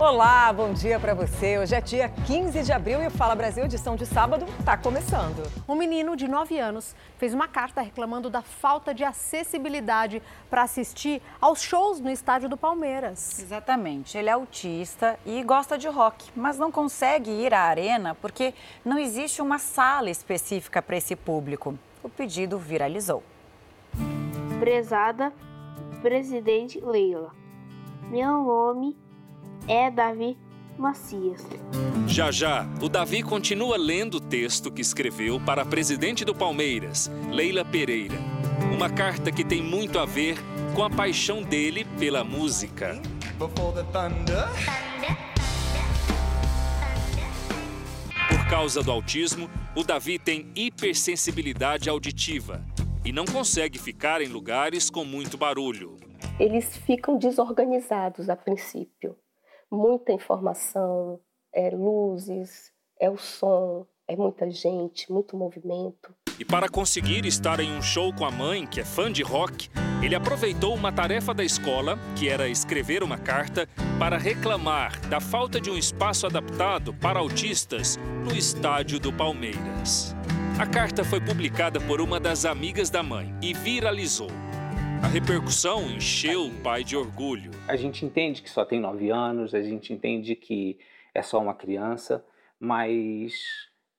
Olá, bom dia para você. Hoje é dia 15 de abril e o Fala Brasil, edição de sábado, está começando. Um menino de 9 anos fez uma carta reclamando da falta de acessibilidade para assistir aos shows no estádio do Palmeiras. Exatamente. Ele é autista e gosta de rock, mas não consegue ir à arena porque não existe uma sala específica para esse público. O pedido viralizou. Prezada presidente Leila, meu nome é Davi Macias. Já já, o Davi continua lendo o texto que escreveu para a presidente do Palmeiras, Leila Pereira. Uma carta que tem muito a ver com a paixão dele pela música. Por causa do autismo, o Davi tem hipersensibilidade auditiva e não consegue ficar em lugares com muito barulho. Eles ficam desorganizados a princípio muita informação, é, luzes, é o som, é muita gente, muito movimento. E para conseguir estar em um show com a mãe, que é fã de rock, ele aproveitou uma tarefa da escola, que era escrever uma carta, para reclamar da falta de um espaço adaptado para autistas no estádio do Palmeiras. A carta foi publicada por uma das amigas da mãe e viralizou. A repercussão encheu o pai de orgulho. A gente entende que só tem nove anos, a gente entende que é só uma criança, mas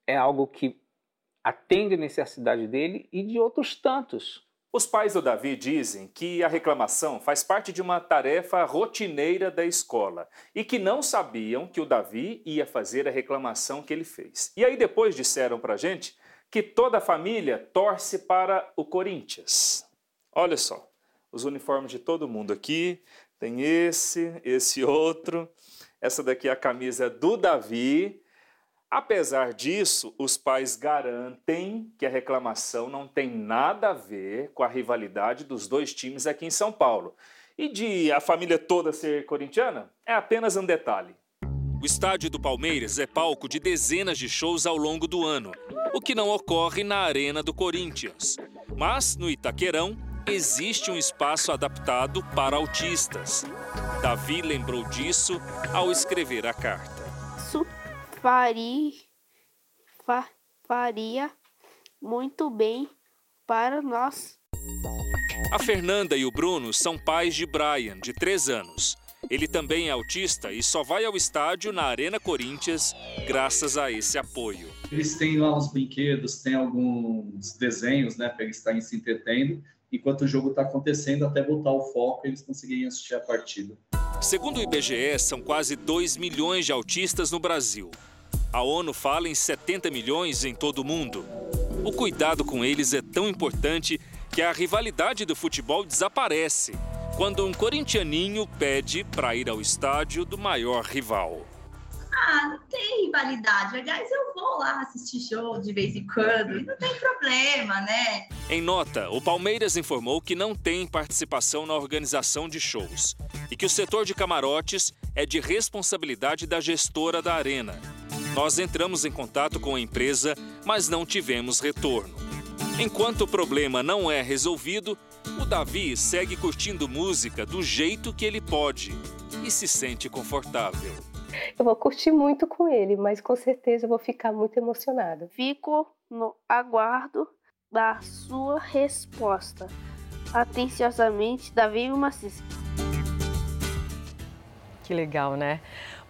é algo que atende a necessidade dele e de outros tantos. Os pais do Davi dizem que a reclamação faz parte de uma tarefa rotineira da escola e que não sabiam que o Davi ia fazer a reclamação que ele fez. E aí depois disseram pra gente que toda a família torce para o Corinthians. Olha só os uniformes de todo mundo aqui. Tem esse, esse outro. Essa daqui é a camisa do Davi. Apesar disso, os pais garantem que a reclamação não tem nada a ver com a rivalidade dos dois times aqui em São Paulo. E de a família toda ser corintiana, é apenas um detalhe. O estádio do Palmeiras é palco de dezenas de shows ao longo do ano, o que não ocorre na Arena do Corinthians. Mas, no Itaquerão, existe um espaço adaptado para autistas. Davi lembrou disso ao escrever a carta. Isso faria, fa, faria muito bem para nós. A Fernanda e o Bruno são pais de Brian, de 3 anos. Ele também é autista e só vai ao estádio na Arena Corinthians graças a esse apoio. Eles têm lá uns brinquedos, tem alguns desenhos, né, para eles estarem se entretendo enquanto o jogo está acontecendo, até voltar o foco e eles conseguirem assistir a partida. Segundo o IBGE, são quase 2 milhões de autistas no Brasil. A ONU fala em 70 milhões em todo o mundo. O cuidado com eles é tão importante que a rivalidade do futebol desaparece quando um corintianinho pede para ir ao estádio do maior rival. Ah, não tem rivalidade. Aliás, eu vou lá assistir show de vez em quando e não tem problema, né? Em nota, o Palmeiras informou que não tem participação na organização de shows e que o setor de camarotes é de responsabilidade da gestora da arena. Nós entramos em contato com a empresa, mas não tivemos retorno. Enquanto o problema não é resolvido, o Davi segue curtindo música do jeito que ele pode e se sente confortável. Eu vou curtir muito com ele, mas com certeza eu vou ficar muito emocionada. Fico no aguardo da sua resposta. Atenciosamente, Davi Macis. Que legal, né?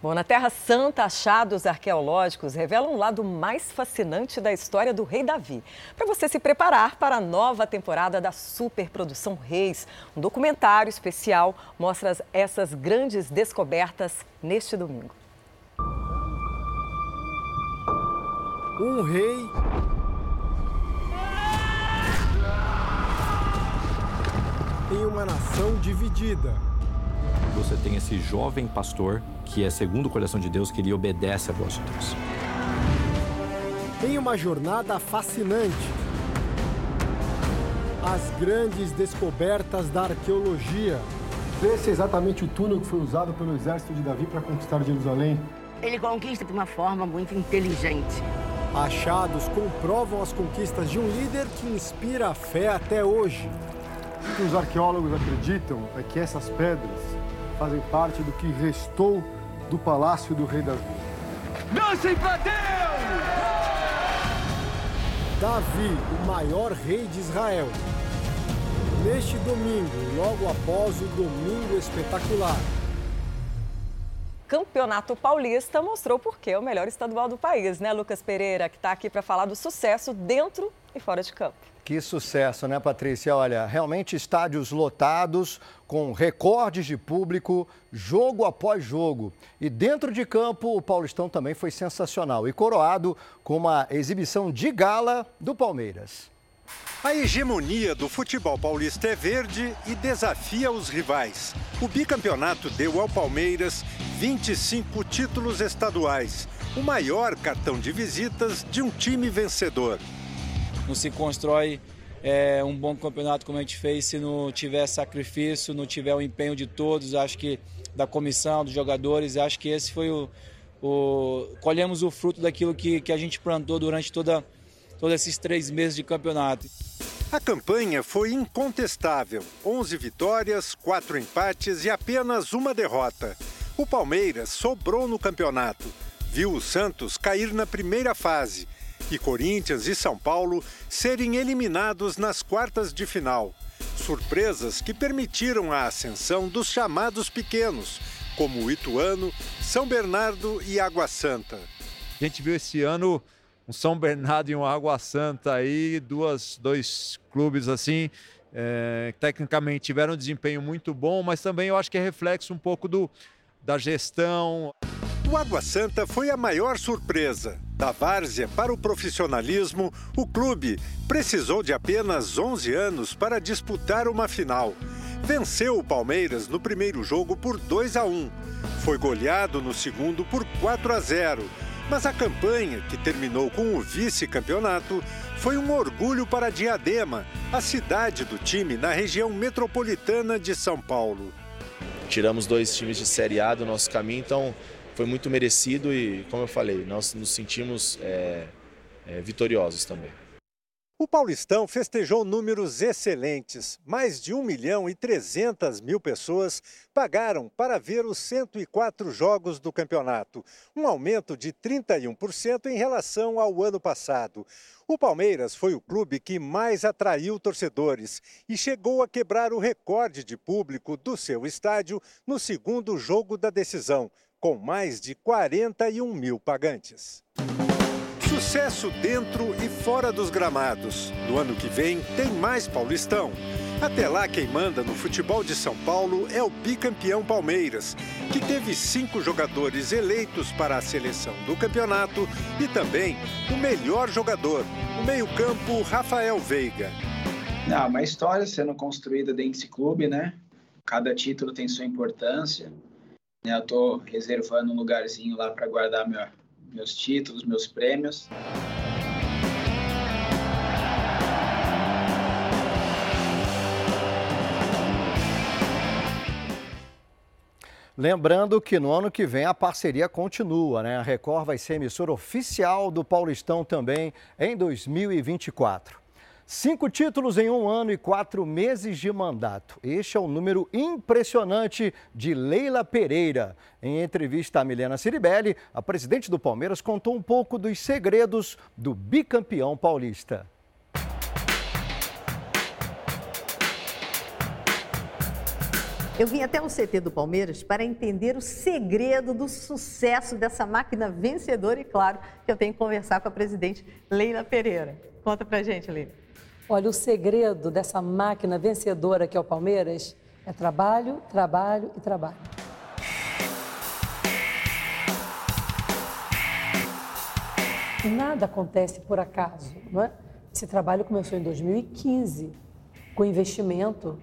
Bom, na Terra Santa, achados arqueológicos revelam um lado mais fascinante da história do rei Davi. Para você se preparar para a nova temporada da superprodução Reis, um documentário especial mostra essas grandes descobertas neste domingo. Um rei em uma nação dividida. Você tem esse jovem pastor que é segundo o coração de Deus, que ele obedece a voz de Deus. Em uma jornada fascinante. As grandes descobertas da arqueologia. Esse é exatamente o túnel que foi usado pelo exército de Davi para conquistar Jerusalém. Ele conquista de uma forma muito inteligente. Achados comprovam as conquistas de um líder que inspira a fé até hoje. O que os arqueólogos acreditam é que essas pedras fazem parte do que restou do Palácio do Rei Davi. Dancem para Deus! Davi, o maior rei de Israel. Neste domingo, logo após o Domingo Espetacular. Campeonato Paulista mostrou por que é o melhor estadual do país, né, Lucas Pereira, que está aqui para falar do sucesso dentro e fora de campo. Que sucesso, né, Patrícia? Olha, realmente estádios lotados, com recordes de público, jogo após jogo. E dentro de campo, o Paulistão também foi sensacional e coroado com uma exibição de gala do Palmeiras. A hegemonia do futebol paulista é verde e desafia os rivais. O bicampeonato deu ao Palmeiras 25 títulos estaduais, o maior cartão de visitas de um time vencedor. Não se constrói é, um bom campeonato como a gente fez se não tiver sacrifício, não tiver o empenho de todos, acho que da comissão, dos jogadores, acho que esse foi o. o colhemos o fruto daquilo que, que a gente plantou durante toda, todos esses três meses de campeonato. A campanha foi incontestável: 11 vitórias, 4 empates e apenas uma derrota. O Palmeiras sobrou no campeonato. Viu o Santos cair na primeira fase e Corinthians e São Paulo serem eliminados nas quartas de final. Surpresas que permitiram a ascensão dos chamados pequenos, como o Ituano, São Bernardo e Água Santa. A gente viu esse ano um São Bernardo e um Água Santa aí, duas, dois clubes assim, é, tecnicamente tiveram um desempenho muito bom, mas também eu acho que é reflexo um pouco do, da gestão. O Água Santa foi a maior surpresa. Da várzea para o profissionalismo, o clube precisou de apenas 11 anos para disputar uma final. Venceu o Palmeiras no primeiro jogo por 2 a 1. Foi goleado no segundo por 4 a 0 mas a campanha, que terminou com o vice-campeonato, foi um orgulho para Diadema, a cidade do time na região metropolitana de São Paulo. Tiramos dois times de Série A do nosso caminho, então foi muito merecido e, como eu falei, nós nos sentimos é, é, vitoriosos também. O Paulistão festejou números excelentes. Mais de 1 milhão e 300 mil pessoas pagaram para ver os 104 jogos do campeonato, um aumento de 31% em relação ao ano passado. O Palmeiras foi o clube que mais atraiu torcedores e chegou a quebrar o recorde de público do seu estádio no segundo jogo da decisão, com mais de 41 mil pagantes. Sucesso dentro e fora dos gramados. No ano que vem tem mais Paulistão. Até lá, quem manda no futebol de São Paulo é o bicampeão Palmeiras, que teve cinco jogadores eleitos para a seleção do campeonato e também o melhor jogador, o meio-campo Rafael Veiga. Não, uma história sendo construída dentro desse clube, né? Cada título tem sua importância. Eu estou reservando um lugarzinho lá para guardar meu, meus títulos, meus prêmios. Lembrando que no ano que vem a parceria continua, né? A Record vai ser emissora oficial do Paulistão também em 2024. Cinco títulos em um ano e quatro meses de mandato. Este é um número impressionante de Leila Pereira. Em entrevista a Milena Ciribelli, a presidente do Palmeiras contou um pouco dos segredos do bicampeão paulista. Eu vim até o CT do Palmeiras para entender o segredo do sucesso dessa máquina vencedora e, claro, que eu tenho que conversar com a presidente Leila Pereira. Conta pra gente, Leila. Olha, o segredo dessa máquina vencedora que é o Palmeiras é trabalho, trabalho e trabalho. Nada acontece por acaso, não é? Esse trabalho começou em 2015, com investimento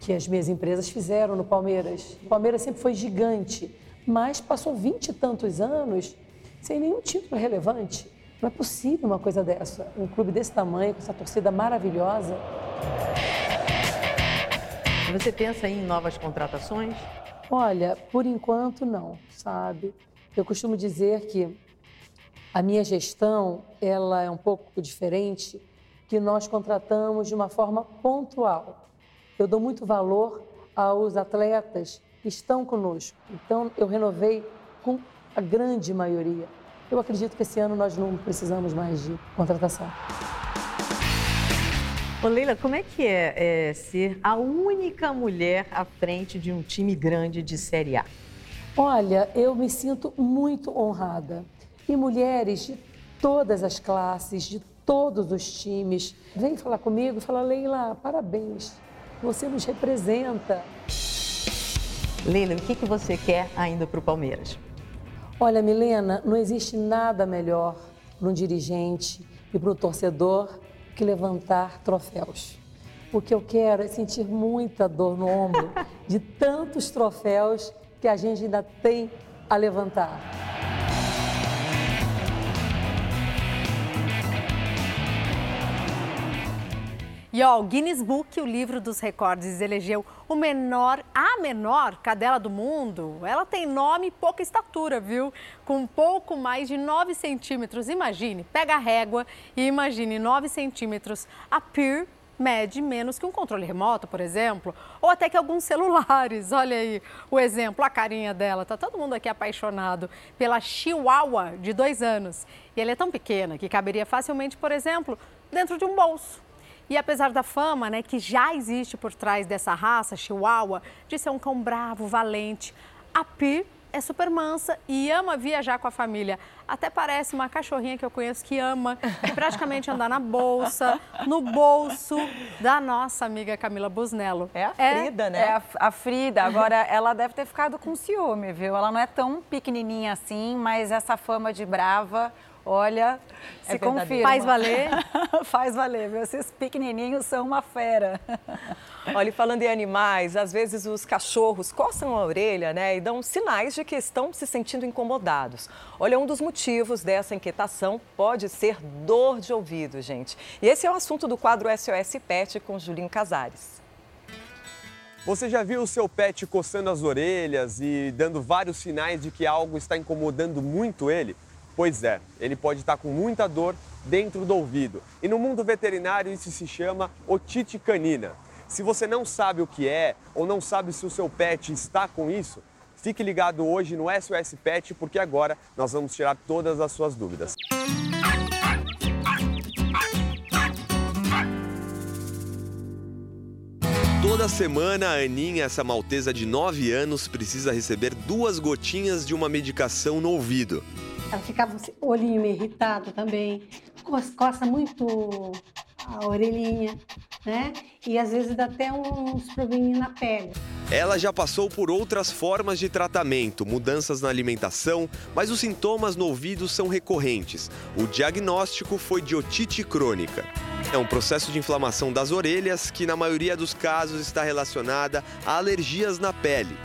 que as minhas empresas fizeram no Palmeiras. O Palmeiras sempre foi gigante, mas passou vinte e tantos anos sem nenhum título relevante. Não é possível uma coisa dessa. Um clube desse tamanho, com essa torcida maravilhosa. Você pensa em novas contratações? Olha, por enquanto não, sabe? Eu costumo dizer que a minha gestão, ela é um pouco diferente, que nós contratamos de uma forma pontual. Eu dou muito valor aos atletas que estão conosco. Então, eu renovei com a grande maioria. Eu acredito que esse ano nós não precisamos mais de contratação. Ô Leila, como é que é, é ser a única mulher à frente de um time grande de Série A? Olha, eu me sinto muito honrada. E mulheres de todas as classes, de todos os times, vêm falar comigo e falam, Leila, parabéns, você nos representa. Leila, o que, que você quer ainda para o Palmeiras? Olha, Milena, não existe nada melhor para um dirigente e para um torcedor que levantar troféus. O que eu quero é sentir muita dor no ombro de tantos troféus que a gente ainda tem a levantar. E ó, o Guinness Book, o livro dos recordes, elegeu o menor, a menor cadela do mundo. Ela tem nome e pouca estatura, viu? Com pouco mais de 9 centímetros. Imagine, pega a régua e imagine 9 centímetros. A Peer mede menos que um controle remoto, por exemplo, ou até que alguns celulares. Olha aí o exemplo, a carinha dela. Tá todo mundo aqui apaixonado pela Chihuahua de dois anos. E ela é tão pequena que caberia facilmente, por exemplo, dentro de um bolso. E apesar da fama né, que já existe por trás dessa raça, Chihuahua, de ser um cão bravo, valente, a Pi é super mansa e ama viajar com a família. Até parece uma cachorrinha que eu conheço que ama praticamente andar na bolsa, no bolso da nossa amiga Camila Busnello. É a Frida, é, né? É a, a, Frida. Agora, ela deve ter ficado com ciúme, viu? Ela não é tão pequenininha assim, mas essa fama de brava Olha, é se confirma. Faz valer? Faz valer, viu? Esses pequenininhos são uma fera. Olha, e falando em animais, às vezes os cachorros coçam a orelha, né, e dão sinais de que estão se sentindo incomodados. Olha, um dos motivos dessa inquietação pode ser dor de ouvido, gente. E esse é o assunto do quadro SOS Pet com Julinho Casares. Você já viu o seu pet coçando as orelhas e dando vários sinais de que algo está incomodando muito ele? Pois é, ele pode estar com muita dor dentro do ouvido. E no mundo veterinário isso se chama otite canina. Se você não sabe o que é ou não sabe se o seu pet está com isso, fique ligado hoje no SOS Pet porque agora nós vamos tirar todas as suas dúvidas. Toda semana, a Aninha, essa maltesa de 9 anos, precisa receber duas gotinhas de uma medicação no ouvido. Ela ficava assim, olhinho meio irritado também, coça muito a orelhinha, né? E às vezes dá até uns probleminhas na pele. Ela já passou por outras formas de tratamento, mudanças na alimentação, mas os sintomas no ouvido são recorrentes. O diagnóstico foi de otite crônica. É um processo de inflamação das orelhas que, na maioria dos casos, está relacionada a alergias na pele.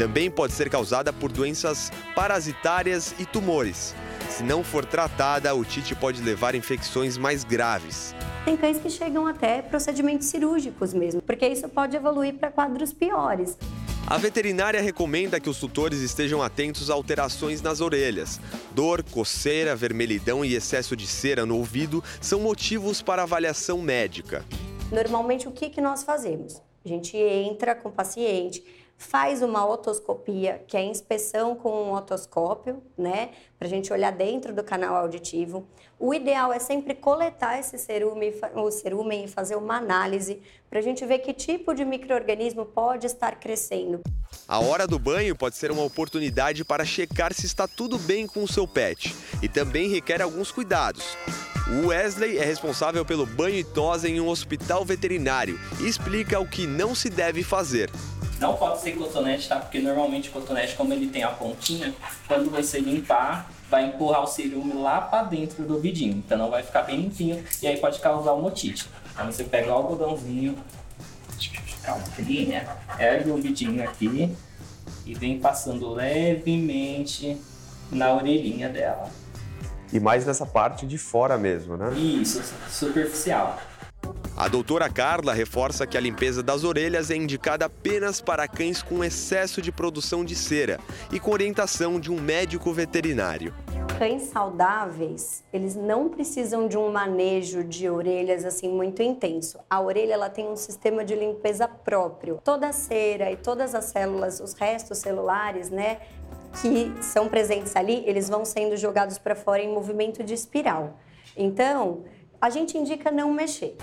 Também pode ser causada por doenças parasitárias e tumores. Se não for tratada, a otite pode levar a infecções mais graves. Tem cães que chegam até procedimentos cirúrgicos mesmo, porque isso pode evoluir para quadros piores. A veterinária recomenda que os tutores estejam atentos a alterações nas orelhas. Dor, coceira, vermelhidão e excesso de cera no ouvido são motivos para avaliação médica. Normalmente, o que, que nós fazemos? A gente entra com o paciente, faz uma otoscopia, que é a inspeção com um otoscópio, né, para a gente olhar dentro do canal auditivo. O ideal é sempre coletar esse cerume, o cerumen e fazer uma análise para a gente ver que tipo de microorganismo pode estar crescendo. A hora do banho pode ser uma oportunidade para checar se está tudo bem com o seu pet e também requer alguns cuidados. O Wesley é responsável pelo banho e tosa em um hospital veterinário e explica o que não se deve fazer. Não pode ser cotonete, tá? Porque normalmente o cotonete, como ele tem a pontinha, quando você limpar, vai empurrar o cerume lá para dentro do vidinho. Então não vai ficar bem limpinho e aí pode causar uma otite. Então você pega o algodãozinho, calma, né? ergue o vidinho aqui e vem passando levemente na orelhinha dela. E mais nessa parte de fora mesmo, né? Isso, superficial. A doutora Carla reforça que a limpeza das orelhas é indicada apenas para cães com excesso de produção de cera e com orientação de um médico veterinário. Cães saudáveis, eles não precisam de um manejo de orelhas assim muito intenso. A orelha ela tem um sistema de limpeza próprio. Toda a cera e todas as células, os restos celulares, né, que são presentes ali, eles vão sendo jogados para fora em movimento de espiral. Então, a gente indica não mexer.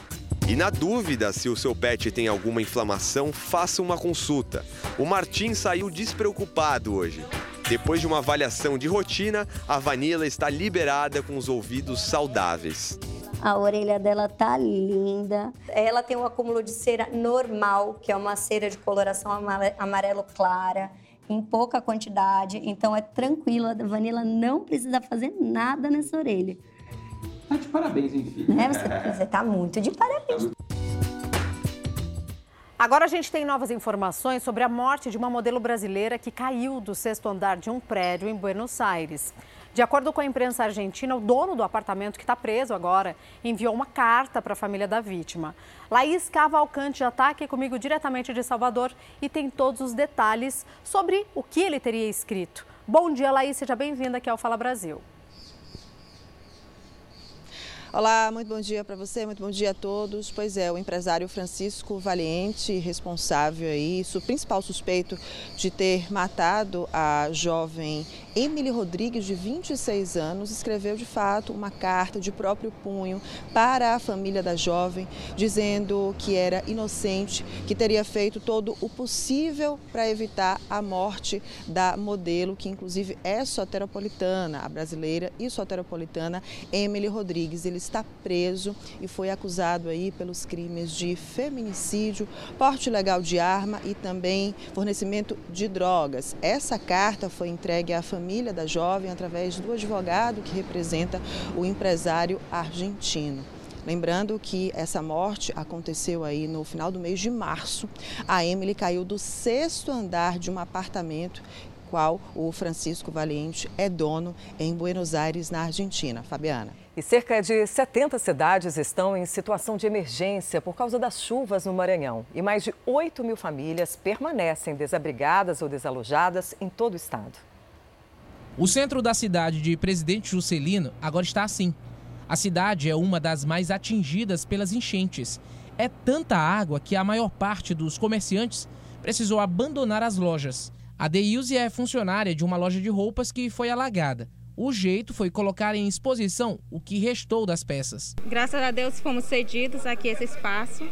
E na dúvida se o seu pet tem alguma inflamação, faça uma consulta. O Martim saiu despreocupado hoje. Depois de uma avaliação de rotina, a Vanilla está liberada com os ouvidos saudáveis. A orelha dela tá linda. Ela tem um acúmulo de cera normal, que é uma cera de coloração amarelo clara, em pouca quantidade. Então é tranquila. A Vanilla não precisa fazer nada nessa orelha. Tá de parabéns, enfim. Né? Você, você tá muito de parabéns. Agora a gente tem novas informações sobre a morte de uma modelo brasileira que caiu do sexto andar de um prédio em Buenos Aires. De acordo com a imprensa argentina, o dono do apartamento que está preso agora enviou uma carta para a família da vítima. Laís Cavalcante já está aqui comigo diretamente de Salvador e tem todos os detalhes sobre o que ele teria escrito. Bom dia, Laís, seja bem-vinda aqui ao Fala Brasil. Olá, muito bom dia para você, muito bom dia a todos. Pois é, o empresário Francisco Valiente, responsável aí, o principal suspeito de ter matado a jovem Emily Rodrigues, de 26 anos, escreveu de fato uma carta de próprio punho para a família da jovem, dizendo que era inocente, que teria feito todo o possível para evitar a morte da modelo, que inclusive é soteropolitana, a brasileira e soteropolitana Emily Rodrigues. Ele está preso e foi acusado aí pelos crimes de feminicídio, porte ilegal de arma e também fornecimento de drogas. Essa carta foi entregue à família da jovem através do advogado que representa o empresário argentino. Lembrando que essa morte aconteceu aí no final do mês de março. A Emily caiu do sexto andar de um apartamento qual o Francisco Valiente é dono em Buenos Aires, na Argentina. Fabiana. E cerca de 70 cidades estão em situação de emergência por causa das chuvas no Maranhão. E mais de 8 mil famílias permanecem desabrigadas ou desalojadas em todo o estado. O centro da cidade de Presidente Juscelino agora está assim. A cidade é uma das mais atingidas pelas enchentes. É tanta água que a maior parte dos comerciantes precisou abandonar as lojas. A Deilze é funcionária de uma loja de roupas que foi alagada. O jeito foi colocar em exposição o que restou das peças. Graças a Deus fomos cedidos aqui esse espaço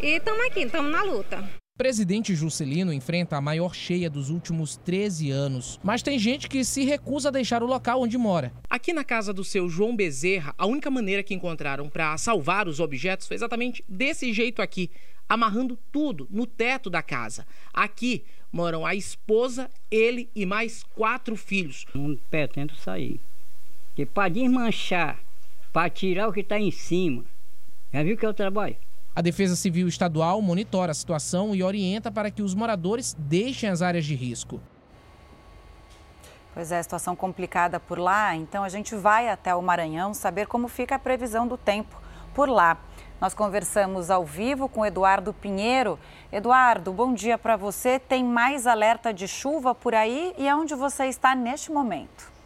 e estamos aqui, estamos na luta. Presidente Juscelino enfrenta a maior cheia dos últimos 13 anos, mas tem gente que se recusa a deixar o local onde mora. Aqui na casa do seu João Bezerra, a única maneira que encontraram para salvar os objetos foi exatamente desse jeito aqui, amarrando tudo no teto da casa. Aqui moram a esposa, ele e mais quatro filhos. Não pretendo sair. Porque para desmanchar, para tirar o que está em cima, já viu que é o trabalho? A Defesa Civil Estadual monitora a situação e orienta para que os moradores deixem as áreas de risco. Pois é, situação complicada por lá, então a gente vai até o Maranhão saber como fica a previsão do tempo por lá. Nós conversamos ao vivo com Eduardo Pinheiro. Eduardo, bom dia para você. Tem mais alerta de chuva por aí e aonde você está neste momento?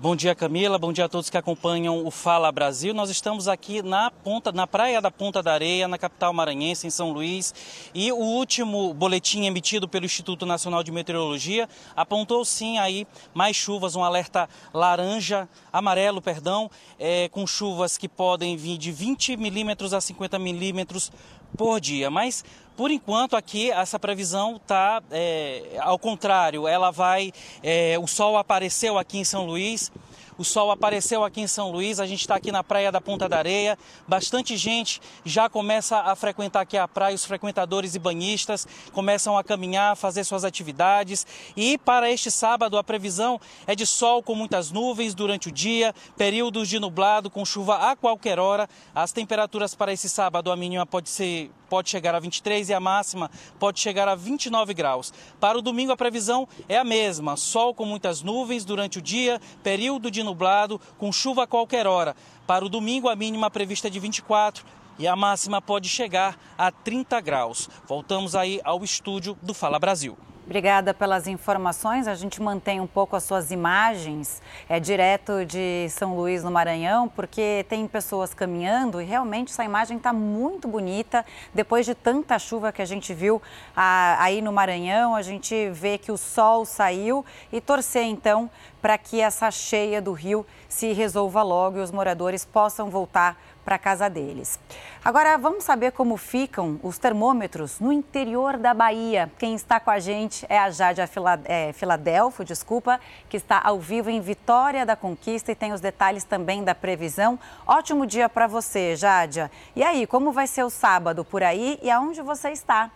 Bom dia, Camila. Bom dia a todos que acompanham o Fala Brasil. Nós estamos aqui na ponta, na praia da Ponta da Areia, na capital maranhense, em São Luís. E o último boletim emitido pelo Instituto Nacional de Meteorologia apontou sim aí mais chuvas, um alerta laranja, amarelo, perdão, é, com chuvas que podem vir de 20 milímetros a 50 milímetros por dia. Mas por enquanto, aqui essa previsão está é, ao contrário. Ela vai. É, o sol apareceu aqui em São Luís. O sol apareceu aqui em São Luís, a gente está aqui na praia da Ponta da Areia. Bastante gente já começa a frequentar aqui a praia, os frequentadores e banhistas começam a caminhar, fazer suas atividades. E para este sábado, a previsão é de sol com muitas nuvens durante o dia, períodos de nublado com chuva a qualquer hora. As temperaturas para esse sábado, a mínima pode ser pode chegar a 23 e a máxima pode chegar a 29 graus. Para o domingo, a previsão é a mesma: sol com muitas nuvens durante o dia, período de nublado, com chuva a qualquer hora. Para o domingo, a mínima prevista é de 24 e a máxima pode chegar a 30 graus. Voltamos aí ao estúdio do Fala Brasil. Obrigada pelas informações. A gente mantém um pouco as suas imagens é direto de São Luís, no Maranhão, porque tem pessoas caminhando e realmente essa imagem está muito bonita. Depois de tanta chuva que a gente viu aí no Maranhão, a gente vê que o sol saiu e torcer então para que essa cheia do rio se resolva logo e os moradores possam voltar para a casa deles. Agora vamos saber como ficam os termômetros no interior da Bahia. Quem está com a gente é a Jade é, Filadelfo, desculpa, que está ao vivo em Vitória da Conquista e tem os detalhes também da previsão. Ótimo dia para você, Jádia. E aí, como vai ser o sábado por aí e aonde você está?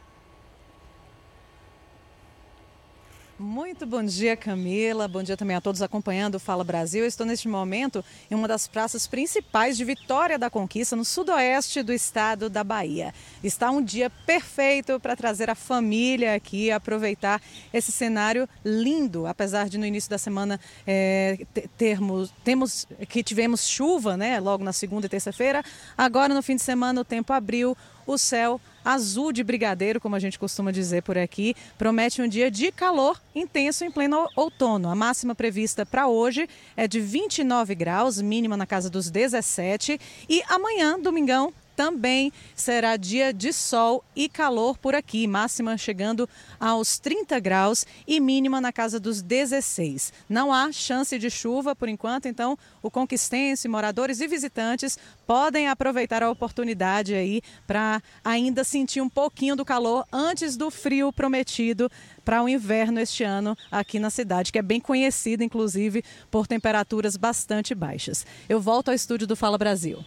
Muito bom dia, Camila. Bom dia também a todos acompanhando o Fala Brasil. Eu estou neste momento em uma das praças principais de Vitória da Conquista, no sudoeste do estado da Bahia. Está um dia perfeito para trazer a família aqui, aproveitar esse cenário lindo, apesar de no início da semana é, termos, temos que tivemos chuva, né, logo na segunda e terça-feira. Agora no fim de semana o tempo abriu, o céu azul de brigadeiro, como a gente costuma dizer por aqui, promete um dia de calor intenso em pleno outono. A máxima prevista para hoje é de 29 graus, mínima na casa dos 17. E amanhã, domingão, também será dia de sol e calor por aqui, máxima chegando aos 30 graus e mínima na casa dos 16. Não há chance de chuva por enquanto, então o conquistense, moradores e visitantes podem aproveitar a oportunidade aí para ainda sentir um pouquinho do calor antes do frio prometido para o inverno este ano aqui na cidade, que é bem conhecida inclusive por temperaturas bastante baixas. Eu volto ao estúdio do Fala Brasil.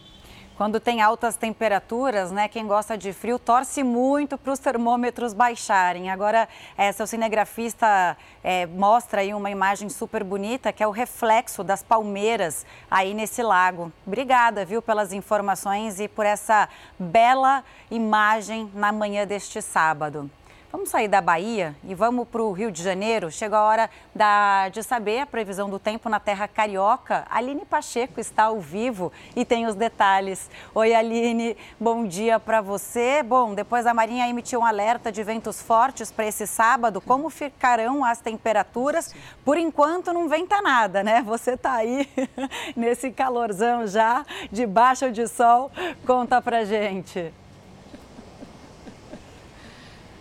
Quando tem altas temperaturas, né, quem gosta de frio torce muito para os termômetros baixarem. Agora, é, seu cinegrafista é, mostra aí uma imagem super bonita, que é o reflexo das palmeiras aí nesse lago. Obrigada, viu, pelas informações e por essa bela imagem na manhã deste sábado. Vamos sair da Bahia e vamos para o Rio de Janeiro. Chegou a hora da, de saber a previsão do tempo na terra carioca. Aline Pacheco está ao vivo e tem os detalhes. Oi, Aline, bom dia para você. Bom, depois a Marinha emitiu um alerta de ventos fortes para esse sábado. Como ficarão as temperaturas? Por enquanto não venta nada, né? Você está aí nesse calorzão já, debaixo de sol. Conta pra gente.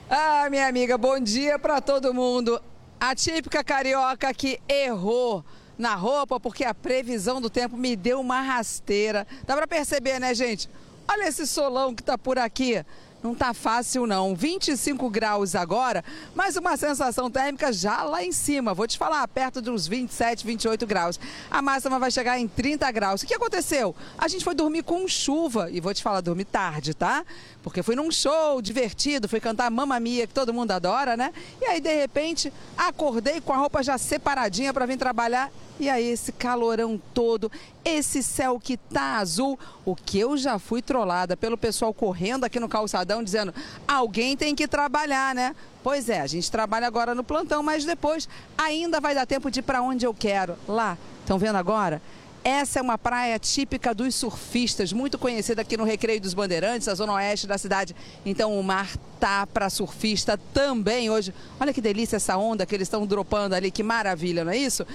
Ah, minha amiga, bom dia para todo mundo. A típica carioca que errou na roupa porque a previsão do tempo me deu uma rasteira. Dá para perceber, né, gente? Olha esse solão que tá por aqui. Não tá fácil não. 25 graus agora, mas uma sensação térmica já lá em cima. Vou te falar, perto uns 27, 28 graus. A máxima vai chegar em 30 graus. O que aconteceu? A gente foi dormir com chuva e vou te falar, dormir tarde, tá? Porque fui num show divertido, fui cantar Mamma Mia, que todo mundo adora, né? E aí, de repente, acordei com a roupa já separadinha para vir trabalhar e aí, esse calorão todo, esse céu que tá azul, o que eu já fui trollada pelo pessoal correndo aqui no calçadão dizendo: alguém tem que trabalhar, né? Pois é, a gente trabalha agora no plantão, mas depois ainda vai dar tempo de ir para onde eu quero. Lá, estão vendo agora? Essa é uma praia típica dos surfistas, muito conhecida aqui no Recreio dos Bandeirantes, a zona oeste da cidade. Então o mar tá para surfista também hoje. Olha que delícia essa onda que eles estão dropando ali, que maravilha, não é isso?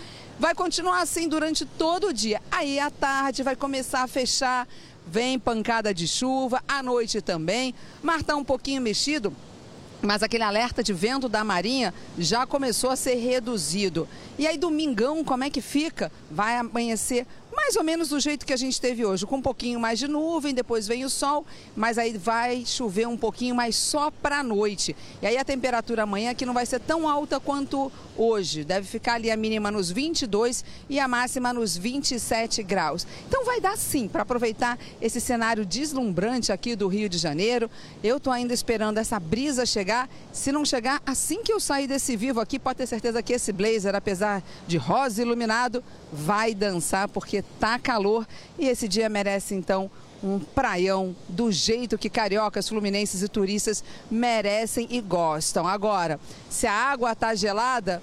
Vai continuar assim durante todo o dia. Aí à tarde vai começar a fechar, vem pancada de chuva, à noite também. Mar tá um pouquinho mexido, mas aquele alerta de vento da Marinha já começou a ser reduzido. E aí, domingão, como é que fica? Vai amanhecer mais ou menos do jeito que a gente teve hoje, com um pouquinho mais de nuvem, depois vem o sol, mas aí vai chover um pouquinho mais só para a noite. E aí a temperatura amanhã que não vai ser tão alta quanto hoje, deve ficar ali a mínima nos 22 e a máxima nos 27 graus. Então vai dar sim para aproveitar esse cenário deslumbrante aqui do Rio de Janeiro. Eu tô ainda esperando essa brisa chegar. Se não chegar, assim que eu sair desse vivo aqui, pode ter certeza que esse blazer, apesar de rosa iluminado, vai dançar porque tá calor e esse dia merece então um praião do jeito que cariocas, fluminenses e turistas merecem e gostam. Agora, se a água tá gelada,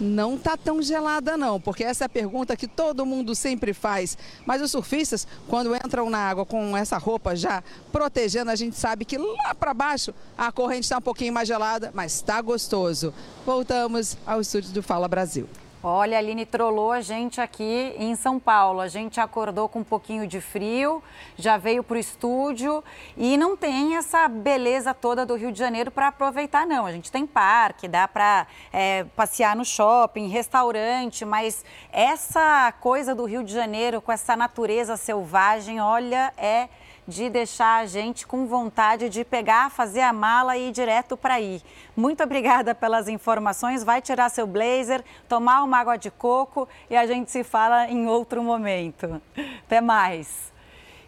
não tá tão gelada não, porque essa é a pergunta que todo mundo sempre faz. Mas os surfistas, quando entram na água com essa roupa já protegendo, a gente sabe que lá para baixo a corrente está um pouquinho mais gelada, mas está gostoso. Voltamos ao estúdio do Fala Brasil. Olha, a Aline trollou a gente aqui em São Paulo. A gente acordou com um pouquinho de frio, já veio para o estúdio e não tem essa beleza toda do Rio de Janeiro para aproveitar, não. A gente tem parque, dá para é, passear no shopping, restaurante, mas essa coisa do Rio de Janeiro com essa natureza selvagem, olha, é de deixar a gente com vontade de pegar, fazer a mala e ir direto para aí. Muito obrigada pelas informações. Vai tirar seu blazer, tomar uma água de coco e a gente se fala em outro momento. Até mais.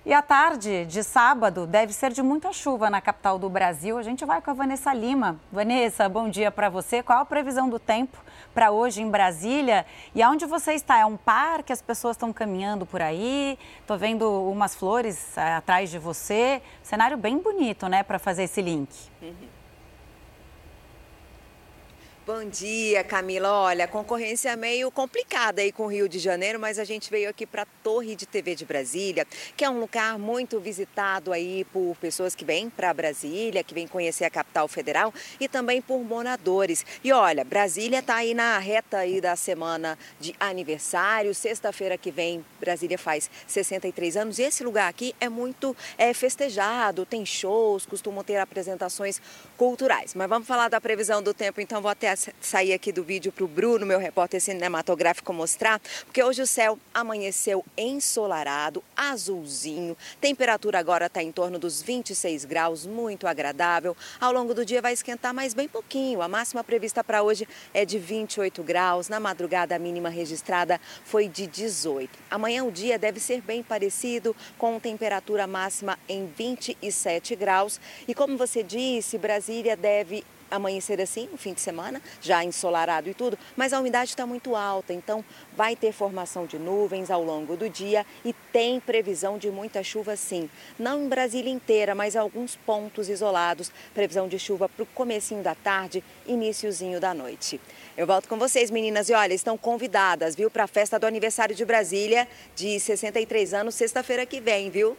E a tarde de sábado deve ser de muita chuva na capital do Brasil. A gente vai com a Vanessa Lima. Vanessa, bom dia para você. Qual a previsão do tempo para hoje em Brasília? E aonde você está? É um parque? As pessoas estão caminhando por aí? Estou vendo umas flores eh, atrás de você. Cenário bem bonito, né, para fazer esse link. Uhum. Bom dia, Camila. Olha, concorrência meio complicada aí com o Rio de Janeiro, mas a gente veio aqui para a Torre de TV de Brasília, que é um lugar muito visitado aí por pessoas que vêm para Brasília, que vêm conhecer a capital federal e também por moradores. E olha, Brasília está aí na reta aí da semana de aniversário. Sexta-feira que vem, Brasília faz 63 anos e esse lugar aqui é muito é, festejado, tem shows, costumam ter apresentações culturais. Mas vamos falar da previsão do tempo, então vou até sair aqui do vídeo para o Bruno, meu repórter cinematográfico, mostrar, porque hoje o céu amanheceu ensolarado, azulzinho, temperatura agora está em torno dos 26 graus, muito agradável. Ao longo do dia vai esquentar mais bem pouquinho, a máxima prevista para hoje é de 28 graus, na madrugada a mínima registrada foi de 18. Amanhã o dia deve ser bem parecido, com temperatura máxima em 27 graus. E como você disse, Brasília deve amanhecer assim no fim de semana, já ensolarado e tudo, mas a umidade está muito alta, então vai ter formação de nuvens ao longo do dia e tem previsão de muita chuva sim. Não em Brasília inteira, mas alguns pontos isolados. Previsão de chuva para o comecinho da tarde, iníciozinho da noite. Eu volto com vocês, meninas, e olha, estão convidadas, viu, para a festa do aniversário de Brasília, de 63 anos, sexta-feira que vem, viu?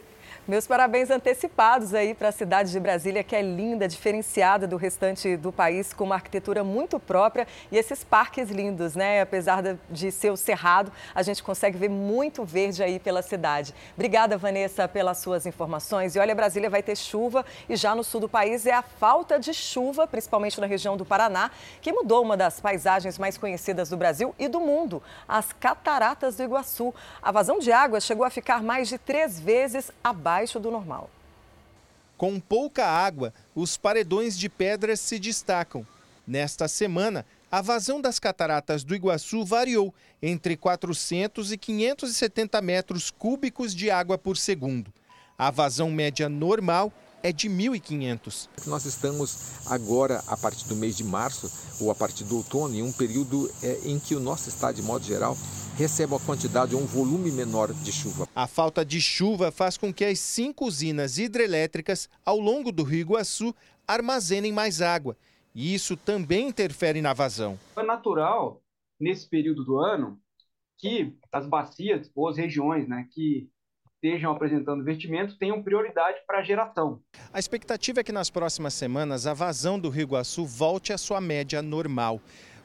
Meus parabéns antecipados aí para a cidade de Brasília, que é linda, diferenciada do restante do país, com uma arquitetura muito própria e esses parques lindos, né? Apesar de ser o cerrado, a gente consegue ver muito verde aí pela cidade. Obrigada, Vanessa, pelas suas informações. E olha, Brasília vai ter chuva e já no sul do país é a falta de chuva, principalmente na região do Paraná, que mudou uma das paisagens mais conhecidas do Brasil e do mundo, as Cataratas do Iguaçu. A vazão de água chegou a ficar mais de três vezes abaixo abaixo do normal. Com pouca água, os paredões de pedras se destacam. Nesta semana, a vazão das cataratas do Iguaçu variou entre 400 e 570 metros cúbicos de água por segundo. A vazão média normal é de 1.500. Nós estamos agora, a partir do mês de março ou a partir do outono, em um período é, em que o nosso estado, de modo geral, recebe uma quantidade ou um volume menor de chuva. A falta de chuva faz com que as cinco usinas hidrelétricas ao longo do Rio Iguaçu armazenem mais água. E isso também interfere na vazão. É natural, nesse período do ano, que as bacias ou as regiões né, que estejam apresentando investimento tenham prioridade para a geração. A expectativa é que nas próximas semanas a vazão do Rio Iguaçu volte à sua média normal.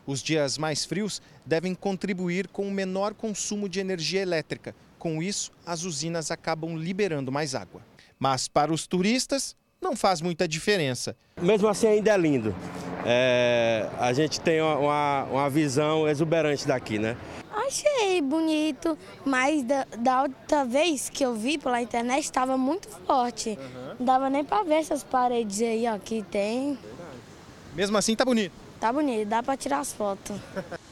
Os dias mais frios devem contribuir com o menor consumo de energia elétrica. Com isso, as usinas acabam liberando mais água. Mas para os turistas, não faz muita diferença. Mesmo assim, ainda é lindo. É, a gente tem uma, uma visão exuberante daqui, né? Achei bonito, mas da, da outra vez que eu vi pela internet estava muito forte. Uhum. Não dava nem para ver essas paredes aí, ó, que tem. Mesmo assim, tá bonito. Tá bonito, dá para tirar as fotos.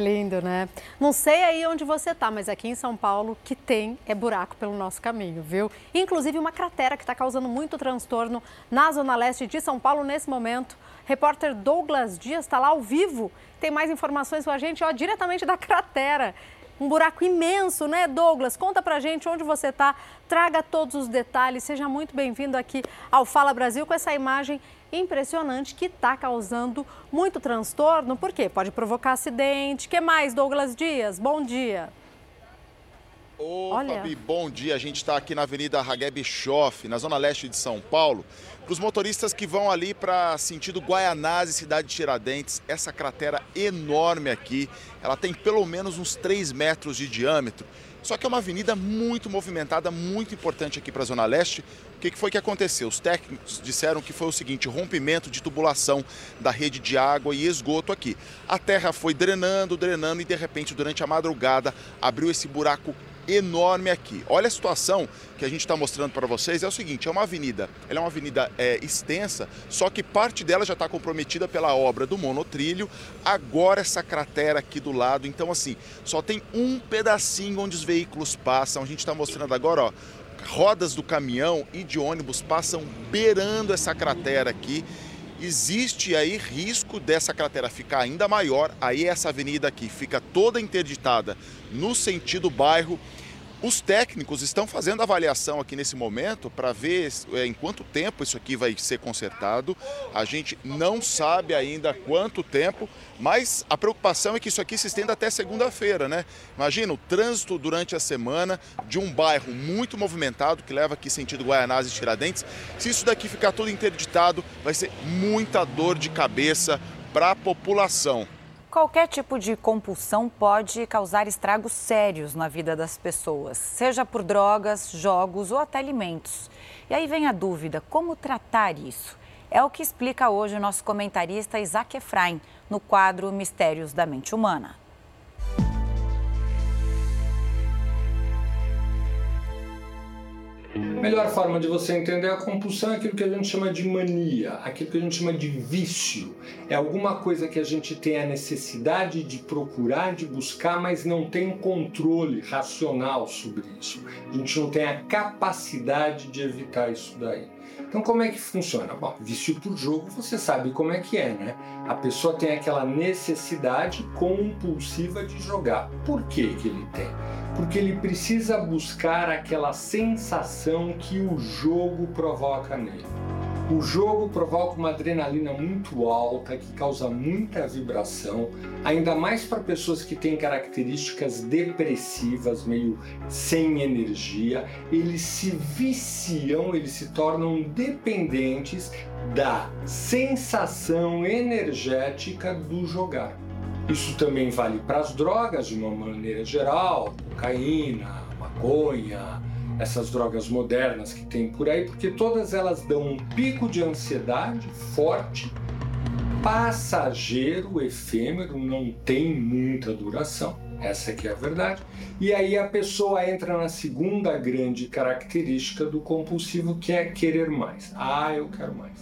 Lindo, né? Não sei aí onde você tá, mas aqui em São Paulo que tem é buraco pelo nosso caminho, viu? Inclusive uma cratera que está causando muito transtorno na zona leste de São Paulo nesse momento. Repórter Douglas Dias está lá ao vivo. Tem mais informações com a gente, ó, diretamente da cratera. Um buraco imenso, né, Douglas? Conta pra gente onde você está, traga todos os detalhes. Seja muito bem-vindo aqui ao Fala Brasil com essa imagem impressionante que está causando muito transtorno. Por quê? Pode provocar acidente. que mais, Douglas Dias? Bom dia. Ô, Olha. Fabi, bom dia. A gente está aqui na Avenida Hagué Bischoff, na zona leste de São Paulo. Para os motoristas que vão ali para sentido Guaianazes, cidade de Tiradentes, essa cratera enorme aqui, ela tem pelo menos uns 3 metros de diâmetro. Só que é uma avenida muito movimentada, muito importante aqui para a Zona Leste. O que foi que aconteceu? Os técnicos disseram que foi o seguinte: rompimento de tubulação da rede de água e esgoto aqui. A terra foi drenando, drenando e de repente, durante a madrugada, abriu esse buraco enorme aqui. Olha a situação que a gente está mostrando para vocês. É o seguinte, é uma avenida, ela é uma avenida é, extensa, só que parte dela já está comprometida pela obra do monotrilho. Agora essa cratera aqui do lado, então assim, só tem um pedacinho onde os veículos passam. A gente está mostrando agora, ó, rodas do caminhão e de ônibus passam beirando essa cratera aqui existe aí risco dessa cratera ficar ainda maior. Aí essa avenida aqui fica toda interditada no sentido bairro os técnicos estão fazendo avaliação aqui nesse momento para ver é, em quanto tempo isso aqui vai ser consertado. A gente não sabe ainda quanto tempo, mas a preocupação é que isso aqui se estenda até segunda-feira, né? Imagina o trânsito durante a semana de um bairro muito movimentado que leva aqui sentido Guaianazes e Tiradentes. Se isso daqui ficar todo interditado, vai ser muita dor de cabeça para a população. Qualquer tipo de compulsão pode causar estragos sérios na vida das pessoas, seja por drogas, jogos ou até alimentos. E aí vem a dúvida: como tratar isso? É o que explica hoje o nosso comentarista Isaac Efraim no quadro Mistérios da Mente Humana. Melhor forma de você entender a compulsão é aquilo que a gente chama de mania, aquilo que a gente chama de vício. É alguma coisa que a gente tem a necessidade de procurar, de buscar, mas não tem controle racional sobre isso. A gente não tem a capacidade de evitar isso daí. Então, como é que funciona? Bom, vício por jogo, você sabe como é que é, né? A pessoa tem aquela necessidade compulsiva de jogar. Por que, que ele tem? Porque ele precisa buscar aquela sensação que o jogo provoca nele. O jogo provoca uma adrenalina muito alta que causa muita vibração, ainda mais para pessoas que têm características depressivas, meio sem energia. Eles se viciam, eles se tornam dependentes da sensação energética do jogar. Isso também vale para as drogas de uma maneira geral, cocaína, maconha, essas drogas modernas que tem por aí, porque todas elas dão um pico de ansiedade forte, passageiro, efêmero, não tem muita duração. Essa aqui é a verdade. E aí a pessoa entra na segunda grande característica do compulsivo, que é querer mais. Ah, eu quero mais.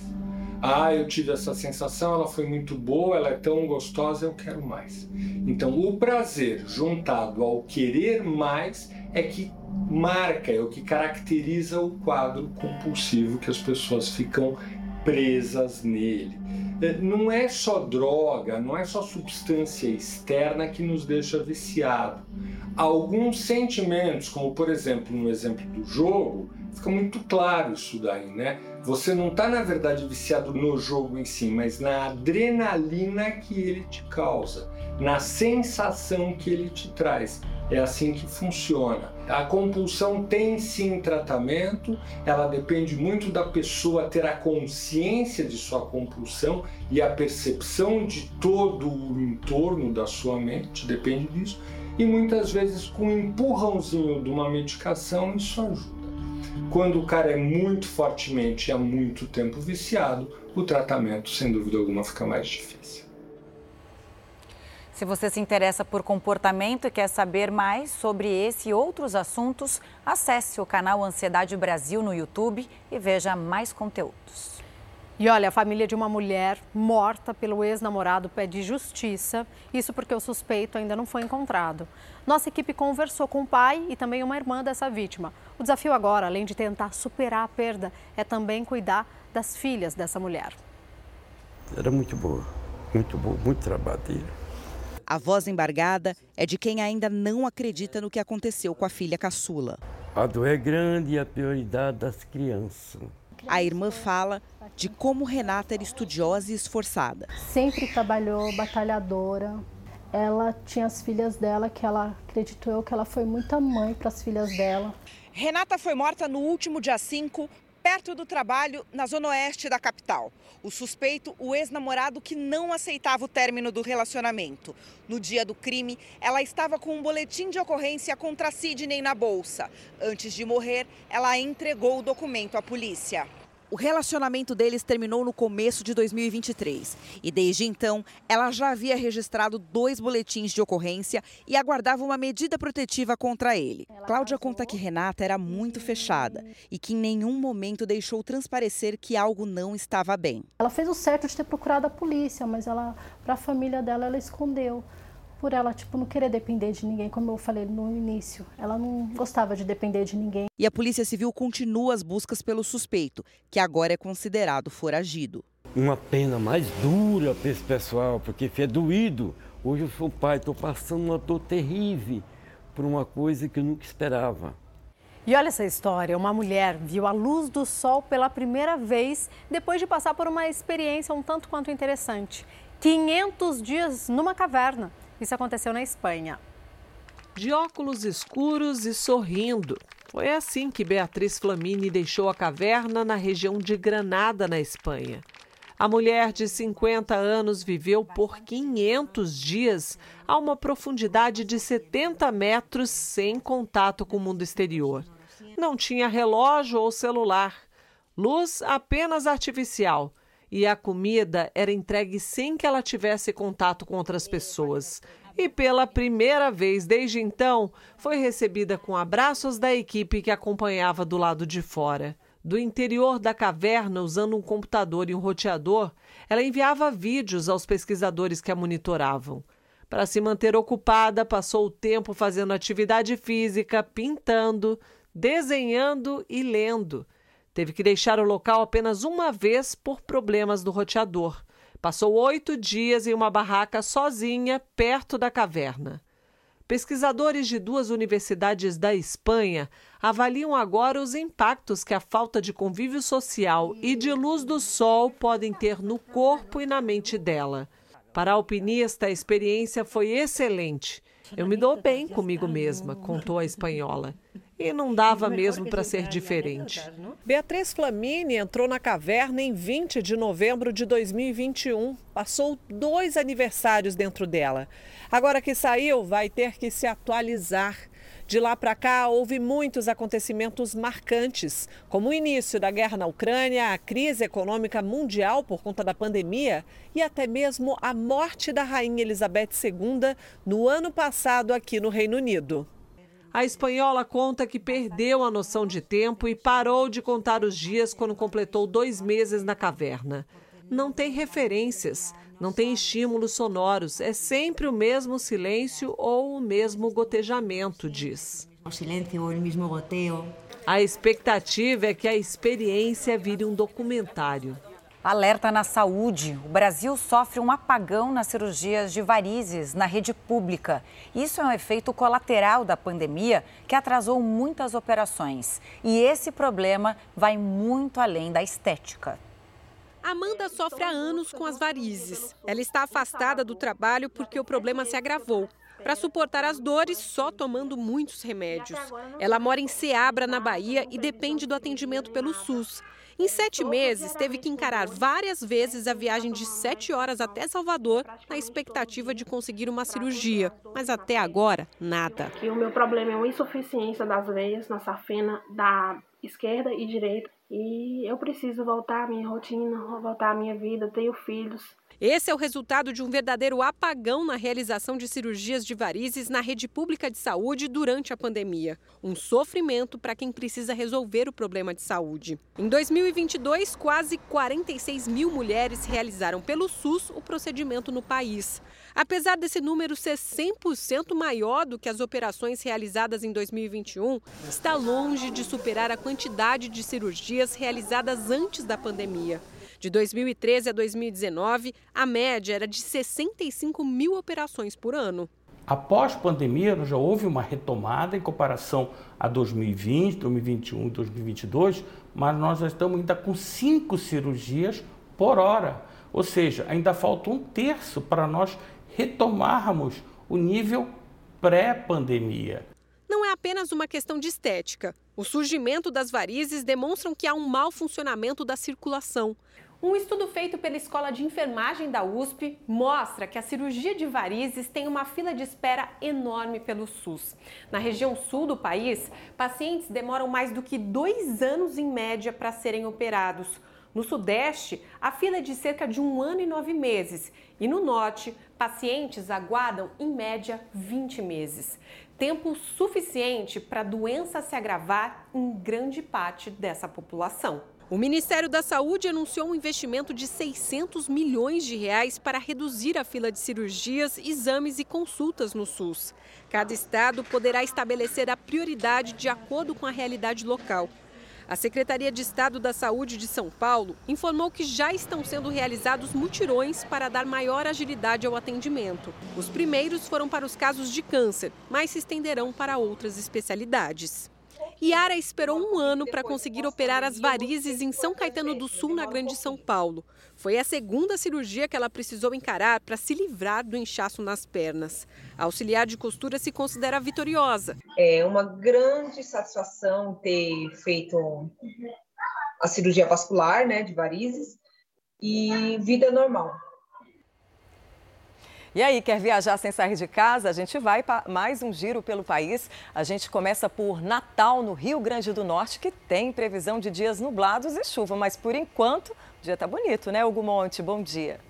Ah, eu tive essa sensação, ela foi muito boa, ela é tão gostosa, eu quero mais. Então, o prazer juntado ao querer mais é que marca, é o que caracteriza o quadro compulsivo que as pessoas ficam presas nele. É, não é só droga, não é só substância externa que nos deixa viciado. Alguns sentimentos, como por exemplo no exemplo do jogo, fica muito claro isso daí, né? Você não está na verdade viciado no jogo em si, mas na adrenalina que ele te causa, na sensação que ele te traz. É assim que funciona. A compulsão tem sim tratamento, ela depende muito da pessoa ter a consciência de sua compulsão e a percepção de todo o entorno da sua mente, depende disso. E muitas vezes, com um empurrãozinho de uma medicação, isso ajuda. Quando o cara é muito fortemente e há muito tempo viciado, o tratamento, sem dúvida alguma, fica mais difícil. Se você se interessa por comportamento e quer saber mais sobre esse e outros assuntos, acesse o canal Ansiedade Brasil no YouTube e veja mais conteúdos. E olha, a família de uma mulher morta pelo ex-namorado pede justiça, isso porque o suspeito ainda não foi encontrado. Nossa equipe conversou com o pai e também uma irmã dessa vítima. O desafio agora, além de tentar superar a perda, é também cuidar das filhas dessa mulher. Era muito boa, muito boa, muito trabalho A voz embargada é de quem ainda não acredita no que aconteceu com a filha caçula. A dor é grande e a prioridade das crianças. A irmã fala de como Renata era estudiosa e esforçada. Sempre trabalhou batalhadora. Ela tinha as filhas dela, que ela acreditou que ela foi muita mãe para as filhas dela. Renata foi morta no último dia 5 perto do trabalho, na zona oeste da capital. O suspeito, o ex-namorado que não aceitava o término do relacionamento. No dia do crime, ela estava com um boletim de ocorrência contra Sidney na bolsa. Antes de morrer, ela entregou o documento à polícia. O relacionamento deles terminou no começo de 2023 e desde então ela já havia registrado dois boletins de ocorrência e aguardava uma medida protetiva contra ele. Cláudia conta que Renata era muito fechada e que em nenhum momento deixou transparecer que algo não estava bem. Ela fez o certo de ter procurado a polícia, mas ela para a família dela ela escondeu por ela tipo não querer depender de ninguém, como eu falei no início. Ela não gostava de depender de ninguém. E a Polícia Civil continua as buscas pelo suspeito, que agora é considerado foragido. Uma pena mais dura para esse pessoal, porque é doído. Hoje eu sou pai, estou passando uma dor terrível por uma coisa que eu nunca esperava. E olha essa história: uma mulher viu a luz do sol pela primeira vez depois de passar por uma experiência um tanto quanto interessante. 500 dias numa caverna. Isso aconteceu na Espanha. De óculos escuros e sorrindo. Foi assim que Beatriz Flamini deixou a caverna na região de Granada, na Espanha. A mulher de 50 anos viveu por 500 dias a uma profundidade de 70 metros sem contato com o mundo exterior. Não tinha relógio ou celular, luz apenas artificial e a comida era entregue sem que ela tivesse contato com outras pessoas. E pela primeira vez desde então, foi recebida com abraços da equipe que acompanhava do lado de fora. Do interior da caverna, usando um computador e um roteador, ela enviava vídeos aos pesquisadores que a monitoravam. Para se manter ocupada, passou o tempo fazendo atividade física, pintando, desenhando e lendo. Teve que deixar o local apenas uma vez por problemas do roteador. Passou oito dias em uma barraca sozinha, perto da caverna. Pesquisadores de duas universidades da Espanha avaliam agora os impactos que a falta de convívio social e de luz do sol podem ter no corpo e na mente dela. Para a alpinista, a experiência foi excelente. Eu me dou bem comigo mesma, contou a espanhola. E não dava mesmo para ser diferente. Beatriz Flamini entrou na caverna em 20 de novembro de 2021. Passou dois aniversários dentro dela. Agora que saiu, vai ter que se atualizar. De lá para cá, houve muitos acontecimentos marcantes, como o início da guerra na Ucrânia, a crise econômica mundial por conta da pandemia e até mesmo a morte da Rainha Elizabeth II no ano passado aqui no Reino Unido. A espanhola conta que perdeu a noção de tempo e parou de contar os dias quando completou dois meses na caverna. Não tem referências, não tem estímulos sonoros, é sempre o mesmo silêncio ou o mesmo gotejamento, diz. O silêncio ou o mesmo goteo. A expectativa é que a experiência vire um documentário. Alerta na saúde. O Brasil sofre um apagão nas cirurgias de varizes na rede pública. Isso é um efeito colateral da pandemia que atrasou muitas operações. E esse problema vai muito além da estética. Amanda sofre há anos com as varizes. Ela está afastada do trabalho porque o problema se agravou. Para suportar as dores, só tomando muitos remédios. Ela mora em Ceabra, na Bahia, e depende do atendimento pelo SUS. Em sete meses, teve que encarar várias vezes a viagem de sete horas até Salvador, na expectativa de conseguir uma cirurgia. Mas até agora, nada. o meu problema é uma insuficiência das veias na safena da esquerda e direita. E eu preciso voltar à minha rotina, voltar à minha vida, tenho filhos. Esse é o resultado de um verdadeiro apagão na realização de cirurgias de varizes na rede pública de saúde durante a pandemia. Um sofrimento para quem precisa resolver o problema de saúde. Em 2022, quase 46 mil mulheres realizaram pelo SUS o procedimento no país. Apesar desse número ser 100% maior do que as operações realizadas em 2021, está longe de superar a quantidade de cirurgias realizadas antes da pandemia. De 2013 a 2019, a média era de 65 mil operações por ano. Após pandemia, já houve uma retomada em comparação a 2020, 2021 e 2022, mas nós já estamos ainda com cinco cirurgias por hora. Ou seja, ainda falta um terço para nós retomarmos o nível pré-pandemia. Não é apenas uma questão de estética. O surgimento das varizes demonstram que há um mau funcionamento da circulação. Um estudo feito pela Escola de Enfermagem da USP mostra que a cirurgia de varizes tem uma fila de espera enorme pelo SUS. Na região sul do país, pacientes demoram mais do que dois anos em média para serem operados. No Sudeste, a fila é de cerca de um ano e nove meses. E no Norte, pacientes aguardam, em média, 20 meses. Tempo suficiente para a doença se agravar em grande parte dessa população. O Ministério da Saúde anunciou um investimento de 600 milhões de reais para reduzir a fila de cirurgias, exames e consultas no SUS. Cada estado poderá estabelecer a prioridade de acordo com a realidade local. A Secretaria de Estado da Saúde de São Paulo informou que já estão sendo realizados mutirões para dar maior agilidade ao atendimento. Os primeiros foram para os casos de câncer, mas se estenderão para outras especialidades. Yara esperou um ano para conseguir operar as varizes em São Caetano do Sul, na Grande São Paulo. Foi a segunda cirurgia que ela precisou encarar para se livrar do inchaço nas pernas. A auxiliar de costura se considera vitoriosa. É uma grande satisfação ter feito a cirurgia vascular, né, de varizes, e vida normal. E aí, quer viajar sem sair de casa? A gente vai para mais um giro pelo país. A gente começa por Natal, no Rio Grande do Norte, que tem previsão de dias nublados e chuva, mas por enquanto o dia está bonito, né, Hugo Monte? Bom dia.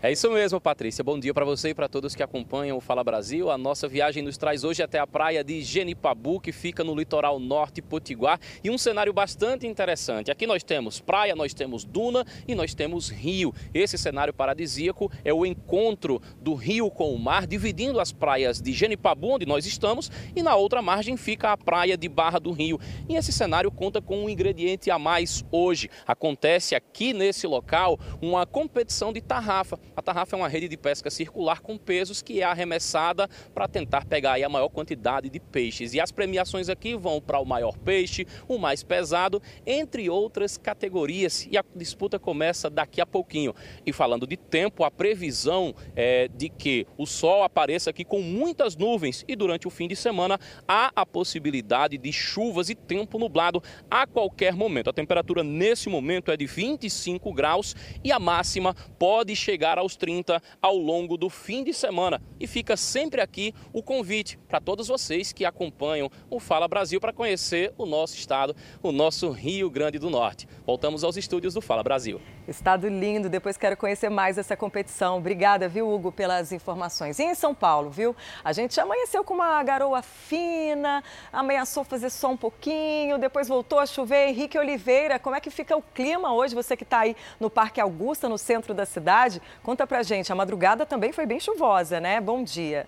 É isso mesmo, Patrícia. Bom dia para você e para todos que acompanham o Fala Brasil. A nossa viagem nos traz hoje até a praia de Genipabu, que fica no litoral norte potiguar, e um cenário bastante interessante. Aqui nós temos praia, nós temos duna e nós temos rio. Esse cenário paradisíaco é o encontro do rio com o mar, dividindo as praias de Genipabu, onde nós estamos, e na outra margem fica a praia de Barra do Rio. E esse cenário conta com um ingrediente a mais hoje. Acontece aqui nesse local uma competição de tarrafa. A tarrafa é uma rede de pesca circular com pesos que é arremessada para tentar pegar a maior quantidade de peixes. E as premiações aqui vão para o maior peixe, o mais pesado, entre outras categorias. E a disputa começa daqui a pouquinho. E falando de tempo, a previsão é de que o sol apareça aqui com muitas nuvens e durante o fim de semana há a possibilidade de chuvas e tempo nublado a qualquer momento. A temperatura nesse momento é de 25 graus e a máxima pode chegar ao aos 30 ao longo do fim de semana. E fica sempre aqui o convite para todos vocês que acompanham o Fala Brasil para conhecer o nosso estado, o nosso Rio Grande do Norte. Voltamos aos estúdios do Fala Brasil. Estado lindo, depois quero conhecer mais essa competição. Obrigada, viu, Hugo, pelas informações. E em São Paulo, viu? A gente amanheceu com uma garoa fina, ameaçou fazer só um pouquinho, depois voltou a chover. Henrique Oliveira, como é que fica o clima hoje? Você que está aí no Parque Augusta, no centro da cidade, conta pra gente. A madrugada também foi bem chuvosa, né? Bom dia.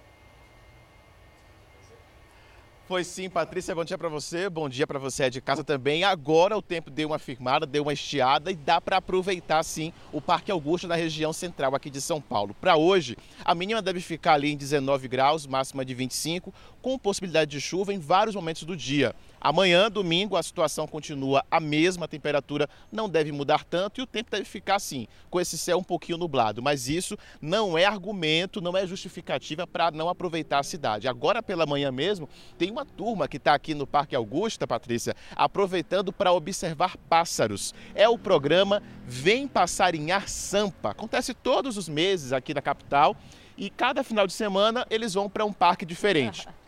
Foi sim, Patrícia, bom dia para você, bom dia para você de casa também. Agora o tempo deu uma firmada, deu uma estiada e dá para aproveitar sim o Parque Augusto na região central aqui de São Paulo. Para hoje, a mínima deve ficar ali em 19 graus, máxima de 25, com possibilidade de chuva em vários momentos do dia. Amanhã, domingo, a situação continua a mesma, a temperatura não deve mudar tanto e o tempo deve ficar assim, com esse céu um pouquinho nublado. Mas isso não é argumento, não é justificativa para não aproveitar a cidade. Agora pela manhã mesmo, tem uma turma que está aqui no Parque Augusta, Patrícia, aproveitando para observar pássaros. É o programa Vem Passarinhar Sampa. Acontece todos os meses aqui na capital e cada final de semana eles vão para um parque diferente.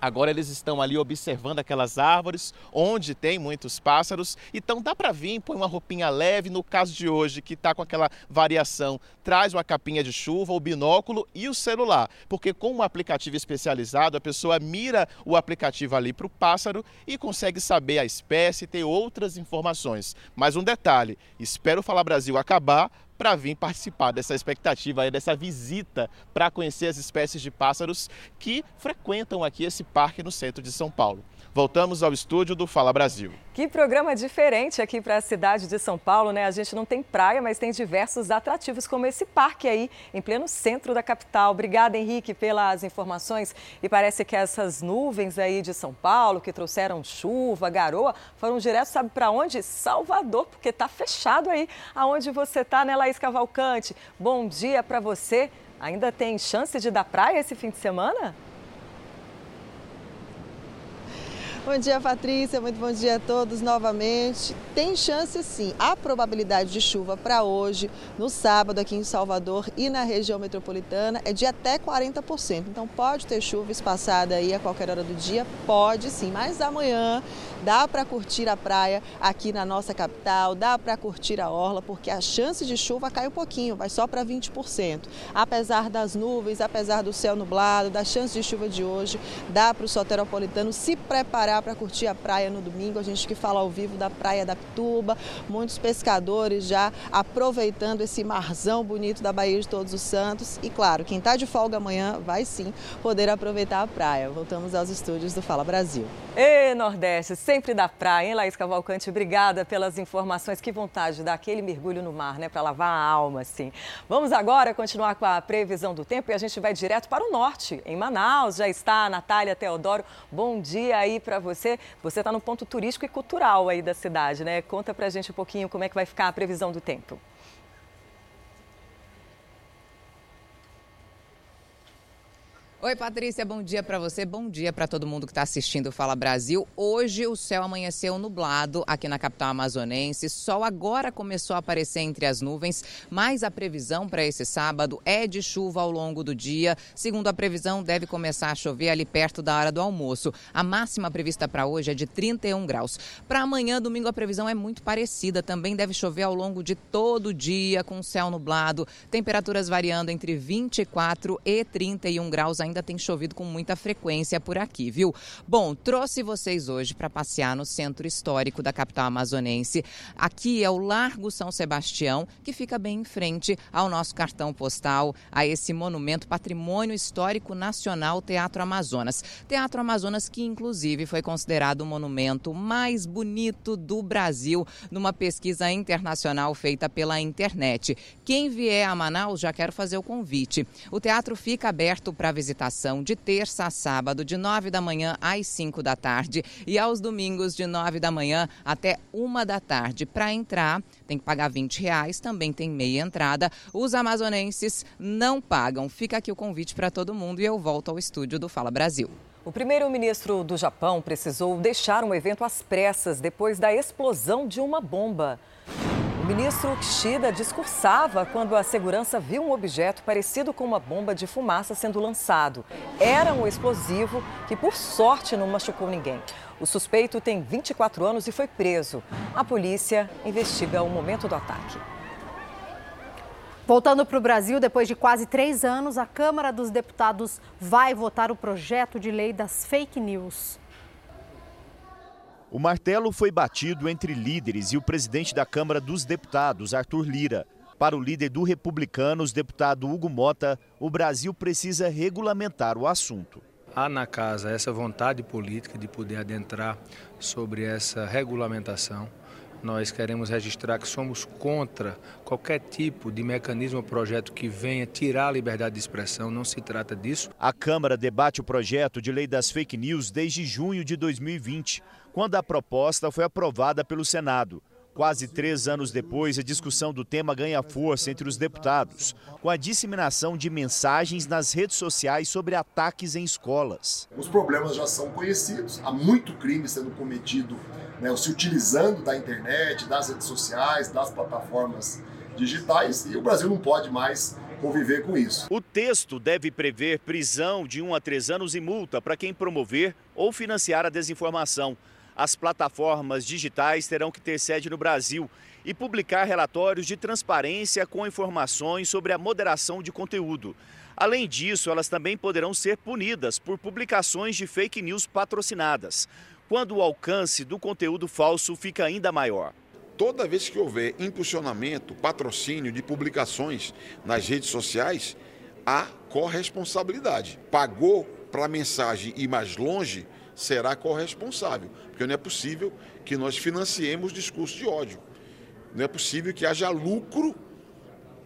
Agora eles estão ali observando aquelas árvores onde tem muitos pássaros. Então dá para vir, põe uma roupinha leve. No caso de hoje, que está com aquela variação, traz uma capinha de chuva, o binóculo e o celular. Porque com um aplicativo especializado, a pessoa mira o aplicativo ali para o pássaro e consegue saber a espécie e ter outras informações. Mas um detalhe: espero o Fala Brasil acabar para vir participar dessa expectativa, dessa visita para conhecer as espécies de pássaros que frequentam aqui esse parque no centro de São Paulo. Voltamos ao estúdio do Fala Brasil. Que programa diferente aqui para a cidade de São Paulo, né? A gente não tem praia, mas tem diversos atrativos, como esse parque aí, em pleno centro da capital. Obrigada, Henrique, pelas informações. E parece que essas nuvens aí de São Paulo, que trouxeram chuva, garoa, foram direto, sabe para onde? Salvador, porque tá fechado aí aonde você tá, né, Laís Cavalcante? Bom dia para você. Ainda tem chance de dar praia esse fim de semana? Bom dia, Patrícia. Muito bom dia a todos novamente. Tem chance sim. A probabilidade de chuva para hoje, no sábado, aqui em Salvador e na região metropolitana, é de até 40%. Então pode ter chuva espaçada aí a qualquer hora do dia? Pode sim. Mas amanhã dá para curtir a praia aqui na nossa capital, dá para curtir a orla, porque a chance de chuva cai um pouquinho, vai só para 20%. Apesar das nuvens, apesar do céu nublado, da chance de chuva de hoje, dá para o soteropolitano se preparar para curtir a praia no domingo. A gente que fala ao vivo da Praia da Pituba, muitos pescadores já aproveitando esse marzão bonito da Baía de Todos os Santos. E claro, quem está de folga amanhã vai sim poder aproveitar a praia. Voltamos aos estúdios do Fala Brasil. Ê, Nordeste, sempre da praia, hein, Laís Cavalcante? Obrigada pelas informações. Que vontade de dar aquele mergulho no mar, né? Para lavar a alma, assim. Vamos agora continuar com a previsão do tempo e a gente vai direto para o norte. Em Manaus já está a Natália Teodoro. Bom dia aí para você. Você está no ponto turístico e cultural aí da cidade, né? Conta pra gente um pouquinho como é que vai ficar a previsão do tempo. Oi, Patrícia, bom dia para você, bom dia para todo mundo que está assistindo Fala Brasil. Hoje o céu amanheceu nublado aqui na capital amazonense. Sol agora começou a aparecer entre as nuvens, mas a previsão para esse sábado é de chuva ao longo do dia. Segundo a previsão, deve começar a chover ali perto da hora do almoço. A máxima prevista para hoje é de 31 graus. Para amanhã, domingo, a previsão é muito parecida. Também deve chover ao longo de todo o dia, com céu nublado, temperaturas variando entre 24 e 31 graus ainda tem chovido com muita frequência por aqui, viu? Bom, trouxe vocês hoje para passear no centro histórico da capital amazonense. Aqui é o Largo São Sebastião, que fica bem em frente ao nosso cartão postal, a esse monumento Patrimônio Histórico Nacional Teatro Amazonas. Teatro Amazonas que inclusive foi considerado o monumento mais bonito do Brasil numa pesquisa internacional feita pela internet. Quem vier a Manaus já quero fazer o convite. O teatro fica aberto para visitar de terça a sábado, de 9 da manhã às 5 da tarde e aos domingos, de 9 da manhã até 1 da tarde. Para entrar, tem que pagar 20 reais, também tem meia entrada. Os amazonenses não pagam. Fica aqui o convite para todo mundo e eu volto ao estúdio do Fala Brasil. O primeiro-ministro do Japão precisou deixar um evento às pressas depois da explosão de uma bomba. Ministro Kishida discursava quando a segurança viu um objeto parecido com uma bomba de fumaça sendo lançado. Era um explosivo que, por sorte, não machucou ninguém. O suspeito tem 24 anos e foi preso. A polícia investiga o momento do ataque. Voltando para o Brasil, depois de quase três anos, a Câmara dos Deputados vai votar o projeto de lei das fake news. O martelo foi batido entre líderes e o presidente da Câmara dos Deputados, Arthur Lira. Para o líder do Republicanos, deputado Hugo Mota, o Brasil precisa regulamentar o assunto. Há na casa essa vontade política de poder adentrar sobre essa regulamentação. Nós queremos registrar que somos contra qualquer tipo de mecanismo ou projeto que venha tirar a liberdade de expressão, não se trata disso. A Câmara debate o projeto de lei das fake news desde junho de 2020 quando a proposta foi aprovada pelo Senado. Quase três anos depois, a discussão do tema ganha força entre os deputados, com a disseminação de mensagens nas redes sociais sobre ataques em escolas. Os problemas já são conhecidos, há muito crime sendo cometido, né, se utilizando da internet, das redes sociais, das plataformas digitais, e o Brasil não pode mais conviver com isso. O texto deve prever prisão de um a três anos e multa para quem promover ou financiar a desinformação as plataformas digitais terão que ter sede no Brasil e publicar relatórios de transparência com informações sobre a moderação de conteúdo. Além disso, elas também poderão ser punidas por publicações de fake news patrocinadas, quando o alcance do conteúdo falso fica ainda maior. toda vez que houver impulsionamento, patrocínio de publicações nas redes sociais, há corresponsabilidade. Pagou para a mensagem ir mais longe, será corresponsável, porque não é possível que nós financiemos discurso de ódio. Não é possível que haja lucro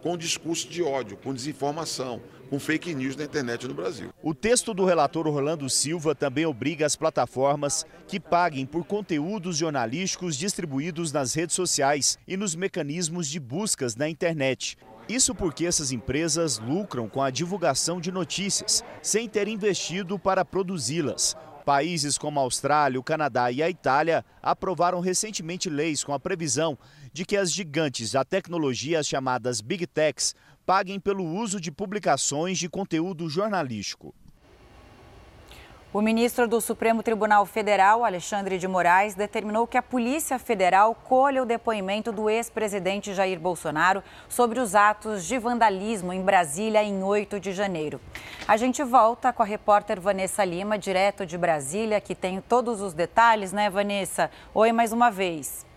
com discurso de ódio, com desinformação, com fake news na internet no Brasil. O texto do relator Orlando Silva também obriga as plataformas que paguem por conteúdos jornalísticos distribuídos nas redes sociais e nos mecanismos de buscas na internet. Isso porque essas empresas lucram com a divulgação de notícias, sem ter investido para produzi-las. Países como a Austrália, o Canadá e a Itália aprovaram recentemente leis com a previsão de que as gigantes da tecnologia, as chamadas Big Techs, paguem pelo uso de publicações de conteúdo jornalístico. O ministro do Supremo Tribunal Federal, Alexandre de Moraes, determinou que a Polícia Federal colha o depoimento do ex-presidente Jair Bolsonaro sobre os atos de vandalismo em Brasília em 8 de janeiro. A gente volta com a repórter Vanessa Lima, direto de Brasília, que tem todos os detalhes, né, Vanessa? Oi mais uma vez.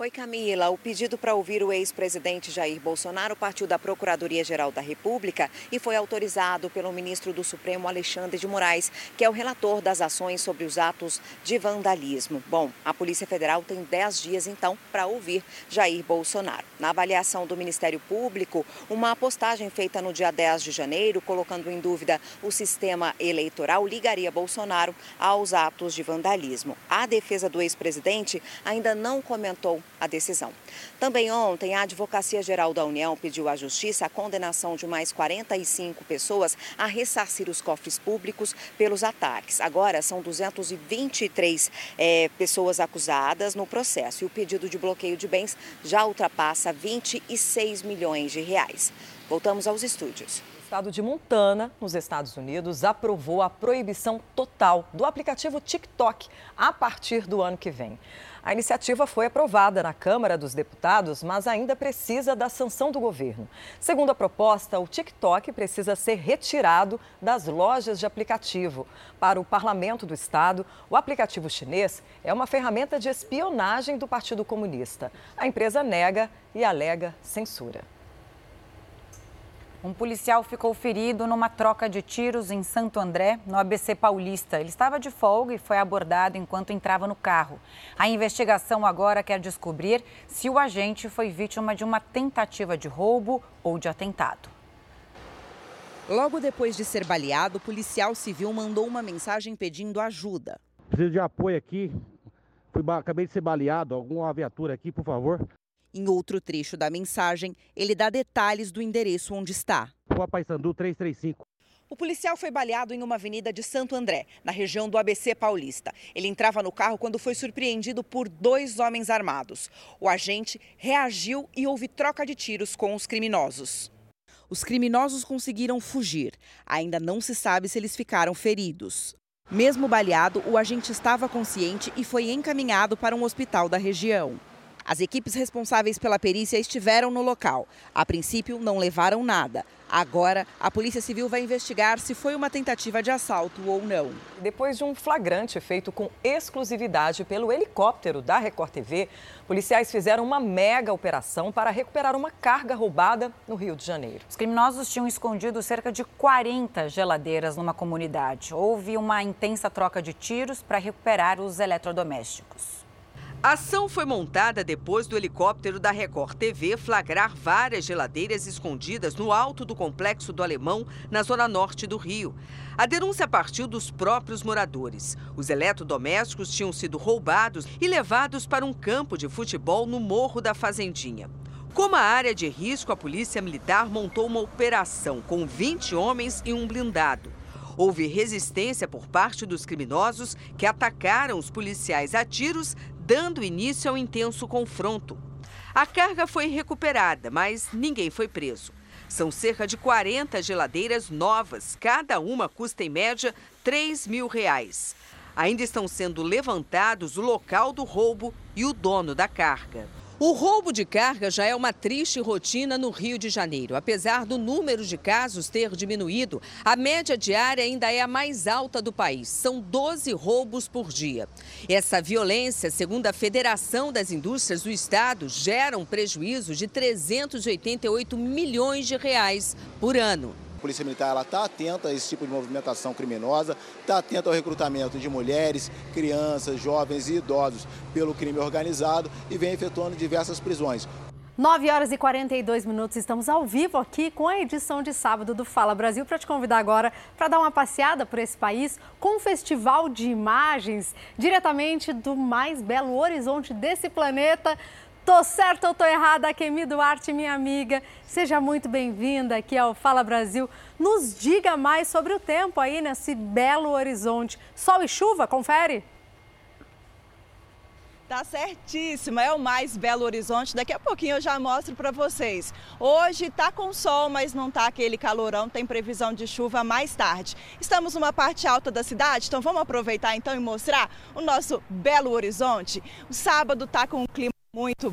Oi, Camila. O pedido para ouvir o ex-presidente Jair Bolsonaro partiu da Procuradoria-Geral da República e foi autorizado pelo ministro do Supremo, Alexandre de Moraes, que é o relator das ações sobre os atos de vandalismo. Bom, a Polícia Federal tem 10 dias, então, para ouvir Jair Bolsonaro. Na avaliação do Ministério Público, uma postagem feita no dia 10 de janeiro, colocando em dúvida o sistema eleitoral, ligaria Bolsonaro aos atos de vandalismo. A defesa do ex-presidente ainda não comentou a decisão. Também ontem, a Advocacia Geral da União pediu à Justiça a condenação de mais 45 pessoas a ressarcir os cofres públicos pelos ataques. Agora são 223 é, pessoas acusadas no processo e o pedido de bloqueio de bens já ultrapassa 26 milhões de reais. Voltamos aos estúdios. Estado de Montana, nos Estados Unidos, aprovou a proibição total do aplicativo TikTok a partir do ano que vem. A iniciativa foi aprovada na Câmara dos Deputados, mas ainda precisa da sanção do governo. Segundo a proposta, o TikTok precisa ser retirado das lojas de aplicativo. Para o parlamento do estado, o aplicativo chinês é uma ferramenta de espionagem do Partido Comunista. A empresa nega e alega censura. Um policial ficou ferido numa troca de tiros em Santo André, no ABC Paulista. Ele estava de folga e foi abordado enquanto entrava no carro. A investigação agora quer descobrir se o agente foi vítima de uma tentativa de roubo ou de atentado. Logo depois de ser baleado, o policial civil mandou uma mensagem pedindo ajuda. Preciso de apoio aqui. Fui, acabei de ser baleado. Alguma viatura aqui, por favor? Em outro trecho da mensagem, ele dá detalhes do endereço onde está. Rua Paysandu 335. O policial foi baleado em uma avenida de Santo André, na região do ABC Paulista. Ele entrava no carro quando foi surpreendido por dois homens armados. O agente reagiu e houve troca de tiros com os criminosos. Os criminosos conseguiram fugir. Ainda não se sabe se eles ficaram feridos. Mesmo baleado, o agente estava consciente e foi encaminhado para um hospital da região. As equipes responsáveis pela perícia estiveram no local. A princípio, não levaram nada. Agora, a Polícia Civil vai investigar se foi uma tentativa de assalto ou não. Depois de um flagrante feito com exclusividade pelo helicóptero da Record TV, policiais fizeram uma mega operação para recuperar uma carga roubada no Rio de Janeiro. Os criminosos tinham escondido cerca de 40 geladeiras numa comunidade. Houve uma intensa troca de tiros para recuperar os eletrodomésticos. A ação foi montada depois do helicóptero da Record TV flagrar várias geladeiras escondidas no alto do complexo do Alemão, na zona norte do Rio. A denúncia partiu dos próprios moradores. Os eletrodomésticos tinham sido roubados e levados para um campo de futebol no Morro da Fazendinha. Como a área de risco, a Polícia Militar montou uma operação com 20 homens e um blindado. Houve resistência por parte dos criminosos que atacaram os policiais a tiros, dando início ao intenso confronto. A carga foi recuperada, mas ninguém foi preso. São cerca de 40 geladeiras novas, cada uma custa em média 3 mil reais. Ainda estão sendo levantados o local do roubo e o dono da carga. O roubo de carga já é uma triste rotina no Rio de Janeiro. Apesar do número de casos ter diminuído, a média diária ainda é a mais alta do país. São 12 roubos por dia. Essa violência, segundo a Federação das Indústrias do Estado, gera um prejuízo de 388 milhões de reais por ano. A Polícia Militar está atenta a esse tipo de movimentação criminosa, está atenta ao recrutamento de mulheres, crianças, jovens e idosos pelo crime organizado e vem efetuando diversas prisões. 9 horas e 42 minutos, estamos ao vivo aqui com a edição de sábado do Fala Brasil para te convidar agora para dar uma passeada por esse país com um festival de imagens diretamente do mais belo horizonte desse planeta. Tô certa ou tô errada, Kemi Duarte, minha amiga. Seja muito bem-vinda aqui ao Fala Brasil. Nos diga mais sobre o tempo aí nesse belo horizonte. Sol e chuva, confere? Tá certíssima, é o mais belo horizonte. Daqui a pouquinho eu já mostro para vocês. Hoje tá com sol, mas não tá aquele calorão, tem previsão de chuva mais tarde. Estamos numa parte alta da cidade, então vamos aproveitar então e mostrar o nosso belo horizonte. O sábado tá com um clima muito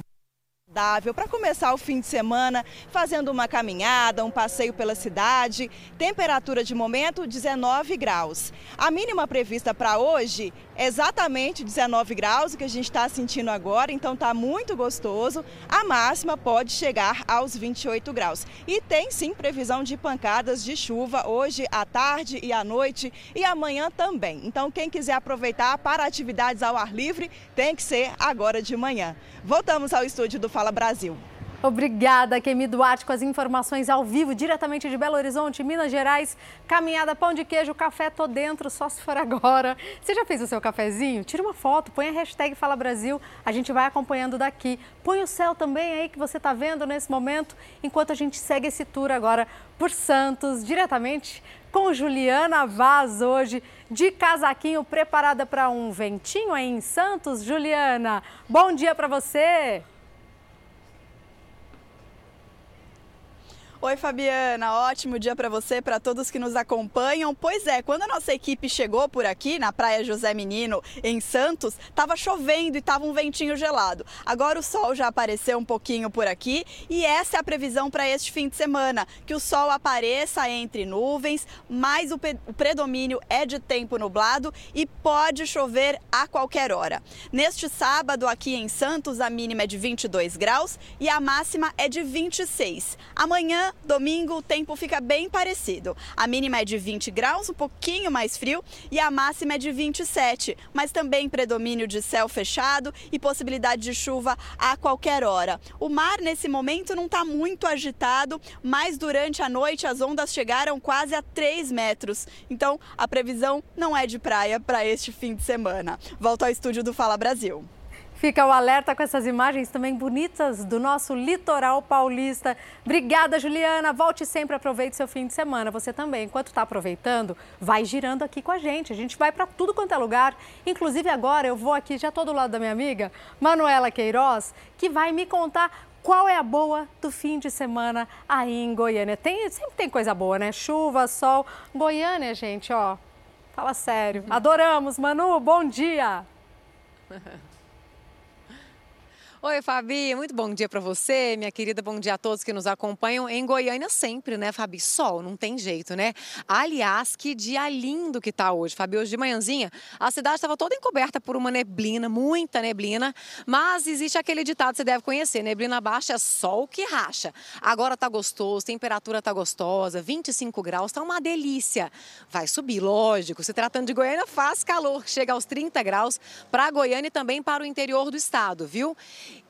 agradável para começar o fim de semana fazendo uma caminhada, um passeio pela cidade. Temperatura de momento 19 graus. A mínima prevista para hoje exatamente 19 graus, o que a gente está sentindo agora, então está muito gostoso. A máxima pode chegar aos 28 graus. E tem sim previsão de pancadas de chuva hoje à tarde e à noite e amanhã também. Então quem quiser aproveitar para atividades ao ar livre tem que ser agora de manhã. Voltamos ao estúdio do Fala Brasil. Obrigada, Kemi Duarte, com as informações ao vivo, diretamente de Belo Horizonte, Minas Gerais. Caminhada, pão de queijo, café, tô dentro, só se for agora. Você já fez o seu cafezinho? Tira uma foto, põe a hashtag Fala Brasil, a gente vai acompanhando daqui. Põe o céu também aí que você está vendo nesse momento, enquanto a gente segue esse tour agora por Santos, diretamente com Juliana Vaz hoje, de casaquinho, preparada para um ventinho aí em Santos. Juliana, bom dia para você! Oi, Fabiana, ótimo dia para você, para todos que nos acompanham. Pois é, quando a nossa equipe chegou por aqui na Praia José Menino, em Santos, estava chovendo e estava um ventinho gelado. Agora o sol já apareceu um pouquinho por aqui e essa é a previsão para este fim de semana, que o sol apareça entre nuvens, mas o, o predomínio é de tempo nublado e pode chover a qualquer hora. Neste sábado aqui em Santos, a mínima é de 22 graus e a máxima é de 26. Amanhã domingo, o tempo fica bem parecido. A mínima é de 20 graus, um pouquinho mais frio, e a máxima é de 27, mas também predomínio de céu fechado e possibilidade de chuva a qualquer hora. O mar, nesse momento, não está muito agitado, mas durante a noite as ondas chegaram quase a 3 metros. Então, a previsão não é de praia para este fim de semana. Volto ao estúdio do Fala Brasil. Fica o alerta com essas imagens também bonitas do nosso litoral paulista. Obrigada, Juliana. Volte sempre, aproveite seu fim de semana. Você também, enquanto está aproveitando, vai girando aqui com a gente. A gente vai para tudo quanto é lugar. Inclusive agora eu vou aqui, já estou do lado da minha amiga, Manuela Queiroz, que vai me contar qual é a boa do fim de semana aí em Goiânia. Tem, sempre tem coisa boa, né? Chuva, sol. Goiânia, gente, ó, fala sério. Adoramos, Manu, bom dia! Oi, Fabi, muito bom dia para você, minha querida. Bom dia a todos que nos acompanham em Goiânia sempre, né, Fabi? Sol, não tem jeito, né? Aliás, que dia lindo que tá hoje, Fabi. Hoje de manhãzinha, a cidade estava toda encoberta por uma neblina, muita neblina, mas existe aquele ditado que você deve conhecer: neblina baixa é sol que racha. Agora tá gostoso, temperatura tá gostosa, 25 graus, tá uma delícia. Vai subir, lógico. Se tratando de Goiânia, faz calor, chega aos 30 graus para Goiânia e também para o interior do estado, viu?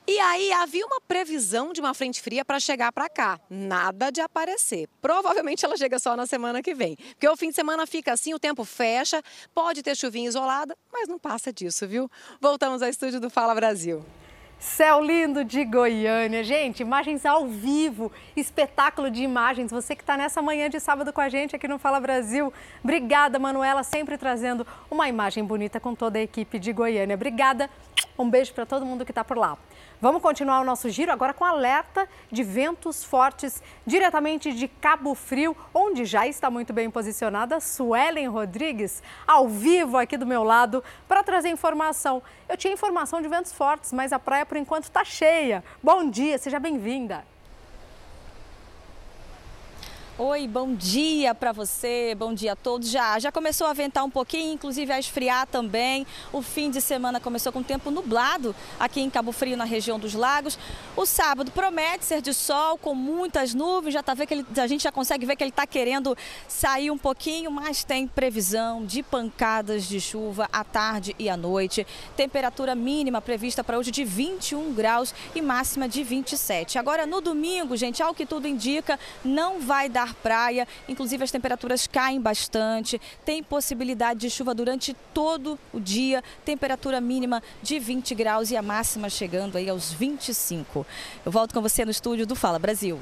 E aí havia uma previsão de uma frente fria para chegar para cá. Nada de aparecer. Provavelmente ela chega só na semana que vem. Porque o fim de semana fica assim, o tempo fecha, pode ter chuvinha isolada, mas não passa disso, viu? Voltamos ao estúdio do Fala Brasil. Céu lindo de Goiânia. Gente, imagens ao vivo, espetáculo de imagens. Você que está nessa manhã de sábado com a gente aqui no Fala Brasil. Obrigada, Manuela, sempre trazendo uma imagem bonita com toda a equipe de Goiânia. Obrigada. Um beijo para todo mundo que está por lá. Vamos continuar o nosso giro agora com alerta de ventos fortes diretamente de Cabo Frio, onde já está muito bem posicionada Suelen Rodrigues, ao vivo aqui do meu lado, para trazer informação. Eu tinha informação de ventos fortes, mas a praia por enquanto está cheia. Bom dia, seja bem-vinda. Oi, bom dia para você, bom dia a todos. Já, já começou a ventar um pouquinho, inclusive a esfriar também. O fim de semana começou com tempo nublado aqui em Cabo Frio, na região dos lagos. O sábado promete ser de sol, com muitas nuvens. Já tá vendo que ele, a gente já consegue ver que ele está querendo sair um pouquinho, mas tem previsão de pancadas de chuva à tarde e à noite. Temperatura mínima prevista para hoje de 21 graus e máxima de 27. Agora no domingo, gente, ao que tudo indica, não vai dar praia. Inclusive, as temperaturas caem bastante. Tem possibilidade de chuva durante todo o dia. Temperatura mínima de 20 graus e a máxima chegando aí aos 25. Eu volto com você no estúdio do Fala Brasil.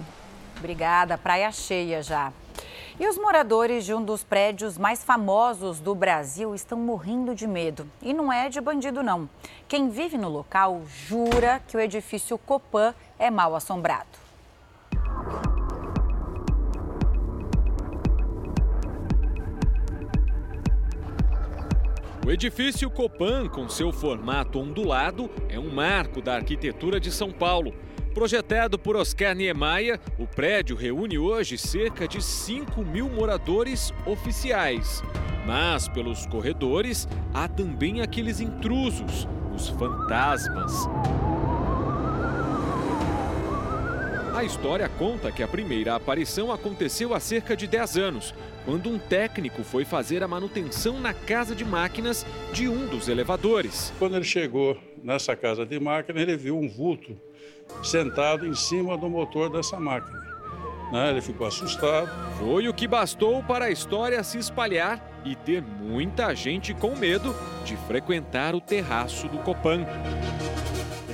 Obrigada, praia cheia já. E os moradores de um dos prédios mais famosos do Brasil estão morrendo de medo. E não é de bandido, não. Quem vive no local jura que o edifício Copan é mal assombrado. O edifício Copan, com seu formato ondulado, é um marco da arquitetura de São Paulo. Projetado por Oscar Niemeyer, o prédio reúne hoje cerca de 5 mil moradores oficiais. Mas, pelos corredores, há também aqueles intrusos, os fantasmas. A história conta que a primeira aparição aconteceu há cerca de 10 anos, quando um técnico foi fazer a manutenção na casa de máquinas de um dos elevadores. Quando ele chegou nessa casa de máquina, ele viu um vulto sentado em cima do motor dessa máquina. Né? Ele ficou assustado. Foi o que bastou para a história se espalhar e ter muita gente com medo de frequentar o terraço do Copan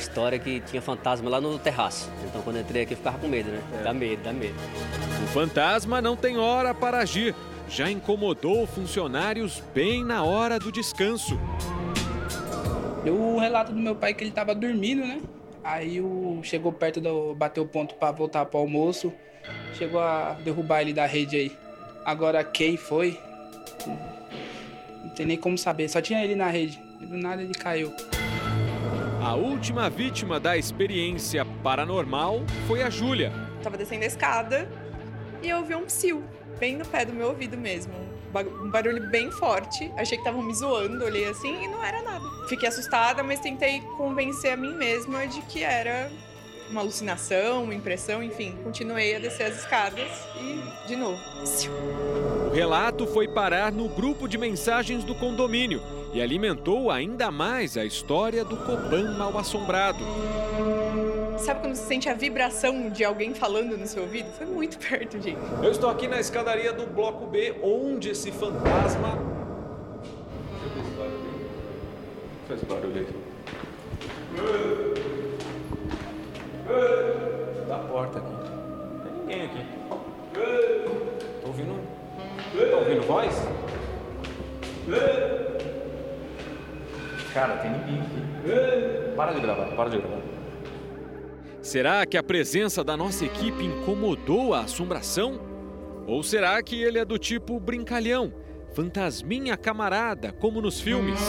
história que tinha fantasma lá no terraço. Então quando eu entrei aqui eu ficava com medo, né? É. Dá medo, dá medo. O fantasma não tem hora para agir. Já incomodou funcionários bem na hora do descanso. O relato do meu pai que ele estava dormindo, né? Aí o, chegou perto do. bateu o ponto para voltar para o almoço. Chegou a derrubar ele da rede aí. Agora quem foi? Não tem nem como saber. Só tinha ele na rede. Do nada ele caiu. A última vítima da experiência paranormal foi a Júlia. Tava descendo a escada e eu ouvi um psiu, bem no pé do meu ouvido mesmo. Um barulho bem forte. Achei que estavam me zoando, olhei assim e não era nada. Fiquei assustada, mas tentei convencer a mim mesma de que era uma alucinação, uma impressão, enfim. Continuei a descer as escadas e, de novo, psiu. O relato foi parar no grupo de mensagens do condomínio e alimentou ainda mais a história do Copan mal assombrado. Sabe quando você sente a vibração de alguém falando no seu ouvido? Foi muito perto, gente. Eu estou aqui na escadaria do bloco B, onde esse fantasma. Faz barulho aqui. Da porta aqui. Não tem ninguém aqui. Tô ouvindo. Tá ouvindo voz? Cara, tem ninguém aqui. Para de gravar, para de gravar. Será que a presença da nossa equipe incomodou a assombração? Ou será que ele é do tipo brincalhão, fantasminha camarada, como nos filmes?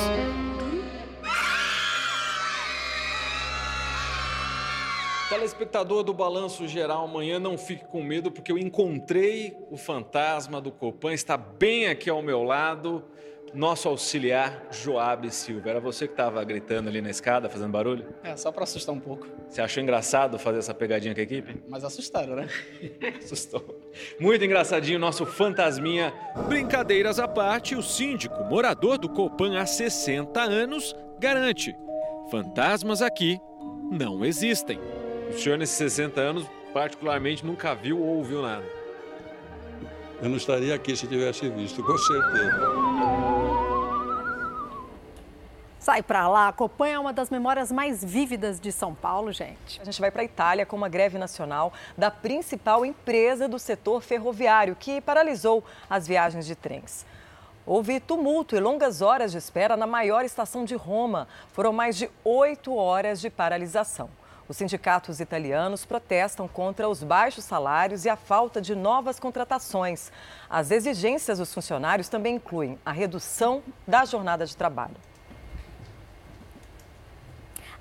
Telespectador do Balanço Geral, amanhã não fique com medo, porque eu encontrei o fantasma do Copan, está bem aqui ao meu lado nosso auxiliar Joab Silva. Era você que estava gritando ali na escada, fazendo barulho? É, só para assustar um pouco. Você achou engraçado fazer essa pegadinha com a equipe? Mas assustaram, né? Assustou. Muito engraçadinho, nosso fantasminha. Brincadeiras à parte, o síndico, morador do Copan há 60 anos, garante: fantasmas aqui não existem. O senhor, nesses 60 anos, particularmente, nunca viu ou ouviu nada? Eu não estaria aqui se tivesse visto, com certeza. Sai para lá, a Copan é uma das memórias mais vívidas de São Paulo, gente. A gente vai para a Itália com uma greve nacional da principal empresa do setor ferroviário, que paralisou as viagens de trens. Houve tumulto e longas horas de espera na maior estação de Roma. Foram mais de oito horas de paralisação. Os sindicatos italianos protestam contra os baixos salários e a falta de novas contratações. As exigências dos funcionários também incluem a redução da jornada de trabalho.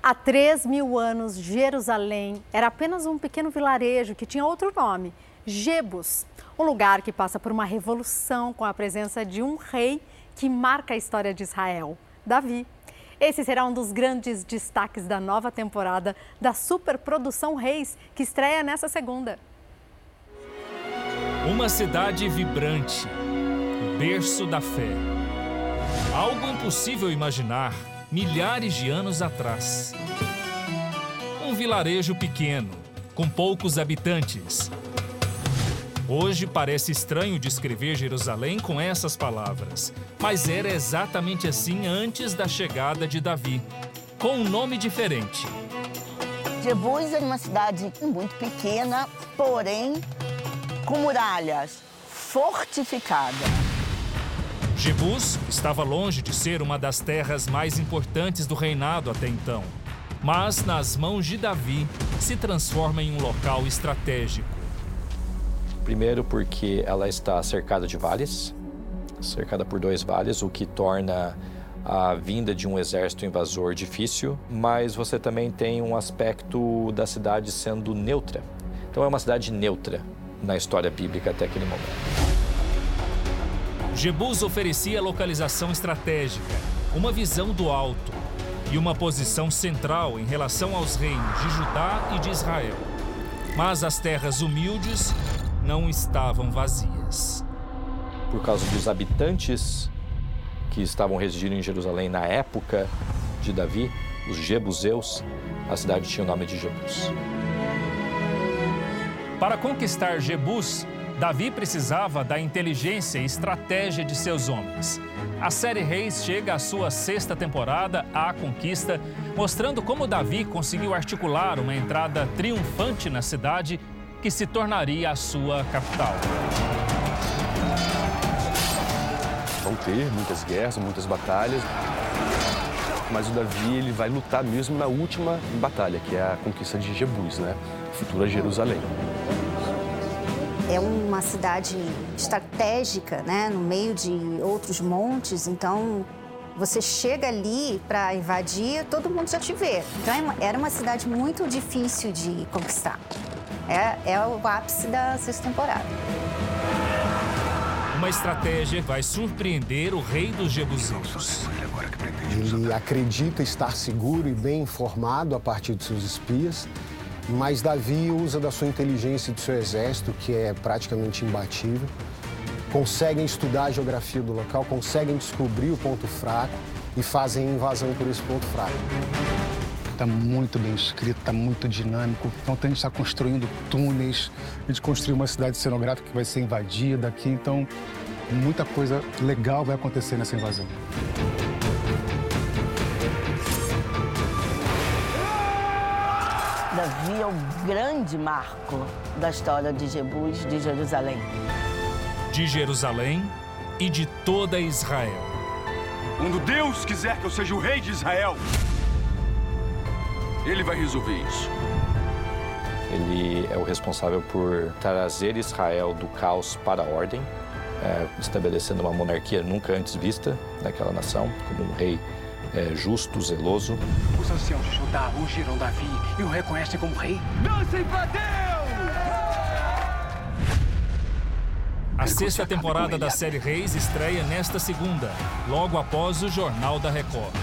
Há 3 mil anos, Jerusalém era apenas um pequeno vilarejo que tinha outro nome, Jebus. Um lugar que passa por uma revolução com a presença de um rei que marca a história de Israel, Davi. Esse será um dos grandes destaques da nova temporada da superprodução Reis, que estreia nessa segunda. Uma cidade vibrante, berço da fé. Algo impossível imaginar milhares de anos atrás. Um vilarejo pequeno, com poucos habitantes. Hoje parece estranho descrever Jerusalém com essas palavras, mas era exatamente assim antes da chegada de Davi, com um nome diferente. Jebus era uma cidade muito pequena, porém com muralhas, fortificada. Jebus estava longe de ser uma das terras mais importantes do reinado até então, mas nas mãos de Davi se transforma em um local estratégico. Primeiro, porque ela está cercada de vales, cercada por dois vales, o que torna a vinda de um exército invasor difícil, mas você também tem um aspecto da cidade sendo neutra. Então é uma cidade neutra na história bíblica até aquele momento. Jebus oferecia localização estratégica, uma visão do alto e uma posição central em relação aos reinos de Judá e de Israel. Mas as terras humildes não estavam vazias. Por causa dos habitantes que estavam residindo em Jerusalém na época de Davi, os Jebuseus, a cidade tinha o nome de Jebus. Para conquistar Jebus, Davi precisava da inteligência e estratégia de seus homens. A série Reis chega à sua sexta temporada, A Conquista, mostrando como Davi conseguiu articular uma entrada triunfante na cidade que se tornaria a sua capital. Vão ter muitas guerras, muitas batalhas, mas o Davi ele vai lutar mesmo na última batalha, que é a conquista de Jebus, né? Futura Jerusalém é uma cidade estratégica, né, no meio de outros montes, então você chega ali para invadir, todo mundo já te vê. Então é era uma cidade muito difícil de conquistar. É, é o ápice da sexta temporada. Uma estratégia vai surpreender o rei dos Jebuseus. Ele acredita estar seguro e bem informado a partir de seus espias mas Davi usa da sua inteligência e do seu exército, que é praticamente imbatível, conseguem estudar a geografia do local, conseguem descobrir o ponto fraco e fazem invasão por esse ponto fraco. Está muito bem escrito, está muito dinâmico. Então a gente está construindo túneis, a gente construiu uma cidade cenográfica que vai ser invadida aqui, então muita coisa legal vai acontecer nessa invasão. É o grande marco da história de Jebus, de Jerusalém. De Jerusalém e de toda Israel. Quando Deus quiser que eu seja o rei de Israel, ele vai resolver isso. Ele é o responsável por trazer Israel do caos para a ordem, é, estabelecendo uma monarquia nunca antes vista naquela nação, como um rei é, justo, zeloso. Os anciãos de Judá ungiram Davi e o reconhecem como rei. Dancem para Deus! A sexta temporada da série Reis estreia nesta segunda, logo após o Jornal da Record.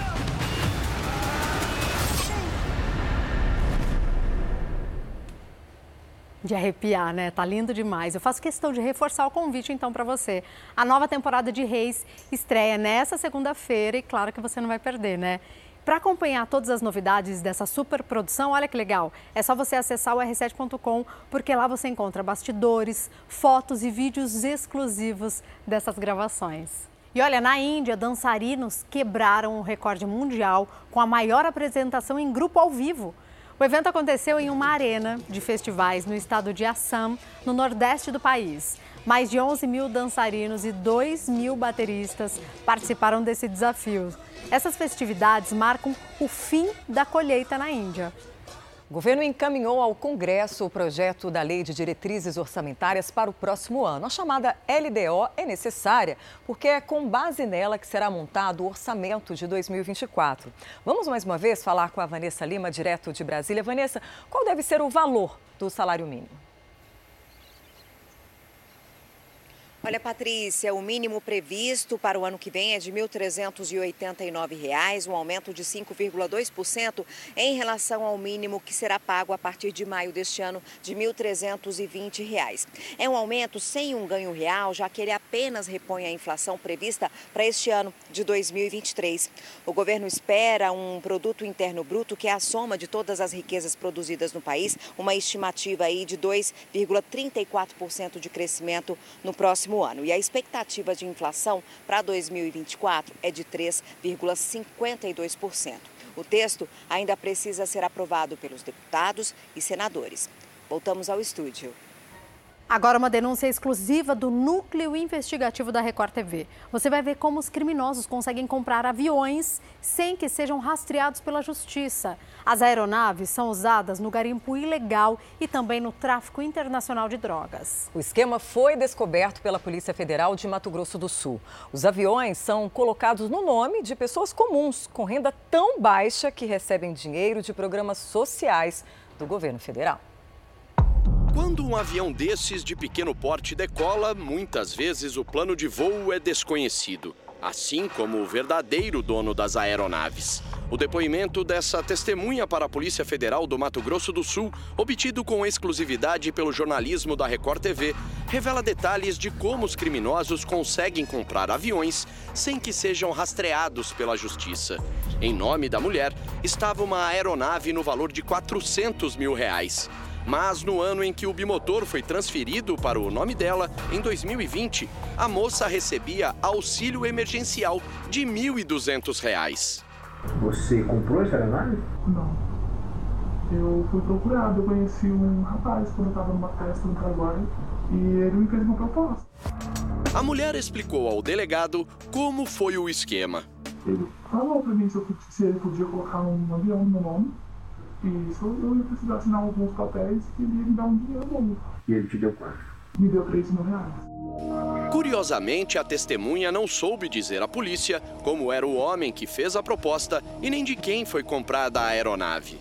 De arrepiar, né? Tá lindo demais. Eu faço questão de reforçar o convite então para você. A nova temporada de Reis estreia nessa segunda-feira e claro que você não vai perder, né? Para acompanhar todas as novidades dessa super produção, olha que legal, é só você acessar o r7.com, porque lá você encontra bastidores, fotos e vídeos exclusivos dessas gravações. E olha, na Índia, dançarinos quebraram o recorde mundial com a maior apresentação em grupo ao vivo. O evento aconteceu em uma arena de festivais no estado de Assam, no nordeste do país. Mais de 11 mil dançarinos e 2 mil bateristas participaram desse desafio. Essas festividades marcam o fim da colheita na Índia. O governo encaminhou ao Congresso o projeto da Lei de Diretrizes Orçamentárias para o próximo ano. A chamada LDO é necessária porque é com base nela que será montado o orçamento de 2024. Vamos mais uma vez falar com a Vanessa Lima, direto de Brasília. Vanessa, qual deve ser o valor do salário mínimo? Olha, Patrícia, o mínimo previsto para o ano que vem é de R$ 1.389, um aumento de 5,2% em relação ao mínimo que será pago a partir de maio deste ano, de R$ 1.320. É um aumento sem um ganho real, já que ele apenas repõe a inflação prevista para este ano de 2023. O governo espera um produto interno bruto que é a soma de todas as riquezas produzidas no país, uma estimativa aí de 2,34% de crescimento no próximo próximo ano. E a expectativa de inflação para 2024 é de 3,52%. O texto ainda precisa ser aprovado pelos deputados e senadores. Voltamos ao estúdio. Agora uma denúncia exclusiva do núcleo investigativo da Record TV. Você vai ver como os criminosos conseguem comprar aviões sem que sejam rastreados pela justiça. As aeronaves são usadas no garimpo ilegal e também no tráfico internacional de drogas. O esquema foi descoberto pela Polícia Federal de Mato Grosso do Sul. Os aviões são colocados no nome de pessoas comuns com renda tão baixa que recebem dinheiro de programas sociais do governo federal. Quando um avião desses de pequeno porte decola, muitas vezes o plano de voo é desconhecido, assim como o verdadeiro dono das aeronaves. O depoimento dessa testemunha para a Polícia Federal do Mato Grosso do Sul, obtido com exclusividade pelo jornalismo da Record TV, revela detalhes de como os criminosos conseguem comprar aviões sem que sejam rastreados pela justiça. Em nome da mulher, estava uma aeronave no valor de 400 mil reais. Mas no ano em que o bimotor foi transferido para o nome dela, em 2020, a moça recebia auxílio emergencial de R$ 1.200. Você comprou essa aeronave? Não. Eu fui procurado, eu conheci um rapaz quando eu estava numa festa no Paraguai e ele me fez uma proposta. A mulher explicou ao delegado como foi o esquema. Ele falou para mim se ele podia colocar um avião no meu nome isso, eu ia precisar assinar alguns papéis e ele ia me dar um dinheiro bom. E ele te deu quanto? Me deu 3 mil reais. Curiosamente, a testemunha não soube dizer à polícia como era o homem que fez a proposta e nem de quem foi comprada a aeronave.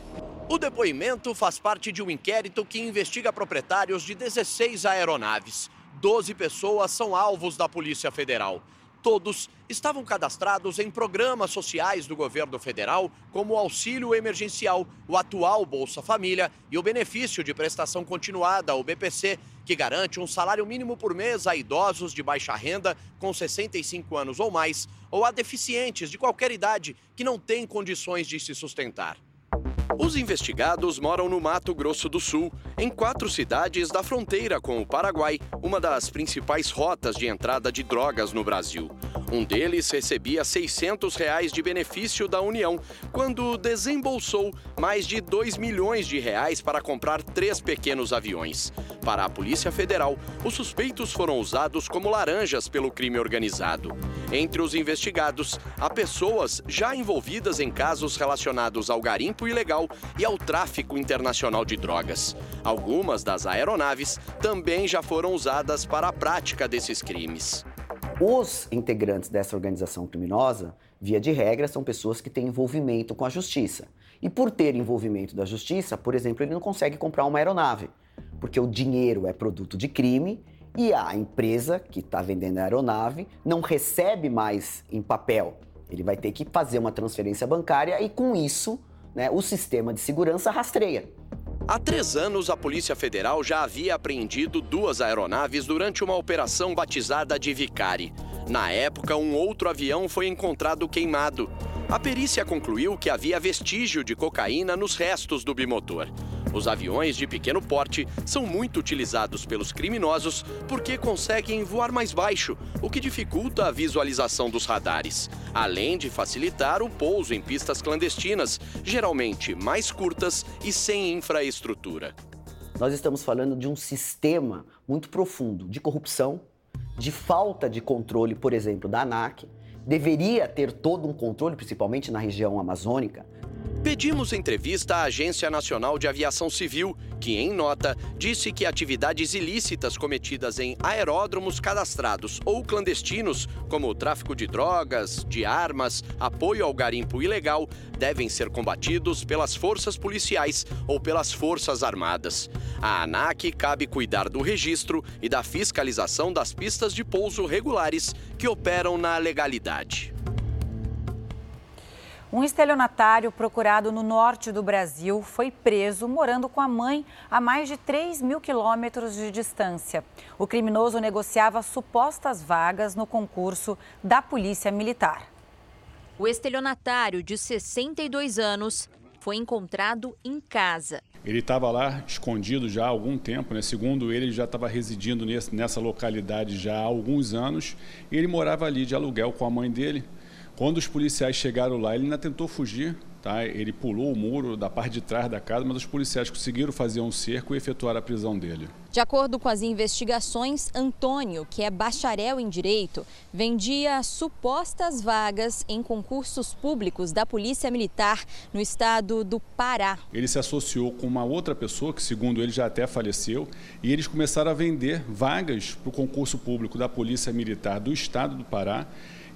O depoimento faz parte de um inquérito que investiga proprietários de 16 aeronaves. 12 pessoas são alvos da Polícia Federal. Todos estavam cadastrados em programas sociais do governo federal, como o auxílio emergencial, o atual Bolsa Família e o benefício de prestação continuada, o BPC, que garante um salário mínimo por mês a idosos de baixa renda com 65 anos ou mais, ou a deficientes de qualquer idade que não têm condições de se sustentar. Os investigados moram no Mato Grosso do Sul, em quatro cidades da fronteira com o Paraguai, uma das principais rotas de entrada de drogas no Brasil. Um deles recebia 600 reais de benefício da União, quando desembolsou mais de 2 milhões de reais para comprar três pequenos aviões. Para a Polícia Federal, os suspeitos foram usados como laranjas pelo crime organizado. Entre os investigados, há pessoas já envolvidas em casos relacionados ao garimpo ilegal e ao tráfico internacional de drogas. Algumas das aeronaves também já foram usadas para a prática desses crimes. Os integrantes dessa organização criminosa, via de regra, são pessoas que têm envolvimento com a justiça. E por ter envolvimento da justiça, por exemplo, ele não consegue comprar uma aeronave, porque o dinheiro é produto de crime e a empresa que está vendendo a aeronave não recebe mais em papel. Ele vai ter que fazer uma transferência bancária e, com isso, né, o sistema de segurança rastreia. Há três anos, a Polícia Federal já havia apreendido duas aeronaves durante uma operação batizada de Vicari. Na época, um outro avião foi encontrado queimado. A perícia concluiu que havia vestígio de cocaína nos restos do bimotor. Os aviões de pequeno porte são muito utilizados pelos criminosos porque conseguem voar mais baixo, o que dificulta a visualização dos radares, além de facilitar o pouso em pistas clandestinas, geralmente mais curtas e sem infraestrutura. Nós estamos falando de um sistema muito profundo de corrupção, de falta de controle, por exemplo, da ANAC. Deveria ter todo um controle, principalmente na região amazônica, Pedimos entrevista à Agência Nacional de Aviação Civil, que, em nota, disse que atividades ilícitas cometidas em aeródromos cadastrados ou clandestinos, como o tráfico de drogas, de armas, apoio ao garimpo ilegal, devem ser combatidos pelas forças policiais ou pelas forças armadas. A ANAC cabe cuidar do registro e da fiscalização das pistas de pouso regulares que operam na legalidade. Um estelionatário procurado no norte do Brasil foi preso morando com a mãe a mais de 3 mil quilômetros de distância. O criminoso negociava supostas vagas no concurso da Polícia Militar. O estelionatário, de 62 anos, foi encontrado em casa. Ele estava lá escondido já há algum tempo, né? segundo ele, ele já estava residindo nessa localidade já há alguns anos. E ele morava ali de aluguel com a mãe dele. Quando os policiais chegaram lá, ele ainda tentou fugir, tá? Ele pulou o muro da parte de trás da casa, mas os policiais conseguiram fazer um cerco e efetuar a prisão dele. De acordo com as investigações, Antônio, que é bacharel em direito, vendia supostas vagas em concursos públicos da Polícia Militar no estado do Pará. Ele se associou com uma outra pessoa, que segundo ele já até faleceu, e eles começaram a vender vagas para o concurso público da Polícia Militar do estado do Pará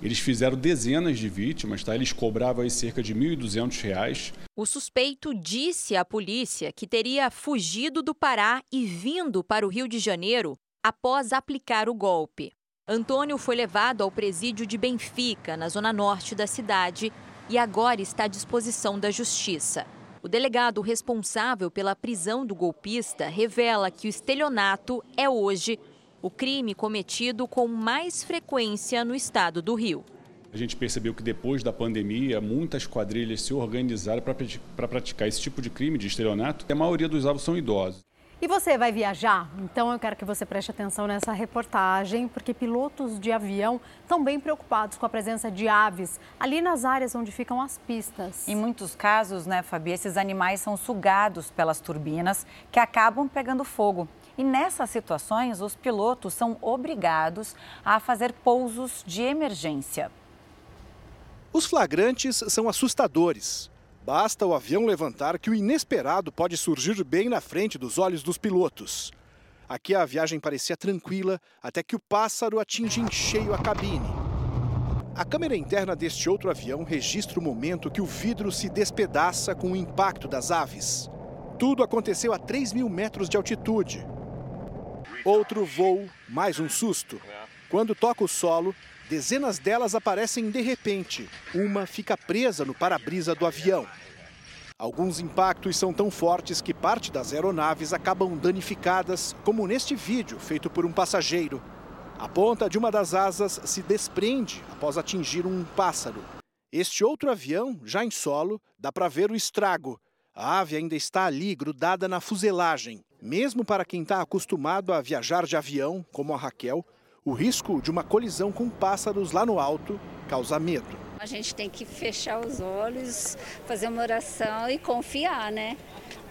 eles fizeram dezenas de vítimas, tá? Eles cobravam cerca de R$ 1.200. O suspeito disse à polícia que teria fugido do Pará e vindo para o Rio de Janeiro após aplicar o golpe. Antônio foi levado ao presídio de Benfica, na zona norte da cidade, e agora está à disposição da justiça. O delegado responsável pela prisão do golpista revela que o estelionato é hoje o crime cometido com mais frequência no estado do Rio. A gente percebeu que depois da pandemia, muitas quadrilhas se organizaram para praticar esse tipo de crime de estelionato. A maioria dos alvos são idosos. E você vai viajar? Então eu quero que você preste atenção nessa reportagem, porque pilotos de avião estão bem preocupados com a presença de aves ali nas áreas onde ficam as pistas. Em muitos casos, né, Fabi, esses animais são sugados pelas turbinas que acabam pegando fogo. E nessas situações, os pilotos são obrigados a fazer pousos de emergência. Os flagrantes são assustadores. Basta o avião levantar que o inesperado pode surgir bem na frente dos olhos dos pilotos. Aqui a viagem parecia tranquila até que o pássaro atinge em cheio a cabine. A câmera interna deste outro avião registra o momento que o vidro se despedaça com o impacto das aves. Tudo aconteceu a 3 mil metros de altitude. Outro voo, mais um susto. Quando toca o solo, dezenas delas aparecem de repente. Uma fica presa no para-brisa do avião. Alguns impactos são tão fortes que parte das aeronaves acabam danificadas, como neste vídeo feito por um passageiro. A ponta de uma das asas se desprende após atingir um pássaro. Este outro avião, já em solo, dá para ver o estrago. A ave ainda está ali, grudada na fuselagem. Mesmo para quem está acostumado a viajar de avião, como a Raquel, o risco de uma colisão com pássaros lá no alto causa medo. A gente tem que fechar os olhos, fazer uma oração e confiar, né?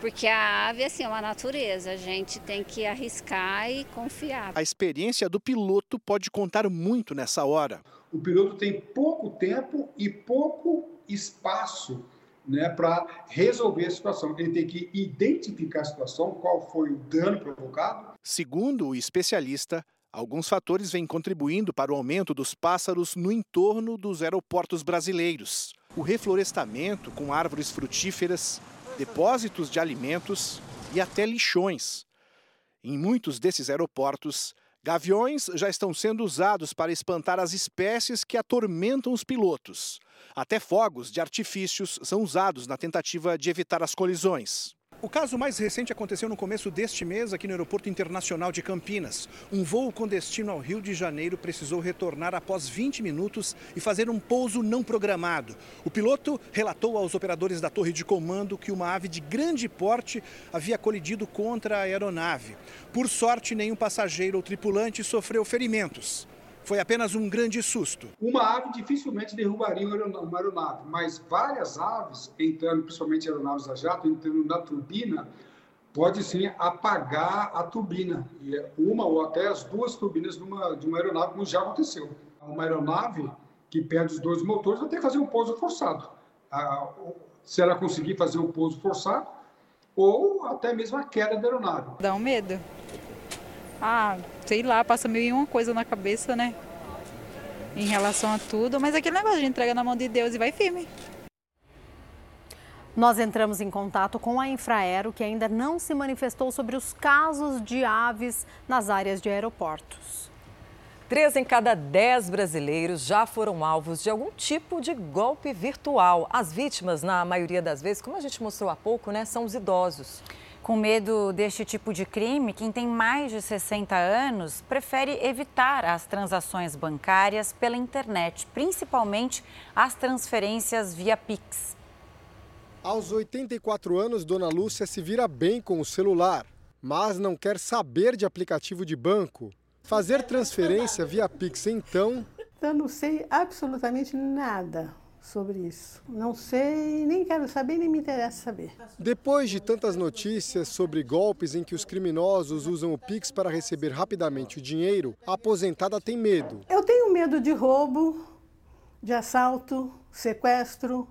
Porque a ave assim, é uma natureza, a gente tem que arriscar e confiar. A experiência do piloto pode contar muito nessa hora. O piloto tem pouco tempo e pouco espaço né, para resolver a situação. Ele tem que identificar a situação, qual foi o dano provocado. Segundo o especialista, alguns fatores vêm contribuindo para o aumento dos pássaros no entorno dos aeroportos brasileiros. O reflorestamento com árvores frutíferas, depósitos de alimentos e até lixões. Em muitos desses aeroportos, gaviões já estão sendo usados para espantar as espécies que atormentam os pilotos. Até fogos de artifícios são usados na tentativa de evitar as colisões. O caso mais recente aconteceu no começo deste mês aqui no Aeroporto Internacional de Campinas. Um voo com destino ao Rio de Janeiro precisou retornar após 20 minutos e fazer um pouso não programado. O piloto relatou aos operadores da torre de comando que uma ave de grande porte havia colidido contra a aeronave. Por sorte, nenhum passageiro ou tripulante sofreu ferimentos. Foi apenas um grande susto. Uma ave dificilmente derrubaria uma aeronave, mas várias aves, entrando, principalmente aeronaves a jato, entrando na turbina, pode sim apagar a turbina. E é uma ou até as duas turbinas de uma, de uma aeronave, como já aconteceu. Uma aeronave que perde os dois motores vai ter que fazer um pouso forçado. a, se ela conseguir fazer o pouso forçado ou até mesmo a queda da aeronave. Dá um medo. Ah, sei lá, passa meio uma coisa na cabeça, né? Em relação a tudo, mas aquele negócio de entrega na mão de Deus e vai firme. Nós entramos em contato com a Infraero, que ainda não se manifestou sobre os casos de aves nas áreas de aeroportos. Três em cada dez brasileiros já foram alvos de algum tipo de golpe virtual. As vítimas, na maioria das vezes, como a gente mostrou há pouco, né, são os idosos. Com medo deste tipo de crime, quem tem mais de 60 anos prefere evitar as transações bancárias pela internet, principalmente as transferências via Pix. Aos 84 anos, Dona Lúcia se vira bem com o celular, mas não quer saber de aplicativo de banco. Fazer transferência via Pix, então. Eu não sei absolutamente nada sobre isso. Não sei, nem quero saber, nem me interessa saber. Depois de tantas notícias sobre golpes em que os criminosos usam o Pix para receber rapidamente o dinheiro, a aposentada tem medo. Eu tenho medo de roubo, de assalto, sequestro,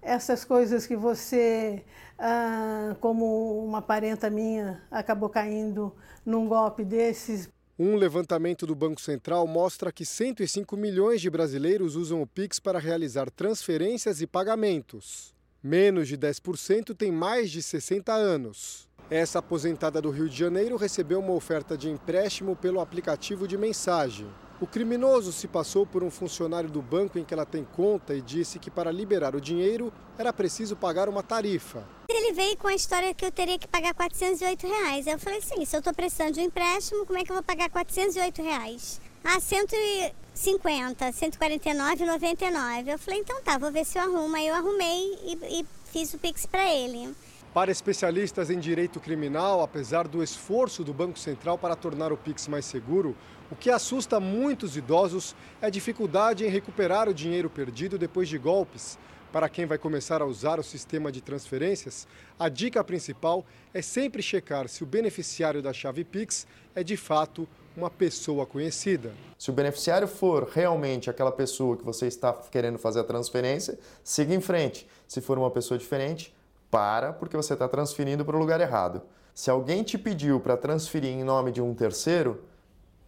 essas coisas que você, ah, como uma parenta minha, acabou caindo num golpe desses. Um levantamento do Banco Central mostra que 105 milhões de brasileiros usam o Pix para realizar transferências e pagamentos. Menos de 10% têm mais de 60 anos. Essa aposentada do Rio de Janeiro recebeu uma oferta de empréstimo pelo aplicativo de mensagem. O criminoso se passou por um funcionário do banco em que ela tem conta e disse que para liberar o dinheiro era preciso pagar uma tarifa. Ele veio com a história que eu teria que pagar 408 reais. Eu falei assim, se eu estou precisando de um empréstimo, como é que eu vou pagar 408 reais? Ah, 150, 149,99. Eu falei, então tá, vou ver se eu arrumo. Aí eu arrumei e, e fiz o Pix para ele. Para especialistas em direito criminal, apesar do esforço do Banco Central para tornar o Pix mais seguro, o que assusta muitos idosos é a dificuldade em recuperar o dinheiro perdido depois de golpes. Para quem vai começar a usar o sistema de transferências, a dica principal é sempre checar se o beneficiário da chave Pix é de fato uma pessoa conhecida. Se o beneficiário for realmente aquela pessoa que você está querendo fazer a transferência, siga em frente. Se for uma pessoa diferente, para, porque você está transferindo para o lugar errado. Se alguém te pediu para transferir em nome de um terceiro,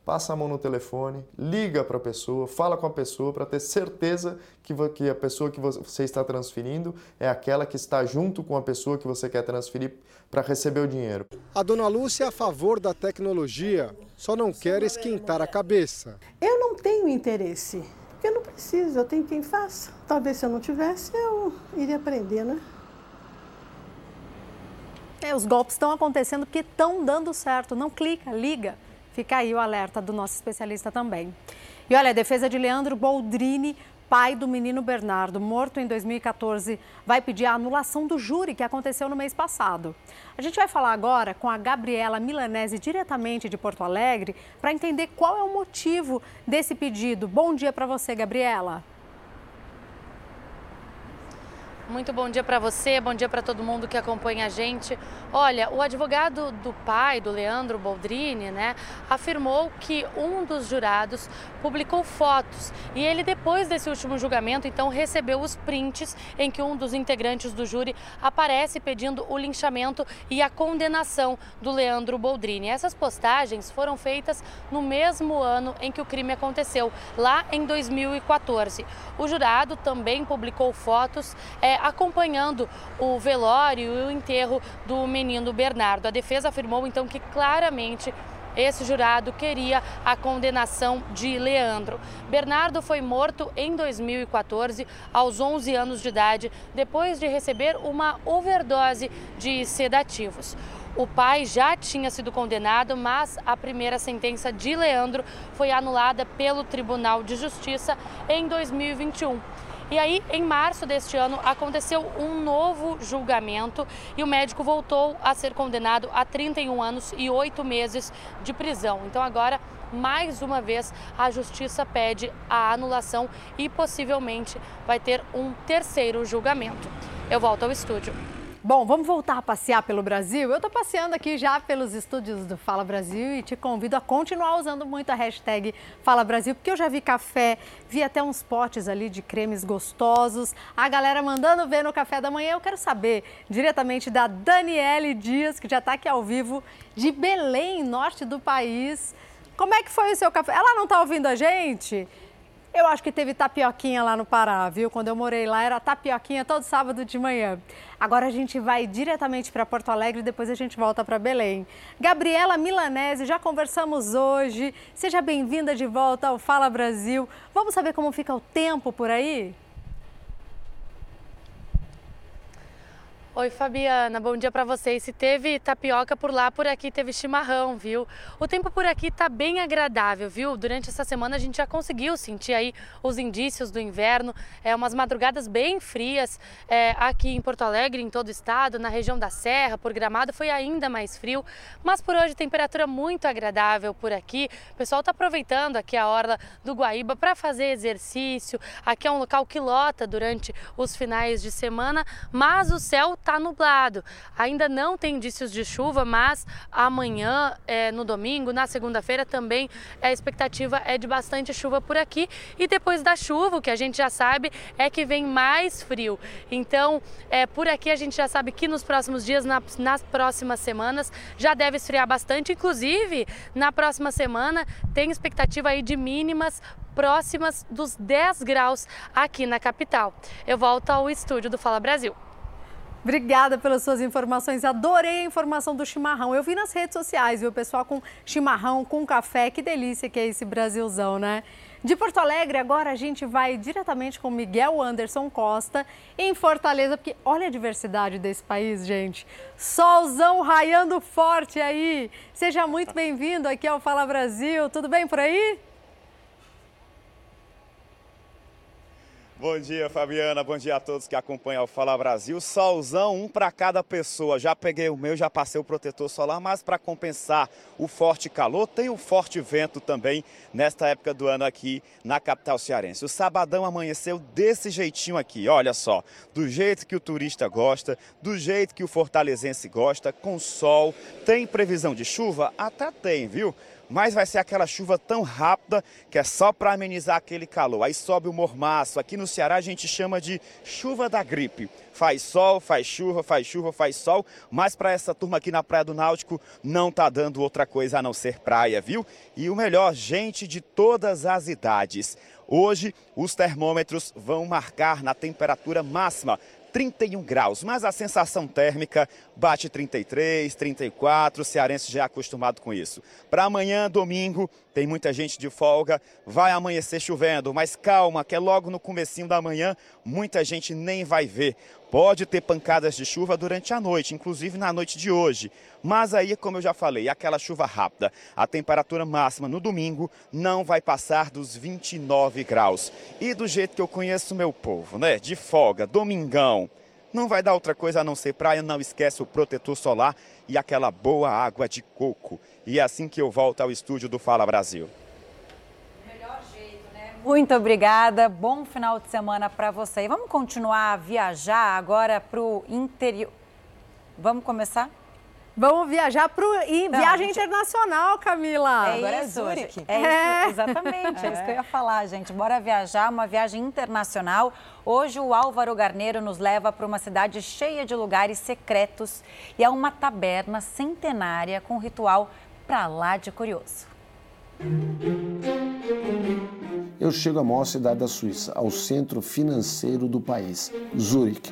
passa a mão no telefone, liga para a pessoa, fala com a pessoa para ter certeza que, que a pessoa que você está transferindo é aquela que está junto com a pessoa que você quer transferir para receber o dinheiro. A dona Lúcia é a favor da tecnologia, só não quer esquentar a cabeça. Eu não tenho interesse, porque eu não preciso, eu tenho quem faça. Talvez se eu não tivesse, eu iria aprender, né? É, os golpes estão acontecendo porque estão dando certo. Não clica, liga. Fica aí o alerta do nosso especialista também. E olha, a defesa de Leandro Boldrini, pai do menino Bernardo, morto em 2014, vai pedir a anulação do júri que aconteceu no mês passado. A gente vai falar agora com a Gabriela Milanese, diretamente de Porto Alegre, para entender qual é o motivo desse pedido. Bom dia para você, Gabriela. Muito bom dia para você, bom dia para todo mundo que acompanha a gente. Olha, o advogado do pai, do Leandro Boldrini, né, afirmou que um dos jurados publicou fotos e ele, depois desse último julgamento, então recebeu os prints em que um dos integrantes do júri aparece pedindo o linchamento e a condenação do Leandro Boldrini. Essas postagens foram feitas no mesmo ano em que o crime aconteceu, lá em 2014. O jurado também publicou fotos. É, acompanhando o velório e o enterro do menino Bernardo. A defesa afirmou então que claramente esse jurado queria a condenação de Leandro. Bernardo foi morto em 2014, aos 11 anos de idade, depois de receber uma overdose de sedativos. O pai já tinha sido condenado, mas a primeira sentença de Leandro foi anulada pelo Tribunal de Justiça em 2021. E aí, em março deste ano, aconteceu um novo julgamento e o médico voltou a ser condenado a 31 anos e 8 meses de prisão. Então, agora, mais uma vez, a justiça pede a anulação e possivelmente vai ter um terceiro julgamento. Eu volto ao estúdio. Bom, vamos voltar a passear pelo Brasil? Eu estou passeando aqui já pelos estúdios do Fala Brasil e te convido a continuar usando muito a hashtag Fala Brasil, porque eu já vi café, vi até uns potes ali de cremes gostosos, a galera mandando ver no café da manhã. Eu quero saber diretamente da Daniele Dias, que já está aqui ao vivo, de Belém, norte do país. Como é que foi o seu café? Ela não está ouvindo a gente? Eu acho que teve tapioquinha lá no Pará, viu? Quando eu morei lá era tapioquinha todo sábado de manhã. Agora a gente vai diretamente para Porto Alegre e depois a gente volta para Belém. Gabriela Milanese, já conversamos hoje. Seja bem-vinda de volta ao Fala Brasil. Vamos saber como fica o tempo por aí? Oi, Fabiana, bom dia para vocês. Se teve tapioca por lá, por aqui teve chimarrão, viu? O tempo por aqui tá bem agradável, viu? Durante essa semana a gente já conseguiu sentir aí os indícios do inverno, é umas madrugadas bem frias é, aqui em Porto Alegre, em todo o estado, na região da Serra, por Gramado foi ainda mais frio, mas por hoje temperatura muito agradável por aqui. O pessoal tá aproveitando aqui a orla do Guaíba para fazer exercício. Aqui é um local que lota durante os finais de semana, mas o céu está nublado. Ainda não tem indícios de chuva, mas amanhã, é, no domingo, na segunda-feira, também a expectativa é de bastante chuva por aqui. E depois da chuva, o que a gente já sabe é que vem mais frio. Então, é, por aqui a gente já sabe que nos próximos dias, na, nas próximas semanas, já deve esfriar bastante. Inclusive, na próxima semana, tem expectativa aí de mínimas próximas dos 10 graus aqui na capital. Eu volto ao estúdio do Fala Brasil. Obrigada pelas suas informações. Adorei a informação do chimarrão. Eu vi nas redes sociais, viu? O pessoal com chimarrão, com café. Que delícia que é esse Brasilzão, né? De Porto Alegre, agora a gente vai diretamente com Miguel Anderson Costa em Fortaleza, porque olha a diversidade desse país, gente. Solzão raiando forte aí. Seja muito bem-vindo aqui ao Fala Brasil. Tudo bem por aí? Bom dia, Fabiana. Bom dia a todos que acompanham o Fala Brasil. Solzão, um para cada pessoa. Já peguei o meu, já passei o protetor solar, mas para compensar o forte calor, tem o forte vento também nesta época do ano aqui na capital cearense. O sabadão amanheceu desse jeitinho aqui, olha só. Do jeito que o turista gosta, do jeito que o fortalezense gosta, com sol. Tem previsão de chuva? Até tem, viu? Mas vai ser aquela chuva tão rápida que é só para amenizar aquele calor. Aí sobe o mormaço. Aqui no Ceará a gente chama de chuva da gripe. Faz sol, faz chuva, faz chuva, faz sol, mas para essa turma aqui na Praia do Náutico não tá dando outra coisa a não ser praia, viu? E o melhor, gente de todas as idades. Hoje, os termômetros vão marcar na temperatura máxima 31 graus, mas a sensação térmica bate 33, 34, o cearense já é acostumado com isso. Para amanhã, domingo, tem muita gente de folga, vai amanhecer chovendo, mas calma, que é logo no comecinho da manhã, muita gente nem vai ver. Pode ter pancadas de chuva durante a noite, inclusive na noite de hoje. Mas aí, como eu já falei, aquela chuva rápida. A temperatura máxima no domingo não vai passar dos 29 graus. E do jeito que eu conheço meu povo, né? De folga, domingão. Não vai dar outra coisa a não ser praia, não esquece o protetor solar e aquela boa água de coco. E é assim que eu volto ao estúdio do Fala Brasil. Muito obrigada, bom final de semana para você. E vamos continuar a viajar agora para o interior. Vamos começar? Vamos viajar para viagem gente... internacional, Camila. É Agora é isso, é Zurich. É, é. Isso, exatamente, é. é isso que eu ia falar, gente. Bora viajar, uma viagem internacional. Hoje o Álvaro Garneiro nos leva para uma cidade cheia de lugares secretos e a uma taberna centenária com ritual para lá de curioso. Eu chego à maior cidade da Suíça, ao centro financeiro do país, Zurique.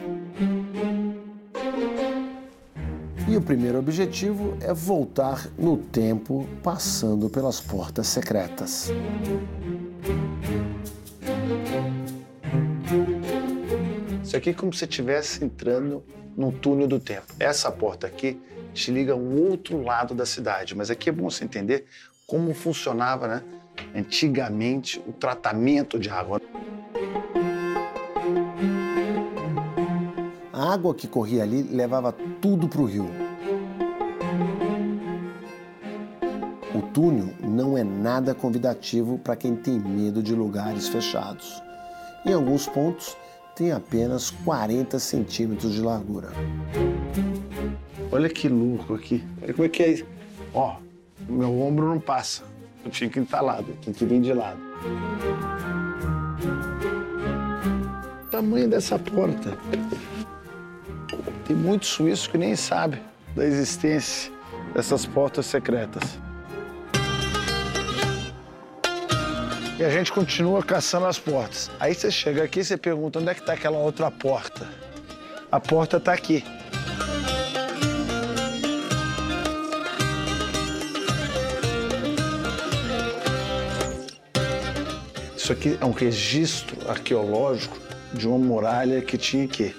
E o primeiro objetivo é voltar no tempo passando pelas portas secretas. Isso aqui é como se estivesse entrando num túnel do tempo. Essa porta aqui te liga a um outro lado da cidade, mas aqui é bom você entender como funcionava né, antigamente o tratamento de água. A água que corria ali levava tudo para o rio. O túnel não é nada convidativo para quem tem medo de lugares fechados. Em alguns pontos, tem apenas 40 centímetros de largura. Olha que louco aqui. Olha como é que é. Ó, meu ombro não passa. Eu fico entalado, tem que vir de lado. O tamanho dessa porta. Tem muitos suíços que nem sabem da existência dessas portas secretas. E a gente continua caçando as portas. Aí você chega aqui e você pergunta onde é que está aquela outra porta. A porta está aqui. Isso aqui é um registro arqueológico de uma muralha que tinha aqui.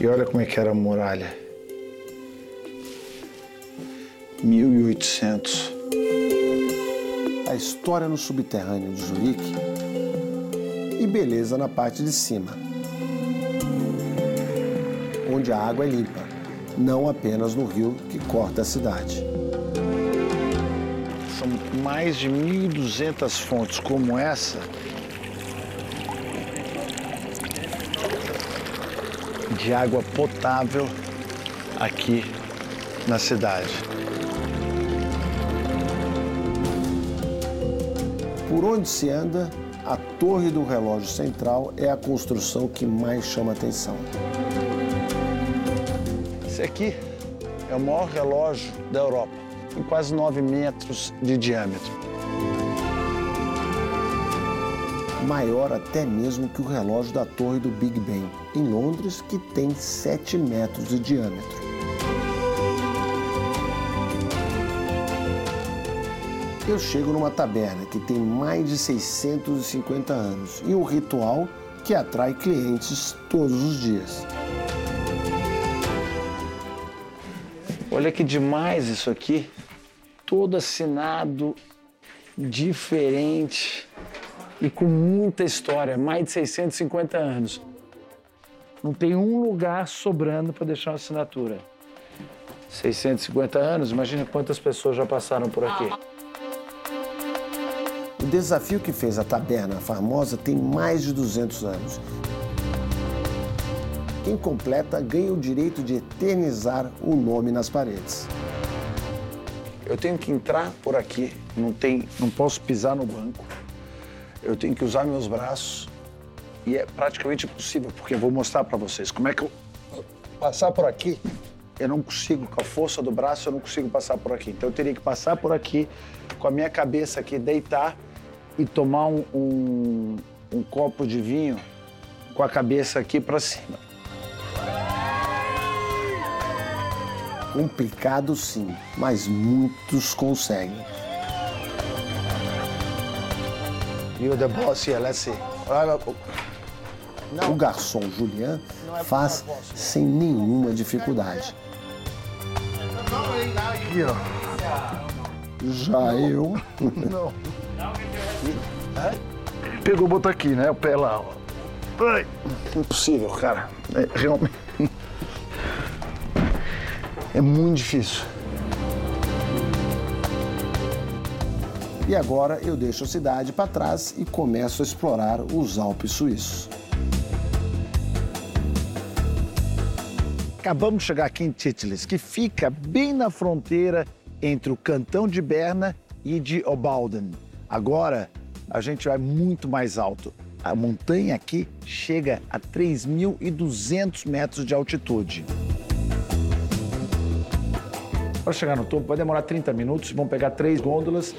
E olha como é que era a muralha. 1800. A história no subterrâneo de Zurique e beleza na parte de cima, onde a água é limpa, não apenas no rio que corta a cidade. São mais de 1.200 fontes como essa de água potável aqui na cidade. Por onde se anda, a torre do relógio central é a construção que mais chama atenção. Aqui é o maior relógio da Europa, com quase 9 metros de diâmetro. Maior até mesmo que o relógio da torre do Big Ben, em Londres, que tem 7 metros de diâmetro. eu chego numa taberna que tem mais de 650 anos e um ritual que atrai clientes todos os dias. Olha que demais isso aqui. Todo assinado, diferente e com muita história, mais de 650 anos. Não tem um lugar sobrando para deixar uma assinatura. 650 anos, imagina quantas pessoas já passaram por aqui. O desafio que fez a taberna famosa tem mais de 200 anos. Quem completa ganha o direito de eternizar o nome nas paredes. Eu tenho que entrar por aqui, não, tem, não posso pisar no banco. Eu tenho que usar meus braços e é praticamente impossível, porque eu vou mostrar para vocês como é que eu passar por aqui. Eu não consigo, com a força do braço, eu não consigo passar por aqui. Então eu teria que passar por aqui, com a minha cabeça aqui, deitar e tomar um, um, um copo de vinho com a cabeça aqui para cima. Complicado sim, mas muitos conseguem. You the boss here, let's see. O garçom Julian é faz sem nenhuma dificuldade. Aqui, ó. Já eu. Não. Ele pegou, botou aqui, né? O pé lá, impossível, cara. É, realmente. É muito difícil. E agora eu deixo a cidade para trás e começo a explorar os Alpes suíços. Acabamos de chegar aqui em Titlis, que fica bem na fronteira entre o cantão de Berna e de Obalden. Agora a gente vai muito mais alto. A montanha aqui chega a 3.200 metros de altitude. Para chegar no topo vai demorar 30 minutos, vão pegar três gôndolas.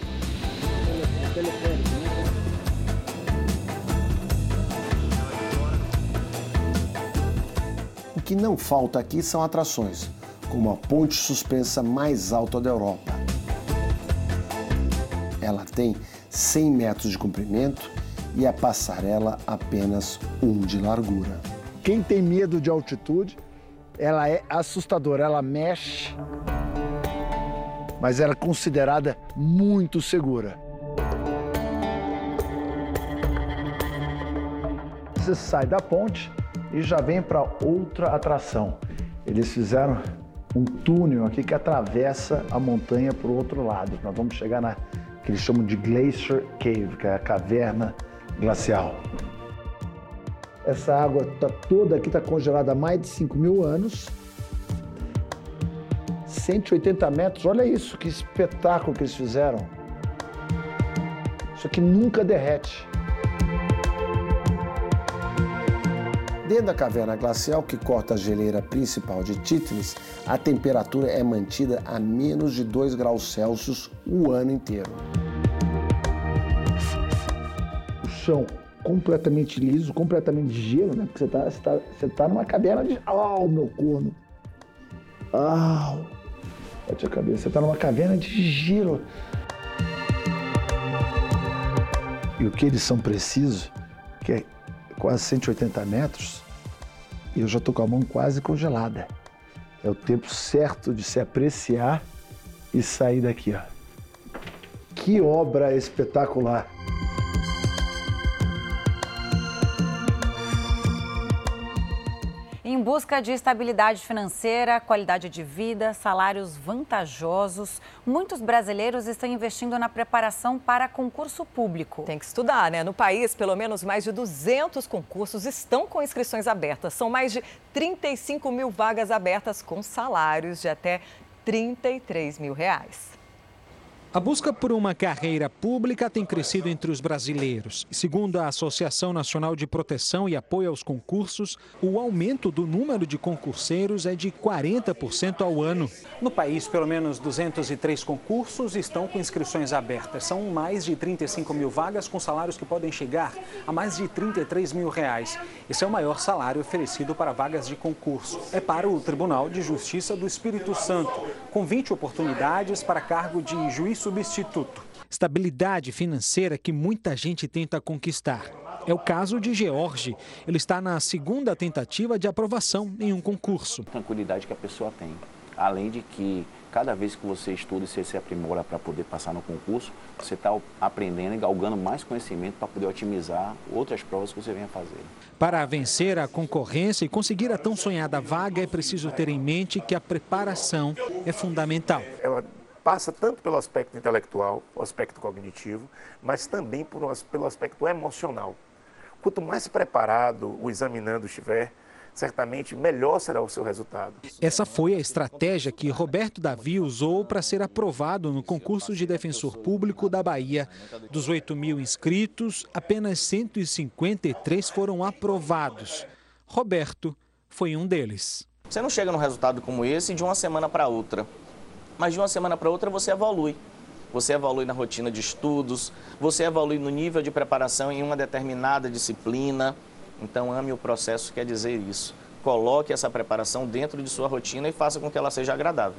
O que não falta aqui são atrações, como a ponte suspensa mais alta da Europa. Ela tem 100 metros de comprimento e a passarela apenas um de largura. Quem tem medo de altitude, ela é assustadora, ela mexe, mas ela é considerada muito segura. Você sai da ponte e já vem para outra atração. Eles fizeram um túnel aqui que atravessa a montanha para o outro lado. Nós vamos chegar na que eles chamam de Glacier Cave, que é a caverna glacial. Essa água está toda aqui, está congelada há mais de 5 mil anos. 180 metros, olha isso, que espetáculo que eles fizeram. Isso aqui nunca derrete. Dentro da caverna glacial que corta a geleira principal de Titlis, a temperatura é mantida a menos de 2 graus Celsius o ano inteiro. O chão completamente liso, completamente de gelo, né? Porque você está você tá, você tá numa caverna de. Oh, meu corno! Ah! Bate a cabeça. Você está numa caverna de gelo. E o que eles são precisos, que é quase 180 metros, e eu já estou com a mão quase congelada. É o tempo certo de se apreciar e sair daqui. Ó. Que obra espetacular! Busca de estabilidade financeira, qualidade de vida, salários vantajosos, muitos brasileiros estão investindo na preparação para concurso público. Tem que estudar, né? No país, pelo menos mais de 200 concursos estão com inscrições abertas. São mais de 35 mil vagas abertas com salários de até 33 mil reais. A busca por uma carreira pública tem crescido entre os brasileiros. Segundo a Associação Nacional de Proteção e Apoio aos Concursos, o aumento do número de concurseiros é de 40% ao ano. No país, pelo menos 203 concursos estão com inscrições abertas. São mais de 35 mil vagas com salários que podem chegar a mais de 33 mil reais. Esse é o maior salário oferecido para vagas de concurso. É para o Tribunal de Justiça do Espírito Santo, com 20 oportunidades para cargo de juiz substituto. Estabilidade financeira que muita gente tenta conquistar. É o caso de George. Ele está na segunda tentativa de aprovação em um concurso. Tranquilidade que a pessoa tem. Além de que cada vez que você estuda e você se aprimora para poder passar no concurso, você está aprendendo e galgando mais conhecimento para poder otimizar outras provas que você venha fazer. Para vencer a concorrência e conseguir a tão sonhada vaga, é preciso ter em mente que a preparação é fundamental. Ela passa tanto pelo aspecto intelectual, o aspecto cognitivo, mas também por, pelo aspecto emocional. Quanto mais preparado o examinando estiver, certamente melhor será o seu resultado. Essa foi a estratégia que Roberto Davi usou para ser aprovado no concurso de defensor público da Bahia. Dos 8 mil inscritos, apenas 153 foram aprovados. Roberto foi um deles. Você não chega num resultado como esse de uma semana para outra mas de uma semana para outra você evolui. Você evolui na rotina de estudos, você evolui no nível de preparação em uma determinada disciplina. Então, ame o processo, quer dizer isso. Coloque essa preparação dentro de sua rotina e faça com que ela seja agradável.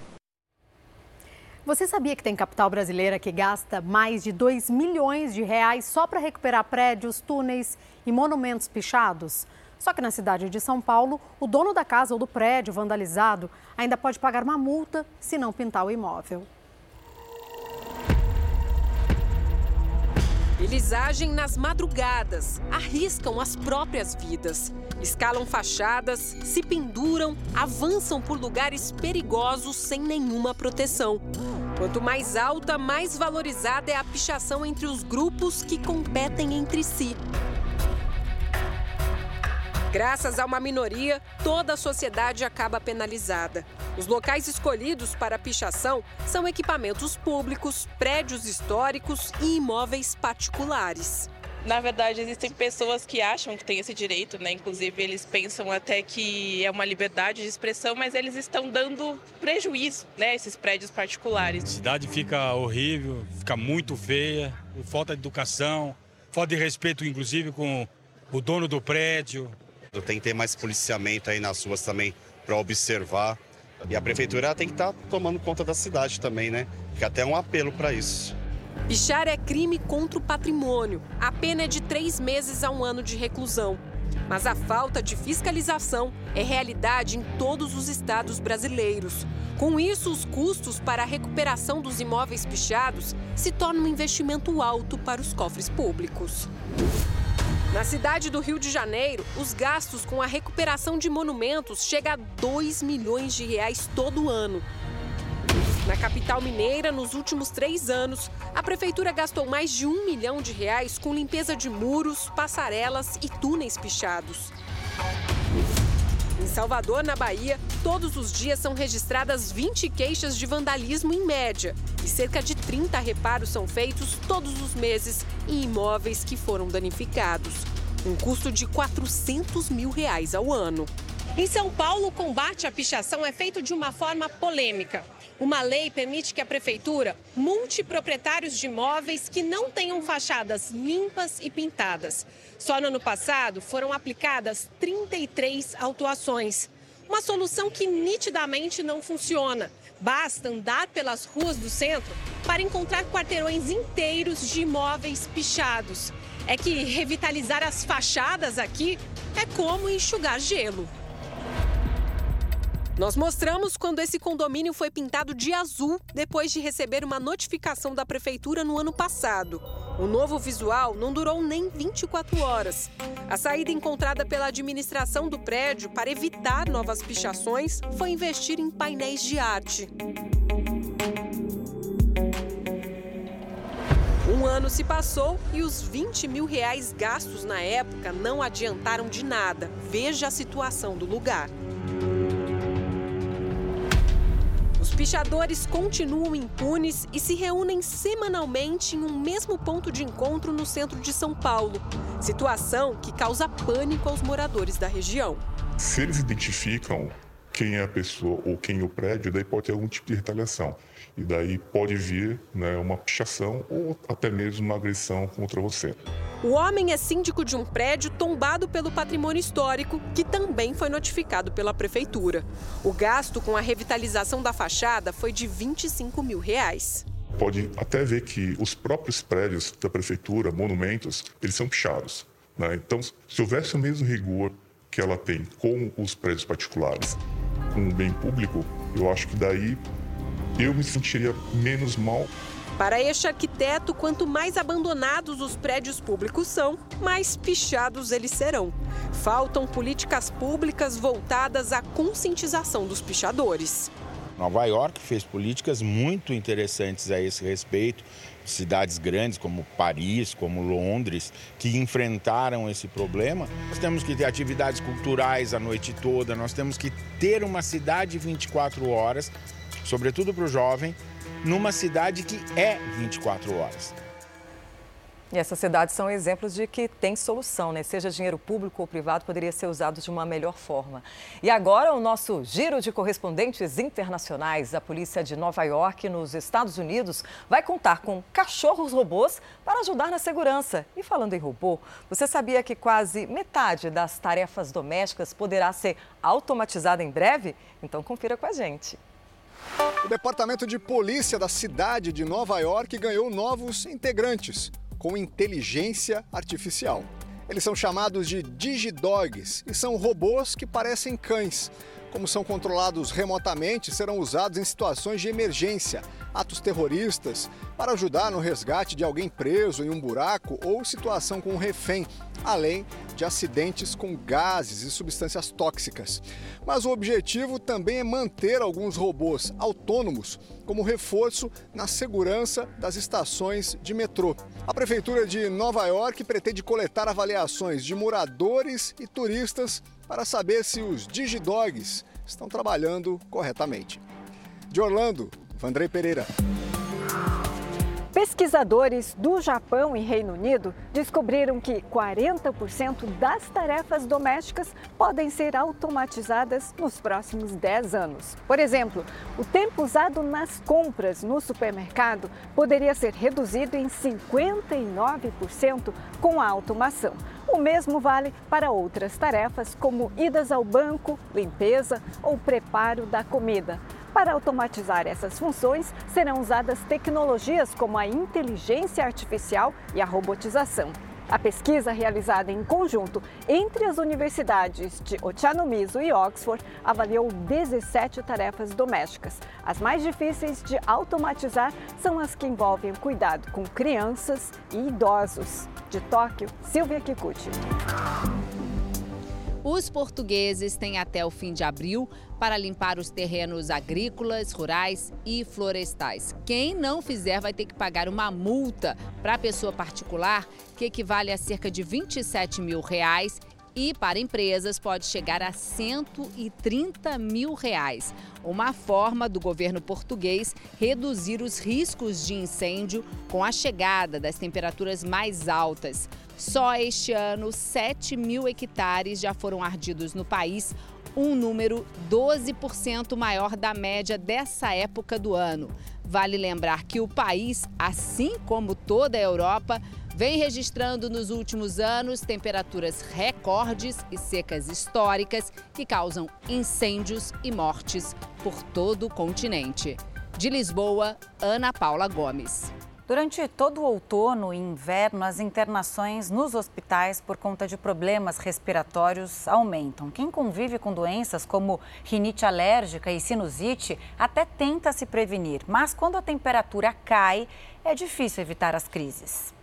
Você sabia que tem capital brasileira que gasta mais de 2 milhões de reais só para recuperar prédios, túneis e monumentos pichados? Só que na cidade de São Paulo, o dono da casa ou do prédio vandalizado ainda pode pagar uma multa se não pintar o imóvel. Eles agem nas madrugadas, arriscam as próprias vidas, escalam fachadas, se penduram, avançam por lugares perigosos sem nenhuma proteção. Quanto mais alta, mais valorizada é a pichação entre os grupos que competem entre si. Graças a uma minoria, toda a sociedade acaba penalizada. Os locais escolhidos para a pichação são equipamentos públicos, prédios históricos e imóveis particulares. Na verdade, existem pessoas que acham que têm esse direito, né? Inclusive, eles pensam até que é uma liberdade de expressão, mas eles estão dando prejuízo, né? Esses prédios particulares. A cidade fica horrível, fica muito feia, falta de educação, falta de respeito, inclusive, com o dono do prédio, tem que ter mais policiamento aí nas ruas também para observar. E a prefeitura tem que estar tá tomando conta da cidade também, né? Fica até um apelo para isso. Pichar é crime contra o patrimônio. A pena é de três meses a um ano de reclusão. Mas a falta de fiscalização é realidade em todos os estados brasileiros. Com isso, os custos para a recuperação dos imóveis pichados se tornam um investimento alto para os cofres públicos. Na cidade do Rio de Janeiro, os gastos com a recuperação de monumentos chegam a 2 milhões de reais todo ano. Na capital mineira, nos últimos três anos, a prefeitura gastou mais de um milhão de reais com limpeza de muros, passarelas e túneis pichados. Em Salvador, na Bahia, todos os dias são registradas 20 queixas de vandalismo em média e cerca de 30 reparos são feitos todos os meses em imóveis que foram danificados. Um custo de 400 mil reais ao ano. Em São Paulo, o combate à pichação é feito de uma forma polêmica. Uma lei permite que a prefeitura multe proprietários de imóveis que não tenham fachadas limpas e pintadas. Só no ano passado foram aplicadas 33 autuações. Uma solução que nitidamente não funciona. Basta andar pelas ruas do centro para encontrar quarteirões inteiros de imóveis pichados. É que revitalizar as fachadas aqui é como enxugar gelo. Nós mostramos quando esse condomínio foi pintado de azul depois de receber uma notificação da prefeitura no ano passado. O novo visual não durou nem 24 horas. A saída encontrada pela administração do prédio para evitar novas pichações foi investir em painéis de arte. Um ano se passou e os 20 mil reais gastos na época não adiantaram de nada. Veja a situação do lugar. Pichadores continuam impunes e se reúnem semanalmente em um mesmo ponto de encontro no centro de São Paulo. Situação que causa pânico aos moradores da região. Se eles identificam quem é a pessoa ou quem é o prédio, daí pode ter algum tipo de retaliação. E daí pode vir né, uma pichação ou até mesmo uma agressão contra você. O homem é síndico de um prédio tombado pelo patrimônio histórico, que também foi notificado pela prefeitura. O gasto com a revitalização da fachada foi de 25 mil reais. Pode até ver que os próprios prédios da prefeitura, monumentos, eles são pichados. Né? Então, se houvesse o mesmo rigor que ela tem com os prédios particulares, com o bem público, eu acho que daí eu me sentiria menos mal para este arquiteto, quanto mais abandonados os prédios públicos são, mais pichados eles serão. Faltam políticas públicas voltadas à conscientização dos pichadores. Nova York fez políticas muito interessantes a esse respeito. Cidades grandes como Paris, como Londres, que enfrentaram esse problema. Nós temos que ter atividades culturais a noite toda, nós temos que ter uma cidade 24 horas, sobretudo para o jovem, numa cidade que é 24 horas. E essas cidades são exemplos de que tem solução, né? Seja dinheiro público ou privado, poderia ser usado de uma melhor forma. E agora o nosso giro de correspondentes internacionais. A polícia de Nova York, nos Estados Unidos, vai contar com cachorros robôs para ajudar na segurança. E falando em robô, você sabia que quase metade das tarefas domésticas poderá ser automatizada em breve? Então confira com a gente. O Departamento de Polícia da cidade de Nova York ganhou novos integrantes com inteligência artificial. Eles são chamados de digidogs e são robôs que parecem cães. Como são controlados remotamente, serão usados em situações de emergência, atos terroristas, para ajudar no resgate de alguém preso em um buraco ou situação com um refém, além de acidentes com gases e substâncias tóxicas. Mas o objetivo também é manter alguns robôs autônomos como reforço na segurança das estações de metrô. A Prefeitura de Nova York pretende coletar avaliações de moradores e turistas para saber se os digidogs estão trabalhando corretamente. De Orlando, Vandrei Pereira. Pesquisadores do Japão e Reino Unido descobriram que 40% das tarefas domésticas podem ser automatizadas nos próximos 10 anos. Por exemplo, o tempo usado nas compras no supermercado poderia ser reduzido em 59% com a automação. O mesmo vale para outras tarefas, como idas ao banco, limpeza ou preparo da comida. Para automatizar essas funções, serão usadas tecnologias como a inteligência artificial e a robotização. A pesquisa realizada em conjunto entre as universidades de Ochanomizu e Oxford avaliou 17 tarefas domésticas. As mais difíceis de automatizar são as que envolvem o cuidado com crianças e idosos. De Tóquio, Silvia Kikuchi. Os portugueses têm até o fim de abril para limpar os terrenos agrícolas, rurais e florestais. Quem não fizer vai ter que pagar uma multa para a pessoa particular, que equivale a cerca de 27 mil reais e para empresas pode chegar a 130 mil reais. Uma forma do governo português reduzir os riscos de incêndio com a chegada das temperaturas mais altas. Só este ano, 7 mil hectares já foram ardidos no país, um número 12% maior da média dessa época do ano. Vale lembrar que o país, assim como toda a Europa, vem registrando nos últimos anos temperaturas recordes e secas históricas que causam incêndios e mortes por todo o continente. De Lisboa, Ana Paula Gomes. Durante todo o outono e inverno, as internações nos hospitais por conta de problemas respiratórios aumentam. Quem convive com doenças como rinite alérgica e sinusite até tenta se prevenir, mas quando a temperatura cai, é difícil evitar as crises.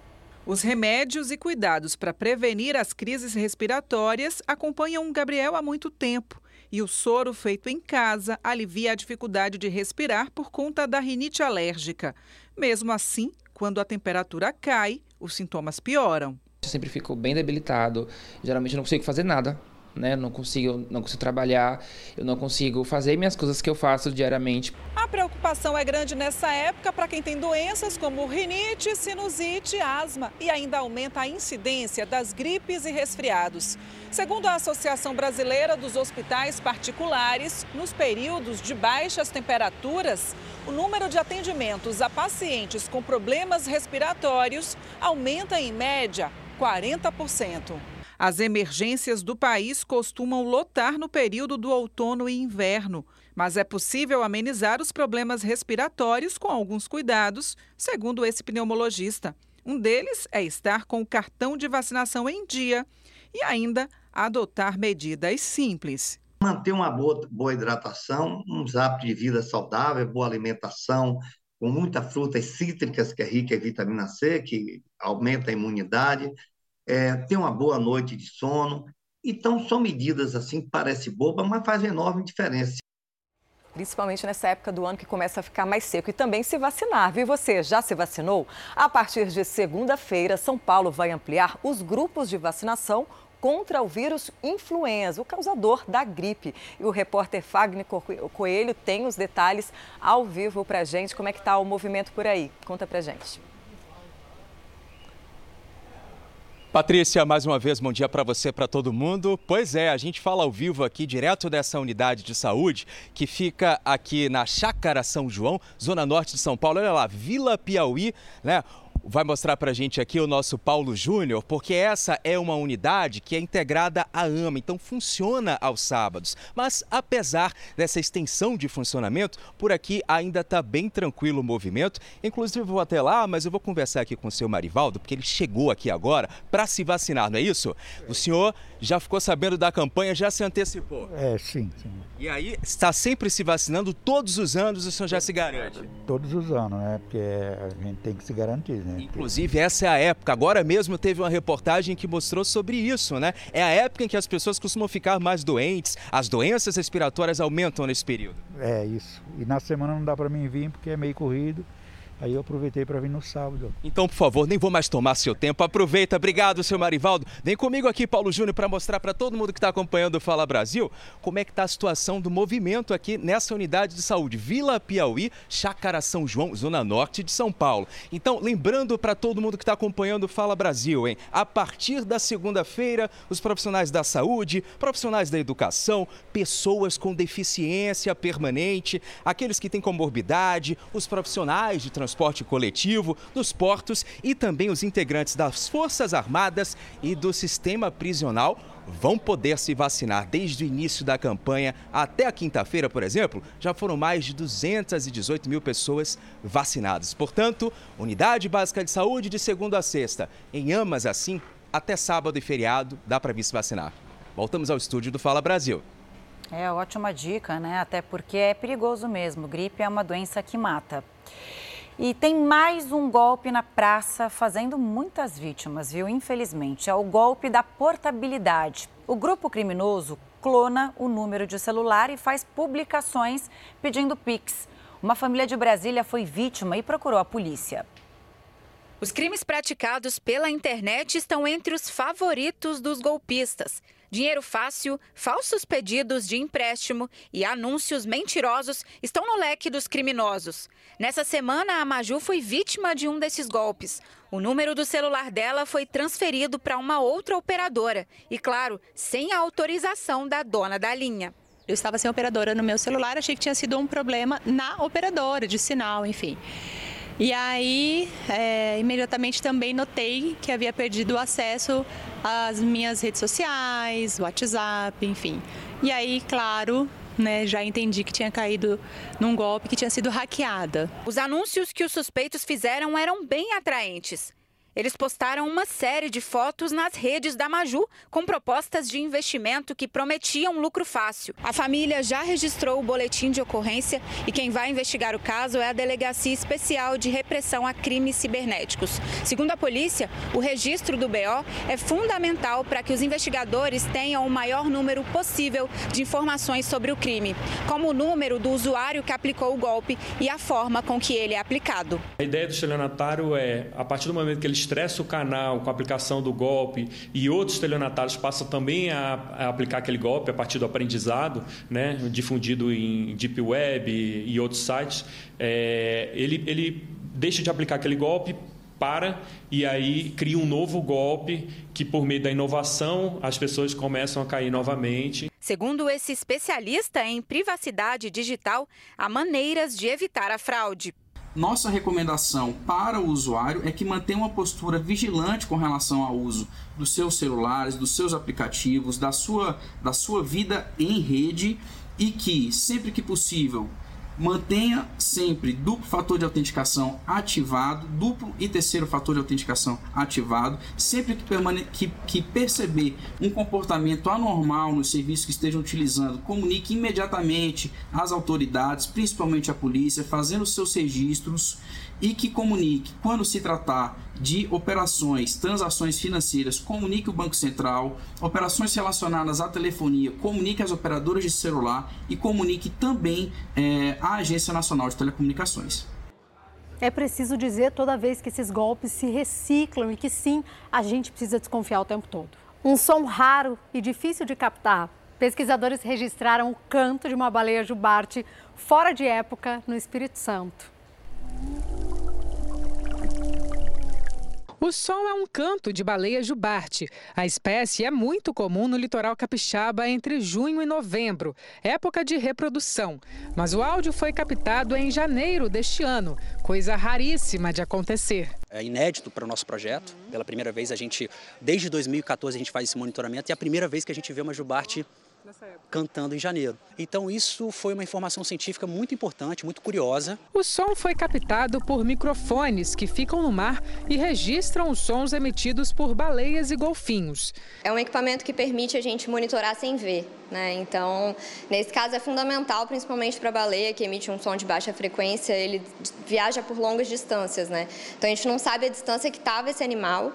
Os remédios e cuidados para prevenir as crises respiratórias acompanham Gabriel há muito tempo. E o soro feito em casa alivia a dificuldade de respirar por conta da rinite alérgica. Mesmo assim, quando a temperatura cai, os sintomas pioram. Eu sempre fico bem debilitado, geralmente não consigo fazer nada né? Não consigo, não consigo trabalhar, eu não consigo fazer minhas coisas que eu faço diariamente. A preocupação é grande nessa época para quem tem doenças como rinite, sinusite, asma e ainda aumenta a incidência das gripes e resfriados. Segundo a Associação Brasileira dos Hospitais Particulares, nos períodos de baixas temperaturas, o número de atendimentos a pacientes com problemas respiratórios aumenta em média 40%. As emergências do país costumam lotar no período do outono e inverno, mas é possível amenizar os problemas respiratórios com alguns cuidados, segundo esse pneumologista. Um deles é estar com o cartão de vacinação em dia e ainda adotar medidas simples. Manter uma boa, boa hidratação, um hábitos de vida saudável, boa alimentação, com muitas frutas cítricas, que é rica em vitamina C, que aumenta a imunidade, é, ter uma boa noite de sono. Então, são medidas assim que parecem bobas, mas fazem enorme diferença. Principalmente nessa época do ano que começa a ficar mais seco. E também se vacinar, viu? Você já se vacinou? A partir de segunda-feira, São Paulo vai ampliar os grupos de vacinação contra o vírus influenza, o causador da gripe. E o repórter Fagner Coelho tem os detalhes ao vivo para gente. Como é que está o movimento por aí? Conta para gente. Patrícia, mais uma vez, bom dia para você, para todo mundo. Pois é, a gente fala ao vivo aqui, direto dessa unidade de saúde, que fica aqui na Chácara São João, zona norte de São Paulo. Olha lá, Vila Piauí, né? Vai mostrar para a gente aqui o nosso Paulo Júnior, porque essa é uma unidade que é integrada à AMA, então funciona aos sábados. Mas apesar dessa extensão de funcionamento, por aqui ainda está bem tranquilo o movimento. Inclusive vou até lá, mas eu vou conversar aqui com o seu Marivaldo, porque ele chegou aqui agora para se vacinar, não é isso? O senhor já ficou sabendo da campanha, já se antecipou? É, sim, sim. E aí, está sempre se vacinando todos os anos, o senhor já se garante? Todos os anos, né? Porque a gente tem que se garantir, né? Inclusive, essa é a época. Agora mesmo teve uma reportagem que mostrou sobre isso, né? É a época em que as pessoas costumam ficar mais doentes, as doenças respiratórias aumentam nesse período. É isso. E na semana não dá para mim vir porque é meio corrido. Aí eu aproveitei para vir no sábado. Então, por favor, nem vou mais tomar seu tempo. Aproveita. Obrigado, seu Marivaldo. Vem comigo aqui, Paulo Júnior, para mostrar para todo mundo que está acompanhando o Fala Brasil como é que está a situação do movimento aqui nessa unidade de saúde. Vila Piauí, Chácara São João, Zona Norte de São Paulo. Então, lembrando para todo mundo que está acompanhando o Fala Brasil, hein? A partir da segunda-feira, os profissionais da saúde, profissionais da educação, pessoas com deficiência permanente, aqueles que têm comorbidade, os profissionais de transporte transporte coletivo, dos portos e também os integrantes das Forças Armadas e do sistema prisional vão poder se vacinar desde o início da campanha até a quinta-feira, por exemplo, já foram mais de 218 mil pessoas vacinadas. Portanto, unidade básica de saúde de segunda a sexta. Em amas assim, até sábado e feriado dá para vir se vacinar. Voltamos ao estúdio do Fala Brasil. É ótima dica, né? Até porque é perigoso mesmo. Gripe é uma doença que mata. E tem mais um golpe na praça fazendo muitas vítimas, viu? Infelizmente. É o golpe da portabilidade. O grupo criminoso clona o número de celular e faz publicações pedindo Pix. Uma família de Brasília foi vítima e procurou a polícia. Os crimes praticados pela internet estão entre os favoritos dos golpistas. Dinheiro fácil, falsos pedidos de empréstimo e anúncios mentirosos estão no leque dos criminosos. Nessa semana, a Maju foi vítima de um desses golpes. O número do celular dela foi transferido para uma outra operadora e, claro, sem a autorização da dona da linha. Eu estava sem operadora no meu celular, achei que tinha sido um problema na operadora de sinal, enfim. E aí, é, imediatamente também notei que havia perdido o acesso às minhas redes sociais, WhatsApp, enfim. E aí, claro, né, já entendi que tinha caído num golpe que tinha sido hackeada. Os anúncios que os suspeitos fizeram eram bem atraentes. Eles postaram uma série de fotos nas redes da Maju com propostas de investimento que prometiam lucro fácil. A família já registrou o boletim de ocorrência e quem vai investigar o caso é a Delegacia Especial de Repressão a Crimes Cibernéticos. Segundo a polícia, o registro do BO é fundamental para que os investigadores tenham o maior número possível de informações sobre o crime, como o número do usuário que aplicou o golpe e a forma com que ele é aplicado. A ideia do estelionatário é, a partir do momento que ele estressa o canal com a aplicação do golpe e outros estelionatários passam também a, a, aplicar aquele golpe a partir do aprendizado, né, difundido em Deep Web e, e outros sites, é, ele, ele deixa de aplicar aquele golpe para e aí cria um novo golpe que por meio da inovação as pessoas começam a cair novamente. Segundo esse especialista em privacidade digital, há maneiras de evitar a fraude. Nossa recomendação para o usuário é que mantenha uma postura vigilante com relação ao uso dos seus celulares, dos seus aplicativos, da sua, da sua vida em rede e que, sempre que possível, Mantenha sempre duplo fator de autenticação ativado, duplo e terceiro fator de autenticação ativado. Sempre que, permane que, que perceber um comportamento anormal nos serviços que estejam utilizando, comunique imediatamente às autoridades, principalmente à polícia, fazendo seus registros e que comunique, quando se tratar de operações, transações financeiras, comunique o Banco Central, operações relacionadas à telefonia, comunique as operadoras de celular e comunique também é, a Agência Nacional de Telecomunicações. É preciso dizer toda vez que esses golpes se reciclam e que sim, a gente precisa desconfiar o tempo todo. Um som raro e difícil de captar. Pesquisadores registraram o canto de uma baleia jubarte fora de época no Espírito Santo. O som é um canto de baleia jubarte. A espécie é muito comum no litoral capixaba entre junho e novembro, época de reprodução. Mas o áudio foi captado em janeiro deste ano, coisa raríssima de acontecer. É inédito para o nosso projeto. Pela primeira vez a gente, desde 2014 a gente faz esse monitoramento e é a primeira vez que a gente vê uma jubarte cantando em janeiro. Então isso foi uma informação científica muito importante, muito curiosa. O som foi captado por microfones que ficam no mar e registram os sons emitidos por baleias e golfinhos. É um equipamento que permite a gente monitorar sem ver, né? Então, nesse caso é fundamental, principalmente para a baleia que emite um som de baixa frequência, ele viaja por longas distâncias, né? Então a gente não sabe a distância que estava esse animal.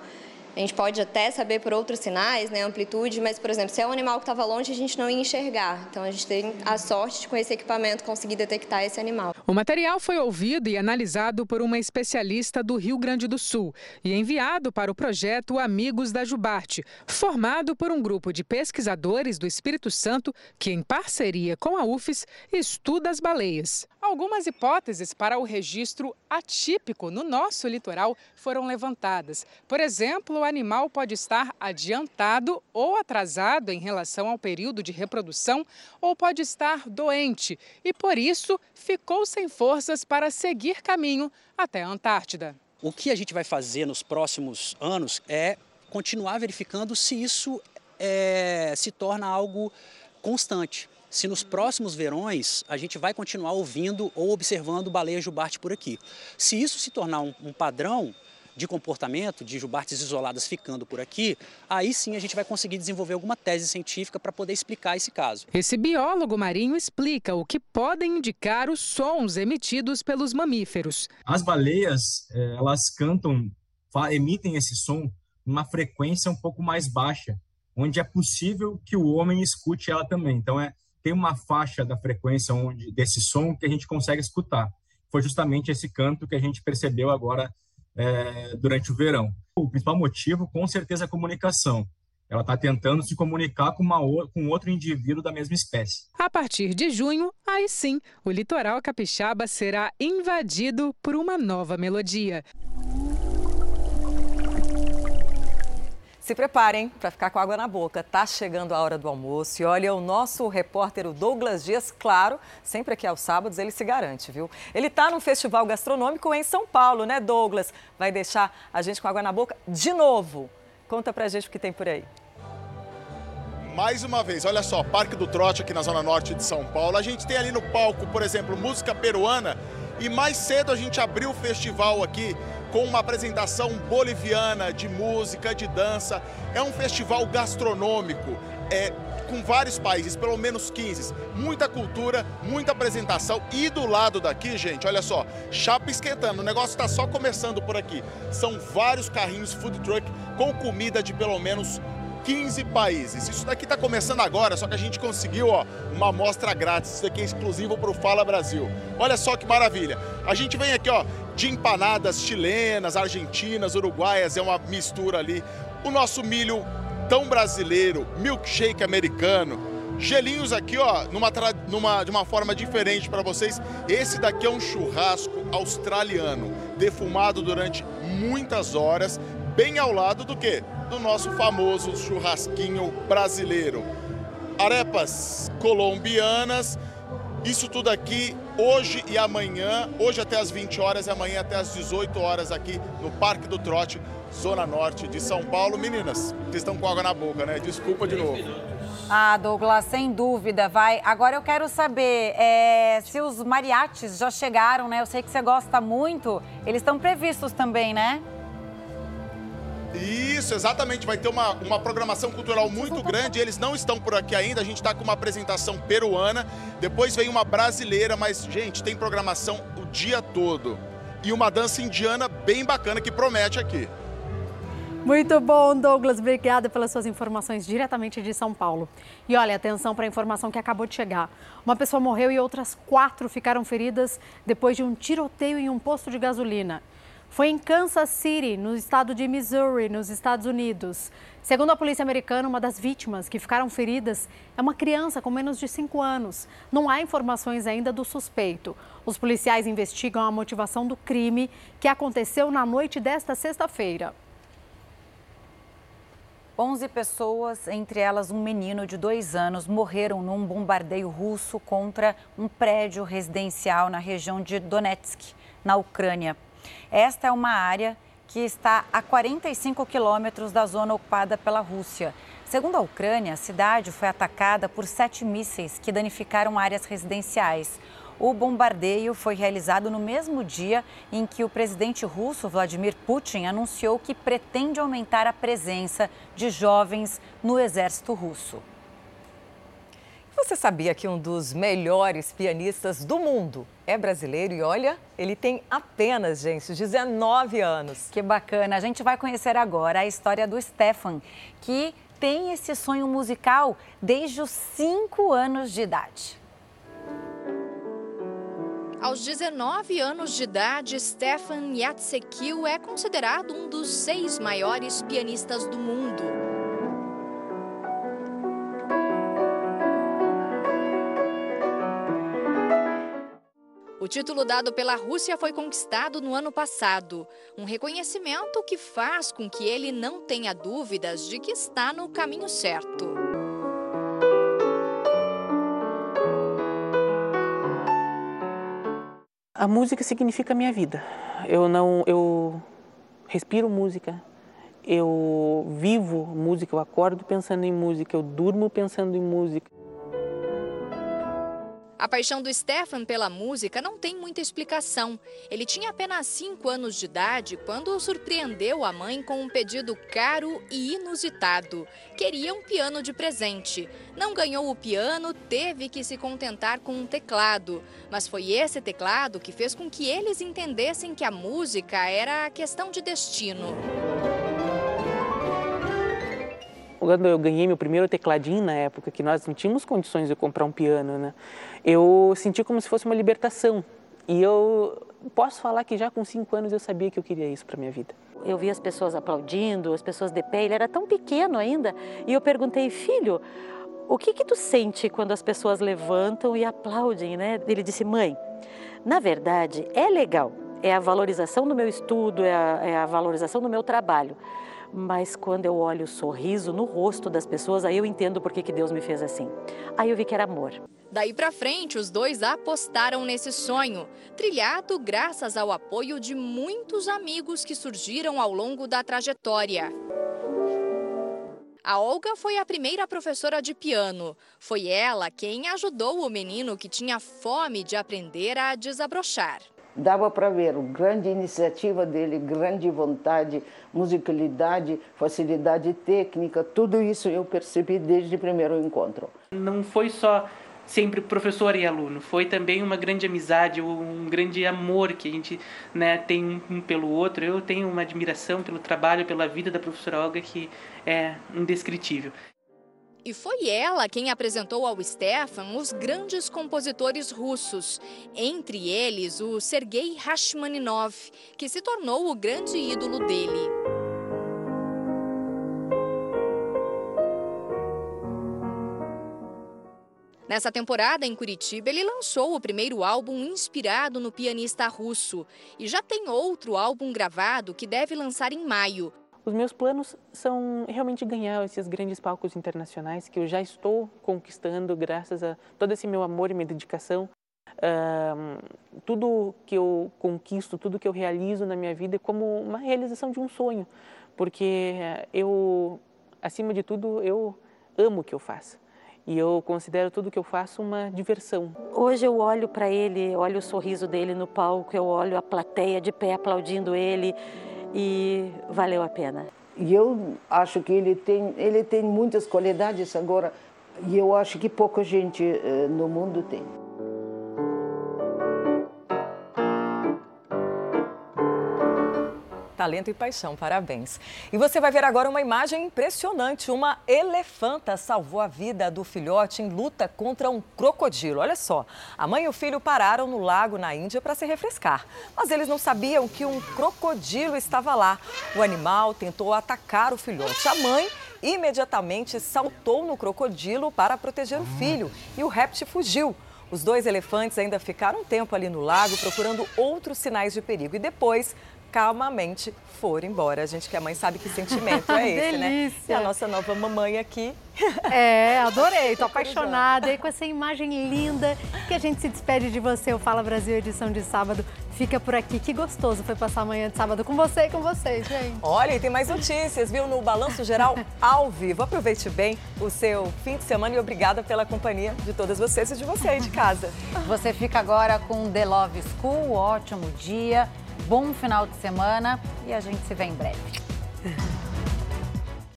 A gente pode até saber por outros sinais, né, amplitude, mas, por exemplo, se é um animal que estava longe, a gente não ia enxergar. Então, a gente tem a sorte de, com esse equipamento, conseguir detectar esse animal. O material foi ouvido e analisado por uma especialista do Rio Grande do Sul e enviado para o projeto Amigos da Jubarte, formado por um grupo de pesquisadores do Espírito Santo que, em parceria com a UFES, estuda as baleias. Algumas hipóteses para o registro atípico no nosso litoral foram levantadas. Por exemplo, o animal pode estar adiantado ou atrasado em relação ao período de reprodução, ou pode estar doente e, por isso, ficou sem forças para seguir caminho até a Antártida. O que a gente vai fazer nos próximos anos é continuar verificando se isso é, se torna algo constante se nos próximos verões a gente vai continuar ouvindo ou observando baleia jubarte por aqui. Se isso se tornar um, um padrão, de comportamento de jubartes isoladas ficando por aqui, aí sim a gente vai conseguir desenvolver alguma tese científica para poder explicar esse caso. Esse biólogo marinho explica o que podem indicar os sons emitidos pelos mamíferos. As baleias, eh, elas cantam, emitem esse som numa frequência um pouco mais baixa, onde é possível que o homem escute ela também. Então é tem uma faixa da frequência onde desse som que a gente consegue escutar. Foi justamente esse canto que a gente percebeu agora é, durante o verão. O principal motivo, com certeza, é a comunicação. Ela está tentando se comunicar com, uma, com outro indivíduo da mesma espécie. A partir de junho, aí sim, o litoral capixaba será invadido por uma nova melodia. Se preparem para ficar com água na boca. Tá chegando a hora do almoço e olha, o nosso repórter o Douglas Dias, claro, sempre aqui aos sábados ele se garante, viu? Ele tá no festival gastronômico em São Paulo, né, Douglas? Vai deixar a gente com água na boca de novo. Conta pra gente o que tem por aí. Mais uma vez, olha só, Parque do Trote aqui na zona norte de São Paulo. A gente tem ali no palco, por exemplo, música peruana e mais cedo a gente abriu o festival aqui com uma apresentação boliviana de música, de dança. É um festival gastronômico, é, com vários países, pelo menos 15. Muita cultura, muita apresentação. E do lado daqui, gente, olha só, chapa esquentando. O negócio está só começando por aqui. São vários carrinhos food truck com comida de pelo menos 15 países. Isso daqui está começando agora, só que a gente conseguiu ó, uma amostra grátis. Isso aqui é exclusivo para o Fala Brasil. Olha só que maravilha. A gente vem aqui ó, de empanadas chilenas, argentinas, uruguaias, é uma mistura ali. O nosso milho tão brasileiro, milkshake americano. Gelinhos aqui, ó, numa, numa, de uma forma diferente para vocês. Esse daqui é um churrasco australiano, defumado durante muitas horas, bem ao lado do que? Do nosso famoso churrasquinho brasileiro. Arepas colombianas, isso tudo aqui hoje e amanhã, hoje até as 20 horas e amanhã até as 18 horas aqui no Parque do Trote, Zona Norte de São Paulo. Meninas, vocês estão com água na boca, né? Desculpa de novo. Ah, Douglas, sem dúvida, vai. Agora eu quero saber é, se os mariachis já chegaram, né? Eu sei que você gosta muito. Eles estão previstos também, né? Isso, exatamente. Vai ter uma, uma programação cultural muito grande. Eles não estão por aqui ainda. A gente está com uma apresentação peruana. Depois vem uma brasileira, mas, gente, tem programação o dia todo. E uma dança indiana bem bacana que promete aqui. Muito bom, Douglas. Obrigada pelas suas informações diretamente de São Paulo. E olha, atenção para a informação que acabou de chegar. Uma pessoa morreu e outras quatro ficaram feridas depois de um tiroteio em um posto de gasolina. Foi em Kansas City, no estado de Missouri, nos Estados Unidos. Segundo a polícia americana, uma das vítimas que ficaram feridas é uma criança com menos de 5 anos. Não há informações ainda do suspeito. Os policiais investigam a motivação do crime que aconteceu na noite desta sexta-feira. 11 pessoas, entre elas um menino de dois anos, morreram num bombardeio russo contra um prédio residencial na região de Donetsk, na Ucrânia. Esta é uma área que está a 45 quilômetros da zona ocupada pela Rússia. Segundo a Ucrânia, a cidade foi atacada por sete mísseis que danificaram áreas residenciais. O bombardeio foi realizado no mesmo dia em que o presidente russo Vladimir Putin anunciou que pretende aumentar a presença de jovens no exército russo. Você sabia que um dos melhores pianistas do mundo é brasileiro e olha, ele tem apenas, gente, 19 anos. Que bacana. A gente vai conhecer agora a história do Stefan, que tem esse sonho musical desde os 5 anos de idade. Aos 19 anos de idade, Stefan Yatsekil é considerado um dos seis maiores pianistas do mundo. O título dado pela Rússia foi conquistado no ano passado, um reconhecimento que faz com que ele não tenha dúvidas de que está no caminho certo. A música significa a minha vida. Eu não, eu respiro música. Eu vivo música, eu acordo pensando em música, eu durmo pensando em música. A paixão do Stefan pela música não tem muita explicação. Ele tinha apenas 5 anos de idade quando surpreendeu a mãe com um pedido caro e inusitado. Queria um piano de presente. Não ganhou o piano, teve que se contentar com um teclado. Mas foi esse teclado que fez com que eles entendessem que a música era questão de destino quando eu ganhei meu primeiro tecladinho na época, que nós não tínhamos condições de comprar um piano, né? Eu senti como se fosse uma libertação. E eu posso falar que já com cinco anos eu sabia que eu queria isso para minha vida. Eu vi as pessoas aplaudindo, as pessoas de pé. Ele era tão pequeno ainda. E eu perguntei, filho, o que que tu sente quando as pessoas levantam e aplaudem, né? Ele disse, mãe, na verdade é legal. É a valorização do meu estudo, é a, é a valorização do meu trabalho mas quando eu olho o sorriso no rosto das pessoas, aí eu entendo por que, que Deus me fez assim. Aí eu vi que era amor. Daí para frente, os dois apostaram nesse sonho, trilhado graças ao apoio de muitos amigos que surgiram ao longo da trajetória. A Olga foi a primeira professora de piano. Foi ela quem ajudou o menino que tinha fome de aprender a desabrochar dava para ver a grande iniciativa dele, grande vontade, musicalidade, facilidade técnica, tudo isso eu percebi desde o primeiro encontro. Não foi só sempre professor e aluno, foi também uma grande amizade, um grande amor que a gente né, tem um pelo outro. Eu tenho uma admiração pelo trabalho, pela vida da professora Olga que é indescritível. E foi ela quem apresentou ao Stefan os grandes compositores russos, entre eles o Sergei Rachmaninov, que se tornou o grande ídolo dele. Nessa temporada em Curitiba, ele lançou o primeiro álbum inspirado no pianista russo e já tem outro álbum gravado que deve lançar em maio. Os meus planos são realmente ganhar esses grandes palcos internacionais que eu já estou conquistando graças a todo esse meu amor e minha dedicação. Tudo que eu conquisto, tudo que eu realizo na minha vida é como uma realização de um sonho, porque eu, acima de tudo, eu amo o que eu faço. E eu considero tudo que eu faço uma diversão. Hoje eu olho para ele, olho o sorriso dele no palco, eu olho a plateia de pé aplaudindo ele e valeu a pena. E eu acho que ele tem, ele tem muitas qualidades agora e eu acho que pouca gente eh, no mundo tem. Talento e paixão. Parabéns. E você vai ver agora uma imagem impressionante. Uma elefanta salvou a vida do filhote em luta contra um crocodilo. Olha só, a mãe e o filho pararam no lago na Índia para se refrescar. Mas eles não sabiam que um crocodilo estava lá. O animal tentou atacar o filhote. A mãe imediatamente saltou no crocodilo para proteger o filho e o réptil fugiu. Os dois elefantes ainda ficaram um tempo ali no lago procurando outros sinais de perigo e depois calmamente foram embora. A gente que é mãe sabe que sentimento é esse, né? E a nossa nova mamãe aqui. É, adorei, tô apaixonada. E com essa imagem linda que a gente se despede de você, o Fala Brasil edição de sábado. Fica por aqui. Que gostoso foi passar amanhã de sábado com você e com vocês, gente. Olha, e tem mais notícias, viu? No Balanço Geral ao vivo. Aproveite bem o seu fim de semana e obrigada pela companhia de todas vocês e de você aí de casa. Você fica agora com The Love School. Ótimo dia bom final de semana e a gente se vê em breve.